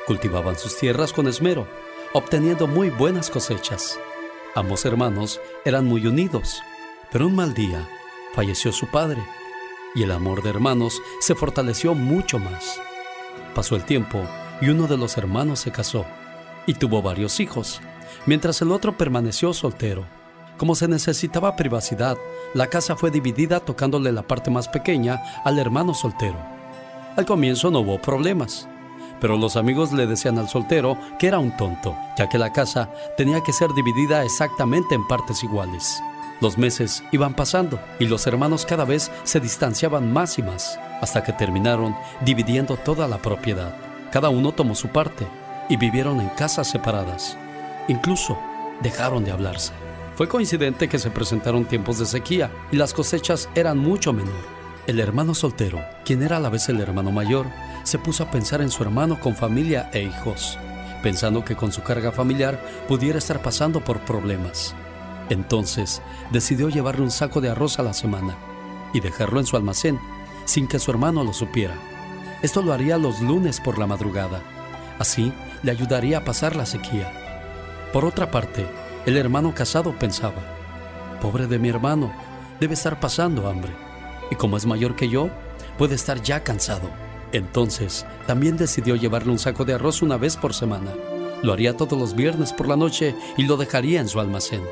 Cultivaban sus tierras con esmero, obteniendo muy buenas cosechas. Ambos hermanos eran muy unidos, pero un mal día falleció su padre y el amor de hermanos se fortaleció mucho más. Pasó el tiempo y uno de los hermanos se casó y tuvo varios hijos, mientras el otro permaneció soltero. Como se necesitaba privacidad, la casa fue dividida tocándole la parte más pequeña al hermano soltero. Al comienzo no hubo problemas, pero los amigos le decían al soltero que era un tonto, ya que la casa tenía que ser dividida exactamente en partes iguales. Los meses iban pasando y los hermanos cada vez se distanciaban más y más, hasta que terminaron dividiendo toda la propiedad. Cada uno tomó su parte y vivieron en casas separadas. Incluso dejaron de hablarse. Fue coincidente que se presentaron tiempos de sequía y las cosechas eran mucho menor. El hermano soltero, quien era a la vez el hermano mayor, se puso a pensar en su hermano con familia e hijos, pensando que con su carga familiar pudiera estar pasando por problemas. Entonces decidió llevarle un saco de arroz a la semana y dejarlo en su almacén sin que su hermano lo supiera. Esto lo haría los lunes por la madrugada. Así le ayudaría a pasar la sequía. Por otra parte, el hermano casado pensaba, pobre de mi hermano, debe estar pasando hambre. Y como es mayor que yo, puede estar ya cansado. Entonces, también decidió llevarle un saco de arroz una vez por semana. Lo haría todos los viernes por la noche y lo dejaría en su almacén.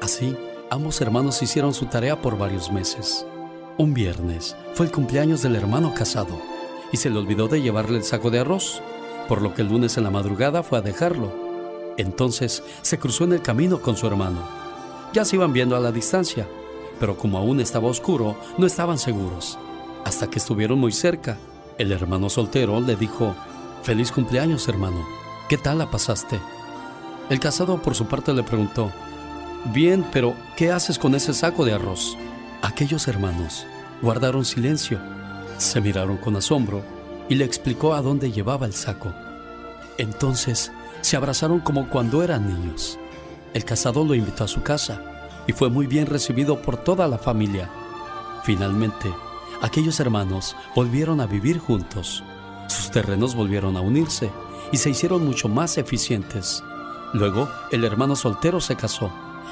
Así, ambos hermanos hicieron su tarea por varios meses. Un viernes fue el cumpleaños del hermano casado y se le olvidó de llevarle el saco de arroz, por lo que el lunes en la madrugada fue a dejarlo. Entonces se cruzó en el camino con su hermano. Ya se iban viendo a la distancia, pero como aún estaba oscuro, no estaban seguros. Hasta que estuvieron muy cerca, el hermano soltero le dijo, Feliz cumpleaños, hermano. ¿Qué tal la pasaste? El casado por su parte le preguntó, Bien, pero ¿qué haces con ese saco de arroz? Aquellos hermanos guardaron silencio, se miraron con asombro y le explicó a dónde llevaba el saco. Entonces se abrazaron como cuando eran niños. El casado lo invitó a su casa y fue muy bien recibido por toda la familia. Finalmente, aquellos hermanos volvieron a vivir juntos. Sus terrenos volvieron a unirse y se hicieron mucho más eficientes. Luego, el hermano soltero se casó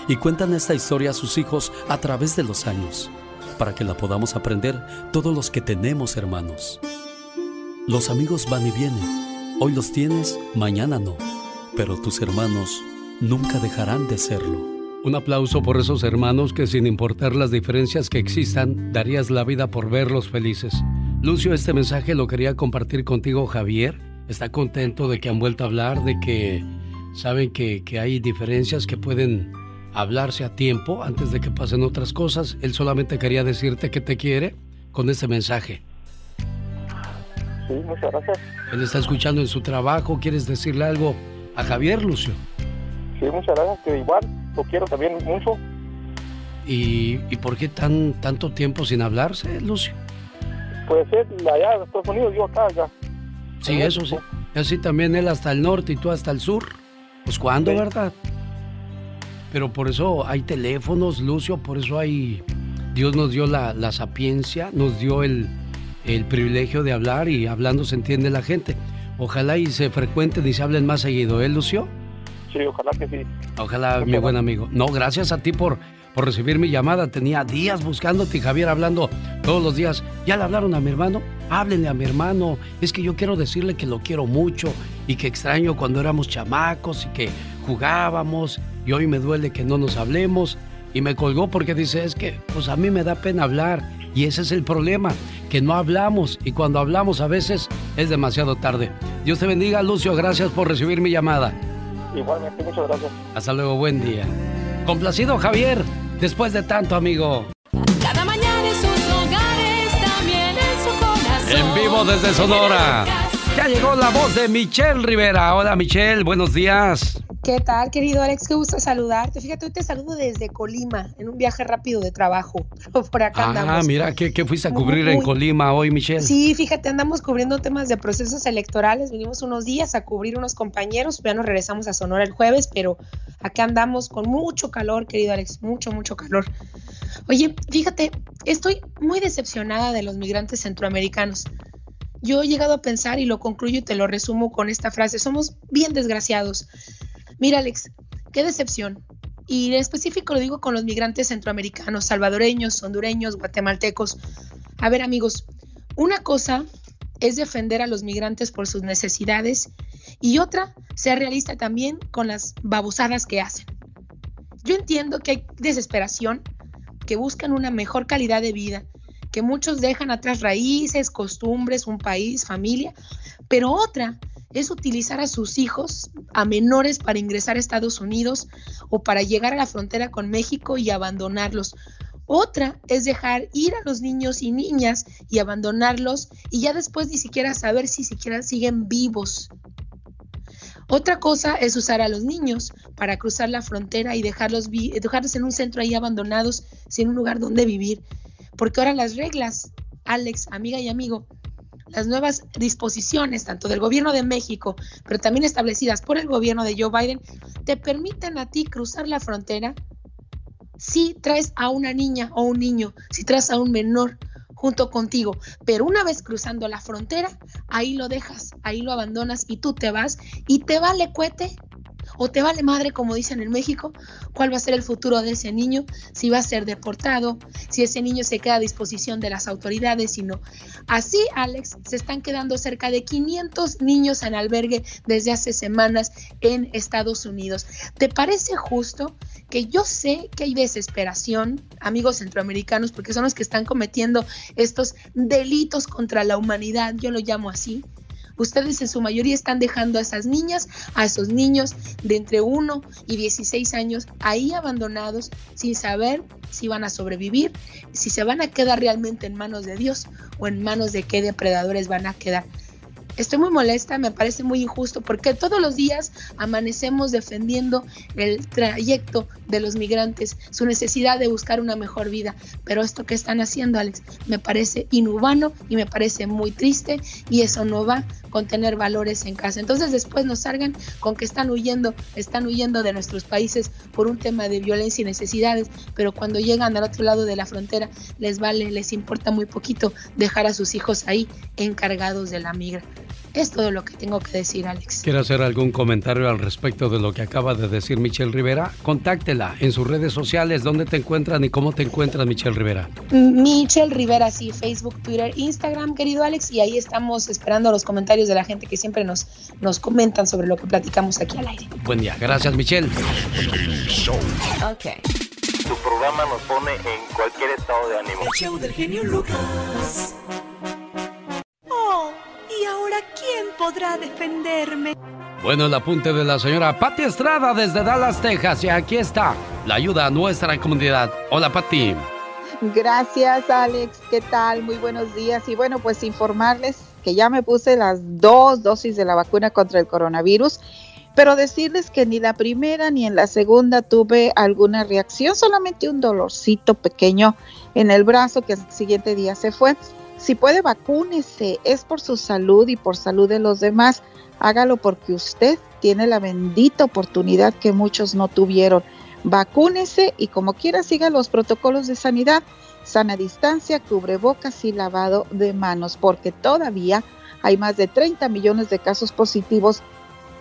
y cuentan esta historia a sus hijos a través de los años, para que la podamos aprender todos los que tenemos hermanos. Los amigos van y vienen, hoy los tienes, mañana no, pero tus hermanos nunca dejarán de serlo. Un aplauso por esos hermanos que sin importar las diferencias que existan, darías la vida por verlos felices. Lucio, este mensaje lo quería compartir contigo, Javier. Está contento de que han vuelto a hablar, de que saben que, que hay diferencias que pueden hablarse a tiempo antes de que pasen otras cosas. Él solamente quería decirte que te quiere con ese mensaje. Sí, muchas gracias. Él está escuchando en su trabajo. ¿Quieres decirle algo a Javier, Lucio? Sí, muchas gracias, que igual lo quiero también mucho. ¿Y, y por qué tan tanto tiempo sin hablarse, Lucio? Puede ser allá de Estados Unidos, yo acá, ya. Sí, eso sí. Así también él hasta el norte y tú hasta el sur. Pues cuándo, ¿verdad? Pero por eso hay teléfonos, Lucio, por eso hay... Dios nos dio la, la sapiencia, nos dio el, el privilegio de hablar y hablando se entiende la gente. Ojalá y se frecuenten y se hablen más seguido, ¿eh, Lucio? Sí, ojalá que sí. Ojalá, mi buen amigo. No, gracias a ti por, por recibir mi llamada. Tenía días buscándote y Javier hablando todos los días. ¿Ya le hablaron a mi hermano? Háblenle a mi hermano. Es que yo quiero decirle que lo quiero mucho y que extraño cuando éramos chamacos y que jugábamos y hoy me duele que no nos hablemos. Y me colgó porque dice, es que pues a mí me da pena hablar y ese es el problema, que no hablamos y cuando hablamos a veces es demasiado tarde. Dios te bendiga, Lucio, gracias por recibir mi llamada. Igualmente, muchas gracias. Hasta luego, buen día. Complacido, Javier, después de tanto, amigo. Cada mañana en sus hogares, también en su corazón. En vivo desde Sonora. Ya llegó la voz de Michelle Rivera. Hola, Michelle, buenos días. ¿Qué tal, querido Alex? Qué gusto saludarte. Fíjate, hoy te saludo desde Colima, en un viaje rápido de trabajo. Por acá Ah, andamos. mira, ¿qué, qué fuiste a cubrir en Colima hoy, Michelle? Sí, fíjate, andamos cubriendo temas de procesos electorales. Vinimos unos días a cubrir unos compañeros. Ya nos regresamos a Sonora el jueves, pero acá andamos con mucho calor, querido Alex. Mucho, mucho calor. Oye, fíjate, estoy muy decepcionada de los migrantes centroamericanos. Yo he llegado a pensar y lo concluyo y te lo resumo con esta frase. Somos bien desgraciados. Mira, Alex, qué decepción. Y en específico lo digo con los migrantes centroamericanos, salvadoreños, hondureños, guatemaltecos. A ver, amigos, una cosa es defender a los migrantes por sus necesidades y otra, ser realista también con las babosadas que hacen. Yo entiendo que hay desesperación, que buscan una mejor calidad de vida, que muchos dejan atrás raíces, costumbres, un país, familia, pero otra es utilizar a sus hijos, a menores, para ingresar a Estados Unidos o para llegar a la frontera con México y abandonarlos. Otra es dejar ir a los niños y niñas y abandonarlos y ya después ni siquiera saber si siquiera siguen vivos. Otra cosa es usar a los niños para cruzar la frontera y dejarlos, dejarlos en un centro ahí abandonados sin un lugar donde vivir. Porque ahora las reglas, Alex, amiga y amigo, las nuevas disposiciones, tanto del gobierno de México, pero también establecidas por el gobierno de Joe Biden, te permiten a ti cruzar la frontera si traes a una niña o un niño, si traes a un menor junto contigo, pero una vez cruzando la frontera, ahí lo dejas, ahí lo abandonas y tú te vas y te vale cuete o te vale madre, como dicen en México, cuál va a ser el futuro de ese niño, si va a ser deportado, si ese niño se queda a disposición de las autoridades, si no. Así, Alex, se están quedando cerca de 500 niños en albergue desde hace semanas en Estados Unidos. ¿Te parece justo que yo sé que hay desesperación, amigos centroamericanos, porque son los que están cometiendo estos delitos contra la humanidad, yo lo llamo así? Ustedes en su mayoría están dejando a esas niñas, a esos niños de entre 1 y 16 años ahí abandonados sin saber si van a sobrevivir, si se van a quedar realmente en manos de Dios o en manos de qué depredadores van a quedar. Estoy muy molesta, me parece muy injusto porque todos los días amanecemos defendiendo el trayecto de los migrantes, su necesidad de buscar una mejor vida. Pero esto que están haciendo, Alex, me parece inhumano y me parece muy triste y eso no va con tener valores en casa. Entonces después nos salgan con que están huyendo, están huyendo de nuestros países por un tema de violencia y necesidades, pero cuando llegan al otro lado de la frontera les vale, les importa muy poquito dejar a sus hijos ahí encargados de la migra. Es todo lo que tengo que decir, Alex. ¿Quiere hacer algún comentario al respecto de lo que acaba de decir Michelle Rivera? Contáctela en sus redes sociales. ¿Dónde te encuentran y cómo te encuentras, Michelle Rivera? Michelle Rivera, sí, Facebook, Twitter, Instagram, querido Alex, y ahí estamos esperando los comentarios de la gente que siempre nos, nos comentan sobre lo que platicamos aquí al aire. Buen día. Gracias, Michelle. Ok. Tu programa nos pone en cualquier estado de ánimo. show del genio Lucas. Oh, ¿y ahora quién podrá defenderme? Bueno, el apunte de la señora Patti Estrada desde Dallas, Texas. Y aquí está la ayuda a nuestra comunidad. Hola, Patti. Gracias, Alex. ¿Qué tal? Muy buenos días. Y bueno, pues informarles que ya me puse las dos dosis de la vacuna contra el coronavirus, pero decirles que ni la primera ni en la segunda tuve alguna reacción, solamente un dolorcito pequeño en el brazo que el siguiente día se fue. Si puede, vacúnese, es por su salud y por salud de los demás. Hágalo porque usted tiene la bendita oportunidad que muchos no tuvieron. Vacúnese y como quiera siga los protocolos de sanidad, sana distancia, cubrebocas y lavado de manos, porque todavía hay más de 30 millones de casos positivos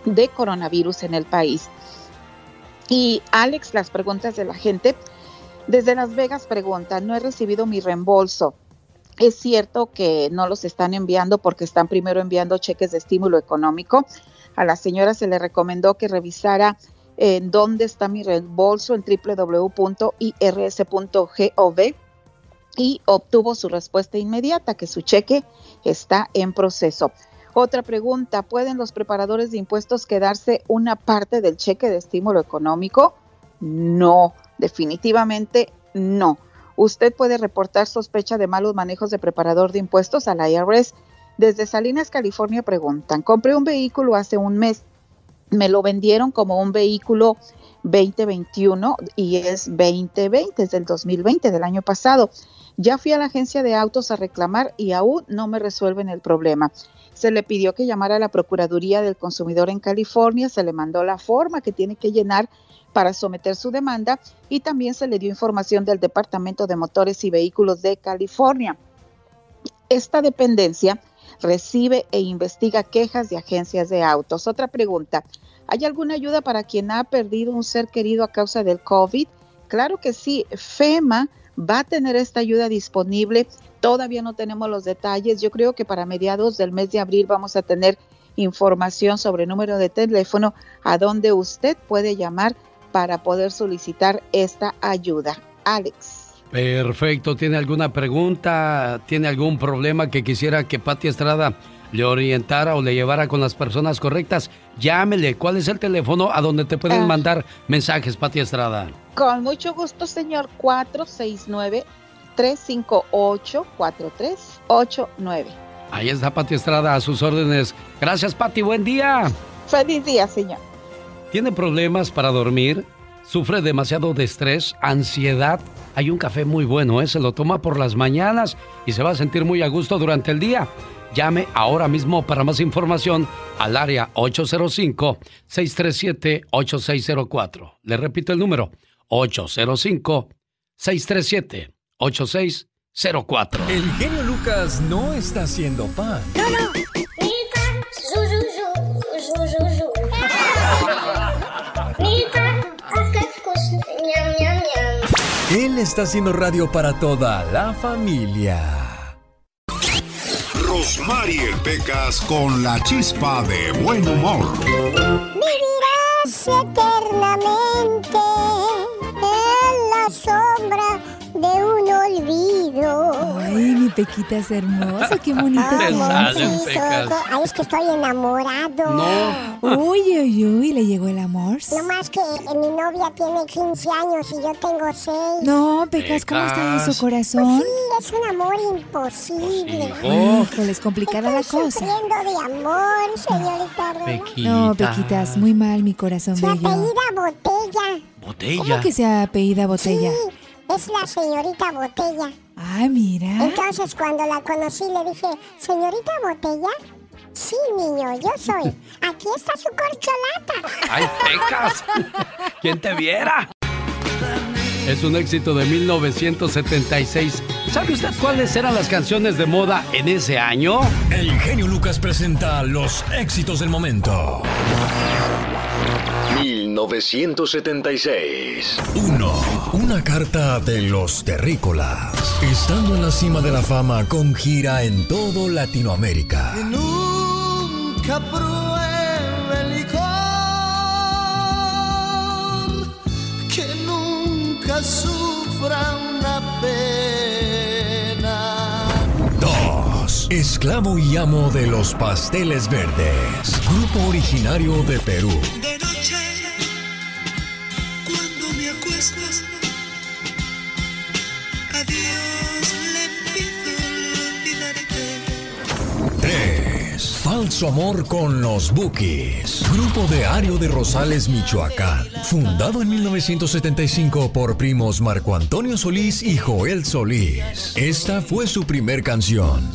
de coronavirus en el país. Y Alex, las preguntas de la gente. Desde Las Vegas pregunta, no he recibido mi reembolso. Es cierto que no los están enviando porque están primero enviando cheques de estímulo económico. A la señora se le recomendó que revisara en dónde está mi reembolso en www.irs.gov y obtuvo su respuesta inmediata que su cheque está en proceso. Otra pregunta, ¿pueden los preparadores de impuestos quedarse una parte del cheque de estímulo económico? No, definitivamente no. Usted puede reportar sospecha de malos manejos de preparador de impuestos a la IRS. Desde Salinas, California, preguntan, compré un vehículo hace un mes, me lo vendieron como un vehículo 2021 y es 2020, es del 2020, del año pasado. Ya fui a la agencia de autos a reclamar y aún no me resuelven el problema. Se le pidió que llamara a la Procuraduría del Consumidor en California, se le mandó la forma que tiene que llenar para someter su demanda y también se le dio información del Departamento de Motores y Vehículos de California. Esta dependencia recibe e investiga quejas de agencias de autos. Otra pregunta, ¿hay alguna ayuda para quien ha perdido un ser querido a causa del COVID? Claro que sí, FEMA va a tener esta ayuda disponible. Todavía no tenemos los detalles. Yo creo que para mediados del mes de abril vamos a tener información sobre el número de teléfono a donde usted puede llamar para poder solicitar esta ayuda. Alex. Perfecto. ¿Tiene alguna pregunta? ¿Tiene algún problema que quisiera que Pati Estrada le orientara o le llevara con las personas correctas? Llámele. ¿Cuál es el teléfono a donde te pueden ah. mandar mensajes, Pati Estrada? Con mucho gusto, señor. 469-358-4389. Ahí está Pati Estrada a sus órdenes. Gracias, Pati. Buen día. Feliz día, señor. ¿Tiene problemas para dormir? ¿Sufre demasiado de estrés, ansiedad? Hay un café muy bueno, ¿eh? se lo toma por las mañanas y se va a sentir muy a gusto durante el día. Llame ahora mismo para más información al área 805-637-8604. Le repito el número, 805-637-8604. El genio Lucas no está haciendo pan. No, no. Él está haciendo radio para toda la familia. Rosmarie Pecas con la chispa de buen humor. Vivirás eternamente en la sombra olvido. Ay, mi Pequita es hermosa, qué bonito. Ay, Ay, es que estoy enamorado. No. Uy, uy, uy, le llegó el amor. No más que mi novia tiene 15 años y yo tengo 6. No, Pecas, ¿cómo está en su corazón? Pues sí, es un amor imposible. Híjole, es complicada la cosa. sufriendo de amor, señorita Pequita. No, Pequitas, muy mal mi corazón se apellida Botella. ¿Botella? ¿Cómo que se apellida Botella? Sí. Es la señorita Botella. Ah, mira. Entonces cuando la conocí le dije, señorita Botella, sí, niño, yo soy. Aquí está su corcholata. ¡Ay, pecas! ¿Quién te viera? Es un éxito de 1976. ¿Sabe usted cuáles eran las canciones de moda en ese año? El genio Lucas presenta los éxitos del momento. 1976. 1. Una carta de los terrícolas. Estando en la cima de la fama con gira en todo Latinoamérica. Que nunca pruebe el licor. Que nunca sufra una pena. 2. Esclavo y amo de los pasteles verdes. Grupo originario de Perú. 3. Ronald su amor con los Bookies, grupo de Ario de Rosales, Michoacán, fundado en 1975 por primos Marco Antonio Solís y Joel Solís. Esta fue su primer canción.